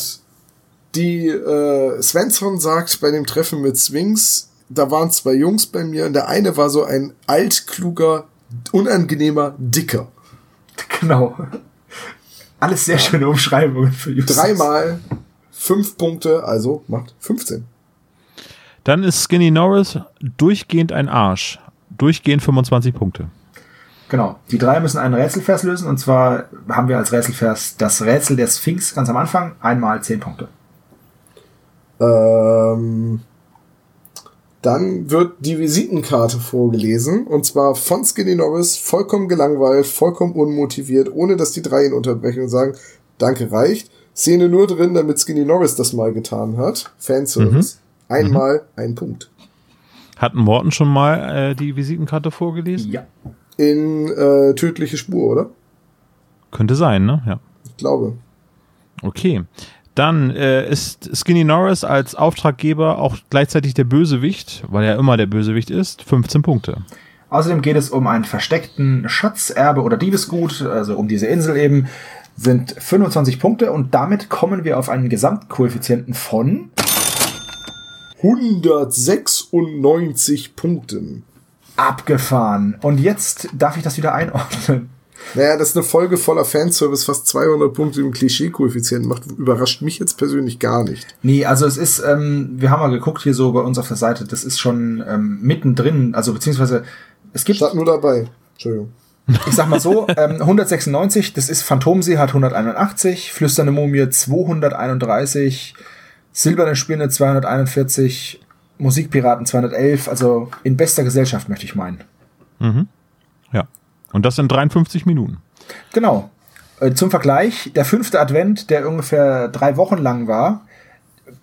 die äh, Svensson sagt bei dem Treffen mit Swings, da waren zwei Jungs bei mir und der eine war so ein altkluger unangenehmer, dicker. Genau. Alles sehr schöne Umschreibungen für Justus. Dreimal fünf Punkte, also macht 15. Dann ist Skinny Norris durchgehend ein Arsch. Durchgehend 25 Punkte. Genau. Die drei müssen einen Rätselvers lösen und zwar haben wir als Rätselvers das Rätsel der Sphinx ganz am Anfang. Einmal zehn Punkte. Ähm, dann wird die Visitenkarte vorgelesen und zwar von Skinny Norris, vollkommen gelangweilt, vollkommen unmotiviert, ohne dass die drei ihn unterbrechen und sagen, danke reicht. Szene nur drin, damit Skinny Norris das mal getan hat. Fanservice. Einmal ein Punkt. Hat Morten schon mal äh, die Visitenkarte vorgelesen? Ja. In äh, tödliche Spur, oder? Könnte sein, ne? Ja. Ich glaube. Okay. Dann äh, ist Skinny Norris als Auftraggeber auch gleichzeitig der Bösewicht, weil er immer der Bösewicht ist, 15 Punkte. Außerdem geht es um einen versteckten Schatz, Erbe oder Diebesgut, also um diese Insel eben, sind 25 Punkte und damit kommen wir auf einen Gesamtkoeffizienten von 196 Punkten. Abgefahren. Und jetzt darf ich das wieder einordnen. Naja, dass eine Folge voller Fanservice fast 200 Punkte im Klischee-Koeffizienten macht, überrascht mich jetzt persönlich gar nicht. Nee, also es ist, ähm, wir haben mal geguckt hier so bei uns auf der Seite, das ist schon ähm, mittendrin, also beziehungsweise es gibt, Statt nur dabei. Entschuldigung. ich sag mal so, ähm, 196, das ist Phantomsee hat 181, Flüsternde Mumie 231, Silberne Spinne 241, Musikpiraten 211, also in bester Gesellschaft möchte ich meinen. Ja. Und das in 53 Minuten. Genau. Äh, Zum Vergleich, der fünfte Advent, der ungefähr drei Wochen lang war,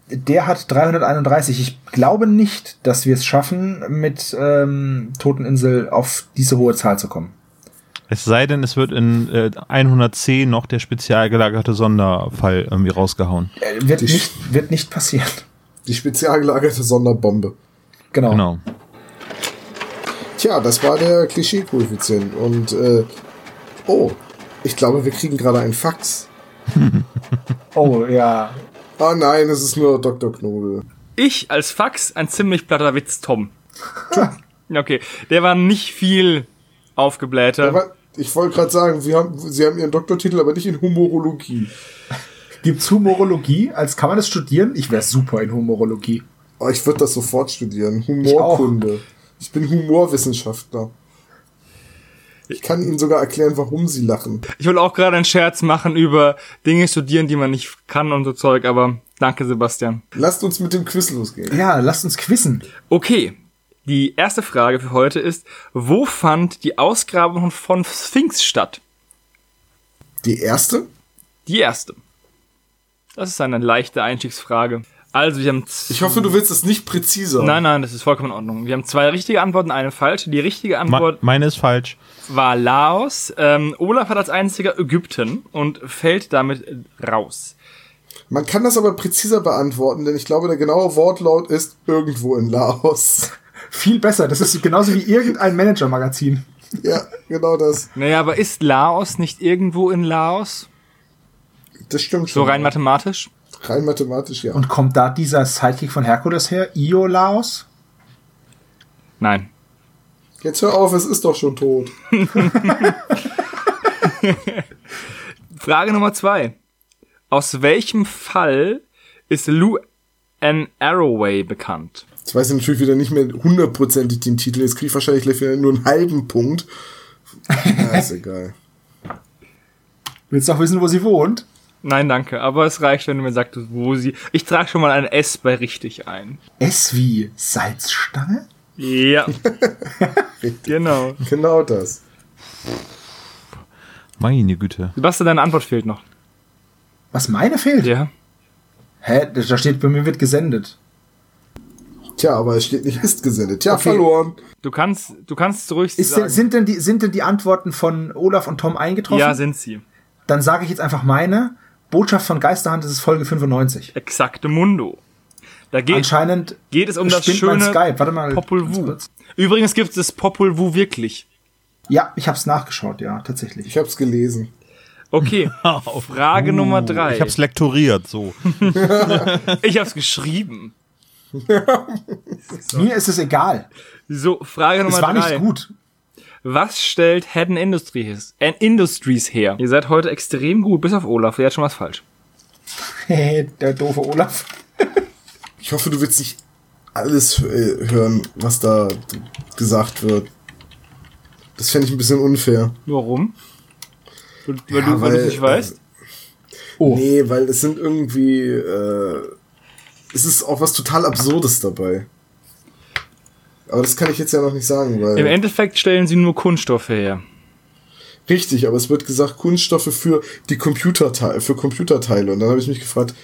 der hat 331. Ich glaube nicht, dass wir es schaffen, mit ähm, Toteninsel auf diese hohe Zahl zu kommen. Es sei denn, es wird in äh, 110 noch der spezial gelagerte Sonderfall irgendwie rausgehauen. Äh, wird, nicht, wird nicht passieren. Die spezial gelagerte Sonderbombe. Genau. Genau. Tja, das war der Klischee-Koeffizient. Und, äh, oh, ich glaube, wir kriegen gerade ein Fax. Oh, ja. Ah nein, es ist nur Dr. Knobel. Ich als Fax ein ziemlich platter Witz, Tom. okay, der war nicht viel aufgeblähter. Aber ich wollte gerade sagen, wir haben, Sie haben Ihren Doktortitel, aber nicht in Humorologie. Gibt's Humorologie? Als kann man das studieren? Ich wäre super in Humorologie. Oh, ich würde das sofort studieren. Humorkunde. Ich, bin Humorwissenschaftler. Ich kann Ihnen sogar erklären, warum Sie lachen. Ich wollte auch gerade einen Scherz machen über Dinge studieren, die man nicht kann und so Zeug, aber danke, Sebastian. Lasst uns mit dem Quiz losgehen. Ja, lasst uns quizzen. Okay, die erste Frage für heute ist, wo fand die Ausgrabung von Sphinx statt? Die erste? Die erste. Das ist eine leichte Einstiegsfrage. Also, wir haben... Ich hoffe, du willst es nicht präziser. Nein, nein, das ist vollkommen in Ordnung. Wir haben zwei richtige Antworten, eine falsche. Die richtige Ma Antwort meine ist falsch. war Laos. Ähm, Olaf hat als einziger Ägypten und fällt damit raus. Man kann das aber präziser beantworten, denn ich glaube, der genaue Wortlaut ist irgendwo in Laos. Viel besser. Das ist genauso wie irgendein Manager-Magazin. ja, genau das. Naja, aber ist Laos nicht irgendwo in Laos? Das stimmt So schon. rein mathematisch? Rein mathematisch, ja. Und kommt da dieser Sidekick von Herkules her? Iolaos? Nein. Jetzt hör auf, es ist doch schon tot. Frage Nummer zwei. Aus welchem Fall ist Lou Ann Arroway bekannt? Jetzt weiß ich natürlich wieder nicht mehr hundertprozentig den Titel. Jetzt krieg ich wahrscheinlich nur einen halben Punkt. Ja, ist egal. Willst du auch wissen, wo sie wohnt? Nein, danke. Aber es reicht, wenn du mir sagst, wo sie. Ich trage schon mal ein S bei richtig ein. S wie Salzstange? Ja. genau. Genau das. Meine Güte. Sebastian, deine Antwort fehlt noch. Was meine fehlt? Ja. Hä? Da steht, bei mir wird gesendet. Tja, aber es steht nicht ist gesendet. Tja, Okay. verloren. Du kannst, du kannst ruhig Ist sagen. sind, denn die, sind denn die Antworten von Olaf und Tom eingetroffen? ja, sind sie. Dann sage ich jetzt einfach meine. Botschaft von Geisterhand, das ist Folge 95. Exakte Mundo. Da geht, Anscheinend geht es um das schöne Skype. Warte mal. Popol Vuh. kurz. Übrigens gibt es das Popol Vuh wirklich. Ja, ich hab's nachgeschaut, ja, tatsächlich. Ich hab's gelesen. Okay. Frage Nummer drei. Ich hab's lektoriert, so. ich hab's geschrieben. Mir ist es egal. So, Frage Nummer Es war drei. nicht gut. Was stellt Hedden Industries, äh, Industries her? Ihr seid heute extrem gut, bis auf Olaf, der hat schon was falsch. der doofe Olaf. Ich hoffe, du willst nicht alles äh, hören, was da gesagt wird. Das fände ich ein bisschen unfair. Warum? Weil, Ja, du, weil du es weil, nicht weißt? Oh. Nee, weil es sind irgendwie, äh, es ist auch was total Absurdes dabei. Aber das kann ich jetzt ja noch nicht sagen, weil. Im Endeffekt stellen sie nur Kunststoffe her. Richtig, aber es wird gesagt, Kunststoffe für die Computerteile, für Computerteile. Und dann habe ich mich gefragt,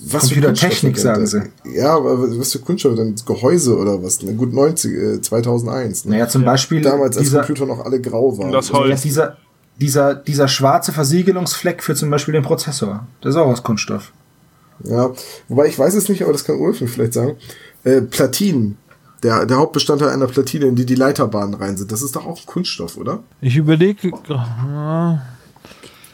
was für Computertechnik, Kunststoffe sagen denn? Ja, aber was für Kunststoffe denn? Gehäuse oder was? Na gut, 90, äh, 2001. Ne? Naja, zum Beispiel Damals, als dieser, Computer noch alle grau waren. Das Holz. dieser, dieser, dieser schwarze Versiegelungsfleck für zum Beispiel den Prozessor. Das ist auch aus Kunststoff. Ja, wobei ich weiß es nicht, aber das kann Ulf mir vielleicht sagen. Äh, Platinen. Der, der Hauptbestandteil einer Platine, in die die Leiterbahnen rein sind, das ist doch auch ein Kunststoff, oder? Ich überlege.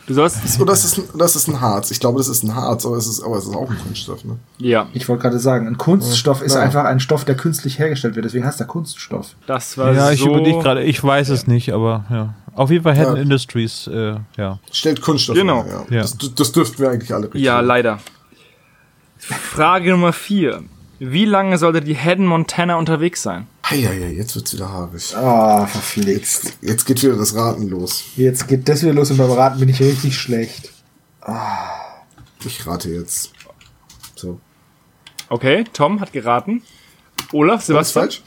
Du sollst, Oder ist es ein, das ist ein Harz? Ich glaube, das ist ein Harz, aber es ist, aber es ist auch ein Kunststoff, ne? ja, Ich wollte gerade sagen, ein Kunststoff ist Ja. einfach ein Stoff, der künstlich hergestellt wird. Deswegen heißt er Kunststoff. das war Ja, ich so. überlege gerade. Ich weiß es nicht, aber ja. Auf jeden Fall Ja. Industries, äh, ja. Stellt Kunststoff Genau. her, ja. Ja. Das, das dürften wir eigentlich alle richtig. Ja, leider. Frage Nummer vier. Wie lange sollte die Hedden Montana unterwegs sein? Heieiei, jetzt wird's wieder haarig. Ah, verflixt. Jetzt geht wieder das Raten los. Jetzt geht das wieder los und beim Raten bin ich richtig schlecht. Ich rate jetzt. So. Okay, Tom hat geraten. Olaf, Was Sebastian? falsch?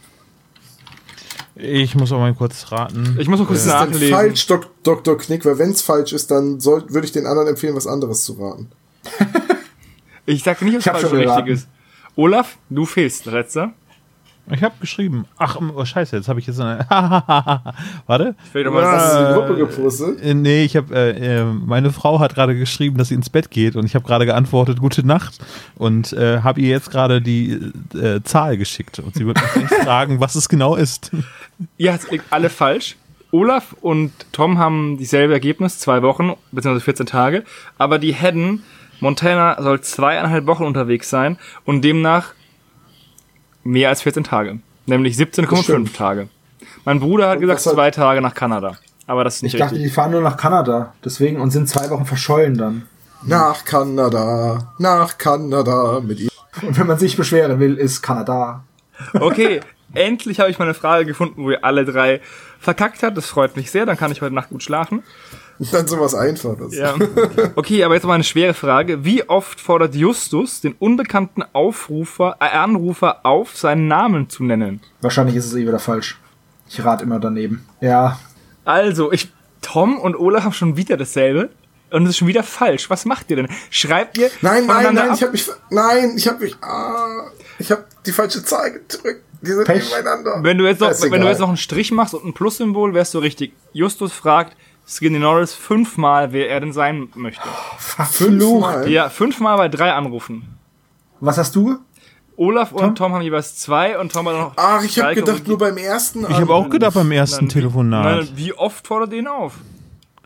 Ich muss auch mal kurz raten. Ich muss mal kurz Ist denn nachlesen. falsch, Dok Dr. Knick? Weil wenn's falsch ist, dann soll, würde ich den anderen empfehlen, was anderes zu raten. Ich sag nicht, ob es falsch oder richtig ist. Olaf, du fehlst, letzter. Ich habe geschrieben. Ach, oh scheiße, jetzt habe ich jetzt eine. Warte. Vielleicht doch mal Hast du die Gruppe gepostet? Äh, nee, ich habe äh, äh, meine Frau hat gerade geschrieben, dass sie ins Bett geht und ich habe gerade geantwortet gute Nacht und äh, habe ihr jetzt gerade die äh, Zahl geschickt und sie wird mich gleich fragen, was es genau ist. Ihr habt alle falsch. Olaf und Tom haben dieselbe Ergebnis, zwei Wochen, beziehungsweise 14 Tage. Aber die Hedden, Montana soll zweieinhalb Wochen unterwegs sein und demnach mehr als 14 Tage. Nämlich Das 17,5 stimmt. Tage. Mein Bruder hat Und gesagt zwei Tage nach Kanada. Aber das ist nicht Ich dachte, richtig. die fahren nur nach Kanada. Deswegen und sind zwei Wochen verschollen dann. Nach Kanada, nach Kanada mit ihm. Und wenn man sich beschweren will, ist Kanada. Okay, endlich habe ich meine Frage gefunden, wo ihr alle drei verkackt habt. Das freut mich sehr, dann kann ich heute Nacht gut schlafen. Dann sowas Einfaches. Ja. Okay, aber jetzt mal eine schwere Frage. Wie oft fordert Justus den unbekannten Aufrufer, äh, Anrufer auf, seinen Namen zu nennen? Wahrscheinlich ist es eh wieder falsch. Ich rate immer daneben. Ja. Also, ich, Tom und Olaf haben schon wieder dasselbe. Und es ist schon wieder falsch. Was macht ihr denn? Schreibt ihr Nein, nein, nein, ab? ich habe mich, nein, ich habe mich, ah, ich habe die falsche Zahl gedrückt. Die sind Pech. nebeneinander. Wenn du jetzt noch, wenn du jetzt noch einen Strich machst und ein Plus-Symbol, wärst du richtig. Justus fragt Skinny Norris fünfmal, wer er denn sein möchte. fünfmal. Ja, fünfmal bei drei Anrufen. Was hast du? Olaf und Tom, haben jeweils zwei und Tom hat noch. Ach, ich habe gedacht, nur beim ersten. Ich habe auch gedacht beim ersten Nein, Telefonat. Nein, wie oft fordert ihr ihn auf?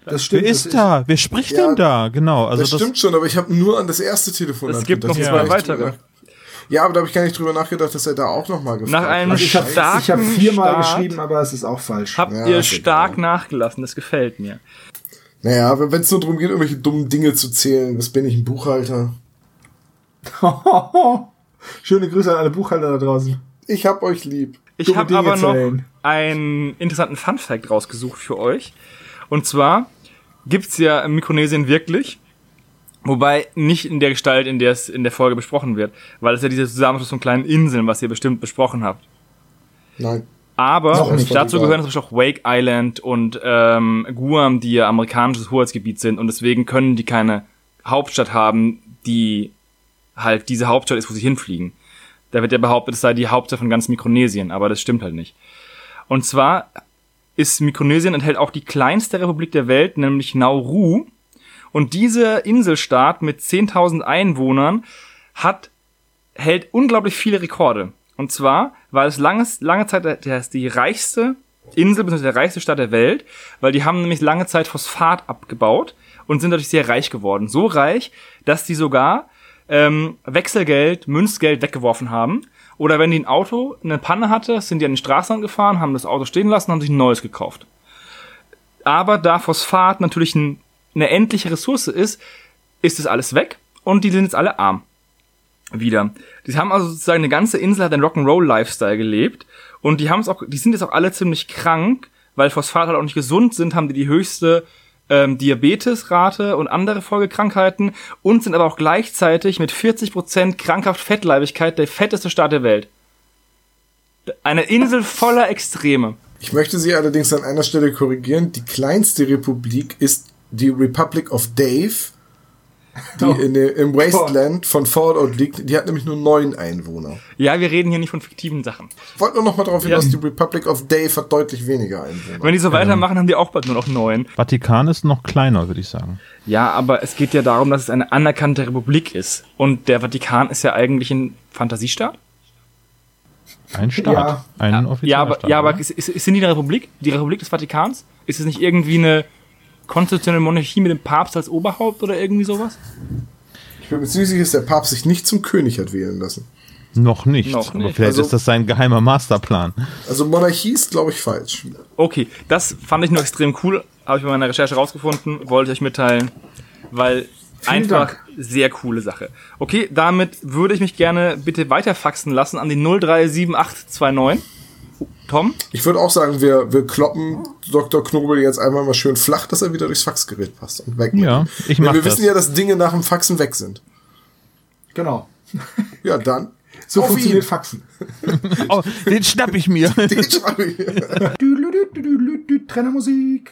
Das Wer das ist da? Wer spricht Ja, denn da? Genau. Also Das, das, stimmt schon, aber ich habe nur an das erste Telefon Es gibt noch gedacht. zwei weitere. Ja, aber da habe ich gar nicht drüber nachgedacht, dass er da auch noch mal gefragt Nach einem hat. Also ich habe starken ich hab viermal Start geschrieben, aber es ist auch falsch. Habt Ja, ihr stark egal. nachgelassen, das gefällt mir. Naja, wenn es nur darum geht, irgendwelche dummen Dinge zu zählen, was bin ich, ein Buchhalter? Schöne Grüße an alle Buchhalter da draußen. Ich hab euch lieb. Ich habe aber noch zählen. einen interessanten Fun-Fact rausgesucht für euch. Und zwar gibt's ja Mikronesien wirklich, wobei nicht in der Gestalt, in der es in der Folge besprochen wird, weil es ja dieser Zusammenschluss von kleinen Inseln, was ihr bestimmt besprochen habt. Nein. Aber dazu Egal. gehören zum Beispiel auch Wake Island und ähm, Guam, die ja amerikanisches Hoheitsgebiet sind und deswegen können die keine Hauptstadt haben, die halt diese Hauptstadt ist, wo sie hinfliegen. Da wird ja behauptet, es sei die Hauptstadt von ganz Mikronesien, aber das stimmt halt nicht. Und zwar ist Mikronesien enthält auch die kleinste Republik der Welt, nämlich Nauru. Und dieser Inselstaat mit 10.000 Einwohnern hat hält unglaublich viele Rekorde. Und zwar war es langes, lange Zeit der, der, die reichste Insel, bzw. der reichste Stadt der Welt, weil die haben nämlich lange Zeit Phosphat abgebaut und sind dadurch sehr reich geworden. So reich, dass die sogar ähm, Wechselgeld, Münzgeld weggeworfen haben. Oder wenn die ein Auto eine Panne hatte, sind die an den Straßenrand gefahren, haben das Auto stehen lassen, haben sich ein neues gekauft. Aber da Phosphat natürlich ein, eine endliche Ressource ist, ist es alles weg und die sind jetzt alle arm. Wieder. Die haben also sozusagen eine ganze Insel hat einen Rock'n'Roll-Lifestyle gelebt und die haben es auch, die sind jetzt auch alle ziemlich krank, weil Phosphat halt auch nicht gesund sind, haben die die höchste ähm, Diabetesrate und andere Folgekrankheiten und sind aber auch gleichzeitig mit 40% krankhaft Fettleibigkeit der fetteste Staat der Welt. Eine Insel voller Extreme. Ich möchte Sie allerdings an einer Stelle korrigieren. Die kleinste Republik ist die Republic of Dave, die Oh. in im Wasteland von Fallout liegt. Die hat nämlich nur neun Einwohner. Ja, wir reden hier nicht von fiktiven Sachen. Ich wollte nur noch mal darauf hinaus, Ja. die Republic of Dave hat deutlich weniger Einwohner. Wenn die so weitermachen, haben die auch bald nur noch neun. Vatikan ist noch kleiner, würde ich sagen. Ja, aber es geht ja darum, dass es eine anerkannte Republik ist. Und der Vatikan ist ja eigentlich ein Fantasiestaat. Ein Staat. Ja. Ein offizieller Ja, aber, Staat. ja, aber oder? ist, ist, sind die eine Republik? Die Republik des Vatikans? Ist es nicht irgendwie eine konstitutionelle Monarchie mit dem Papst als Oberhaupt oder irgendwie sowas? Ich bin mir ziemlich sicher, dass der Papst sich nicht zum König hat wählen lassen. Noch nicht. Noch Aber nicht. vielleicht Also- ist das sein geheimer Masterplan. Also Monarchie ist, glaube ich, falsch. Okay, das fand ich nur extrem cool. Habe ich bei meiner Recherche rausgefunden, wollte ich euch mitteilen, weil einfach Dank. sehr coole Sache. Okay, damit würde ich mich gerne bitte weiterfaxen lassen an die 037829. Tom? Ich würde auch sagen, wir, wir kloppen Dr. Knobel jetzt einmal mal schön flach, dass er wieder durchs Faxgerät passt und weg. Ja, ich Denn mach Wir das. wissen ja, dass Dinge nach dem Faxen weg sind. Genau. Ja, dann. So auf funktioniert ihn. Faxen. Oh, den schnapp ich mir. Den schreibe ich. Dü, Trennermusik.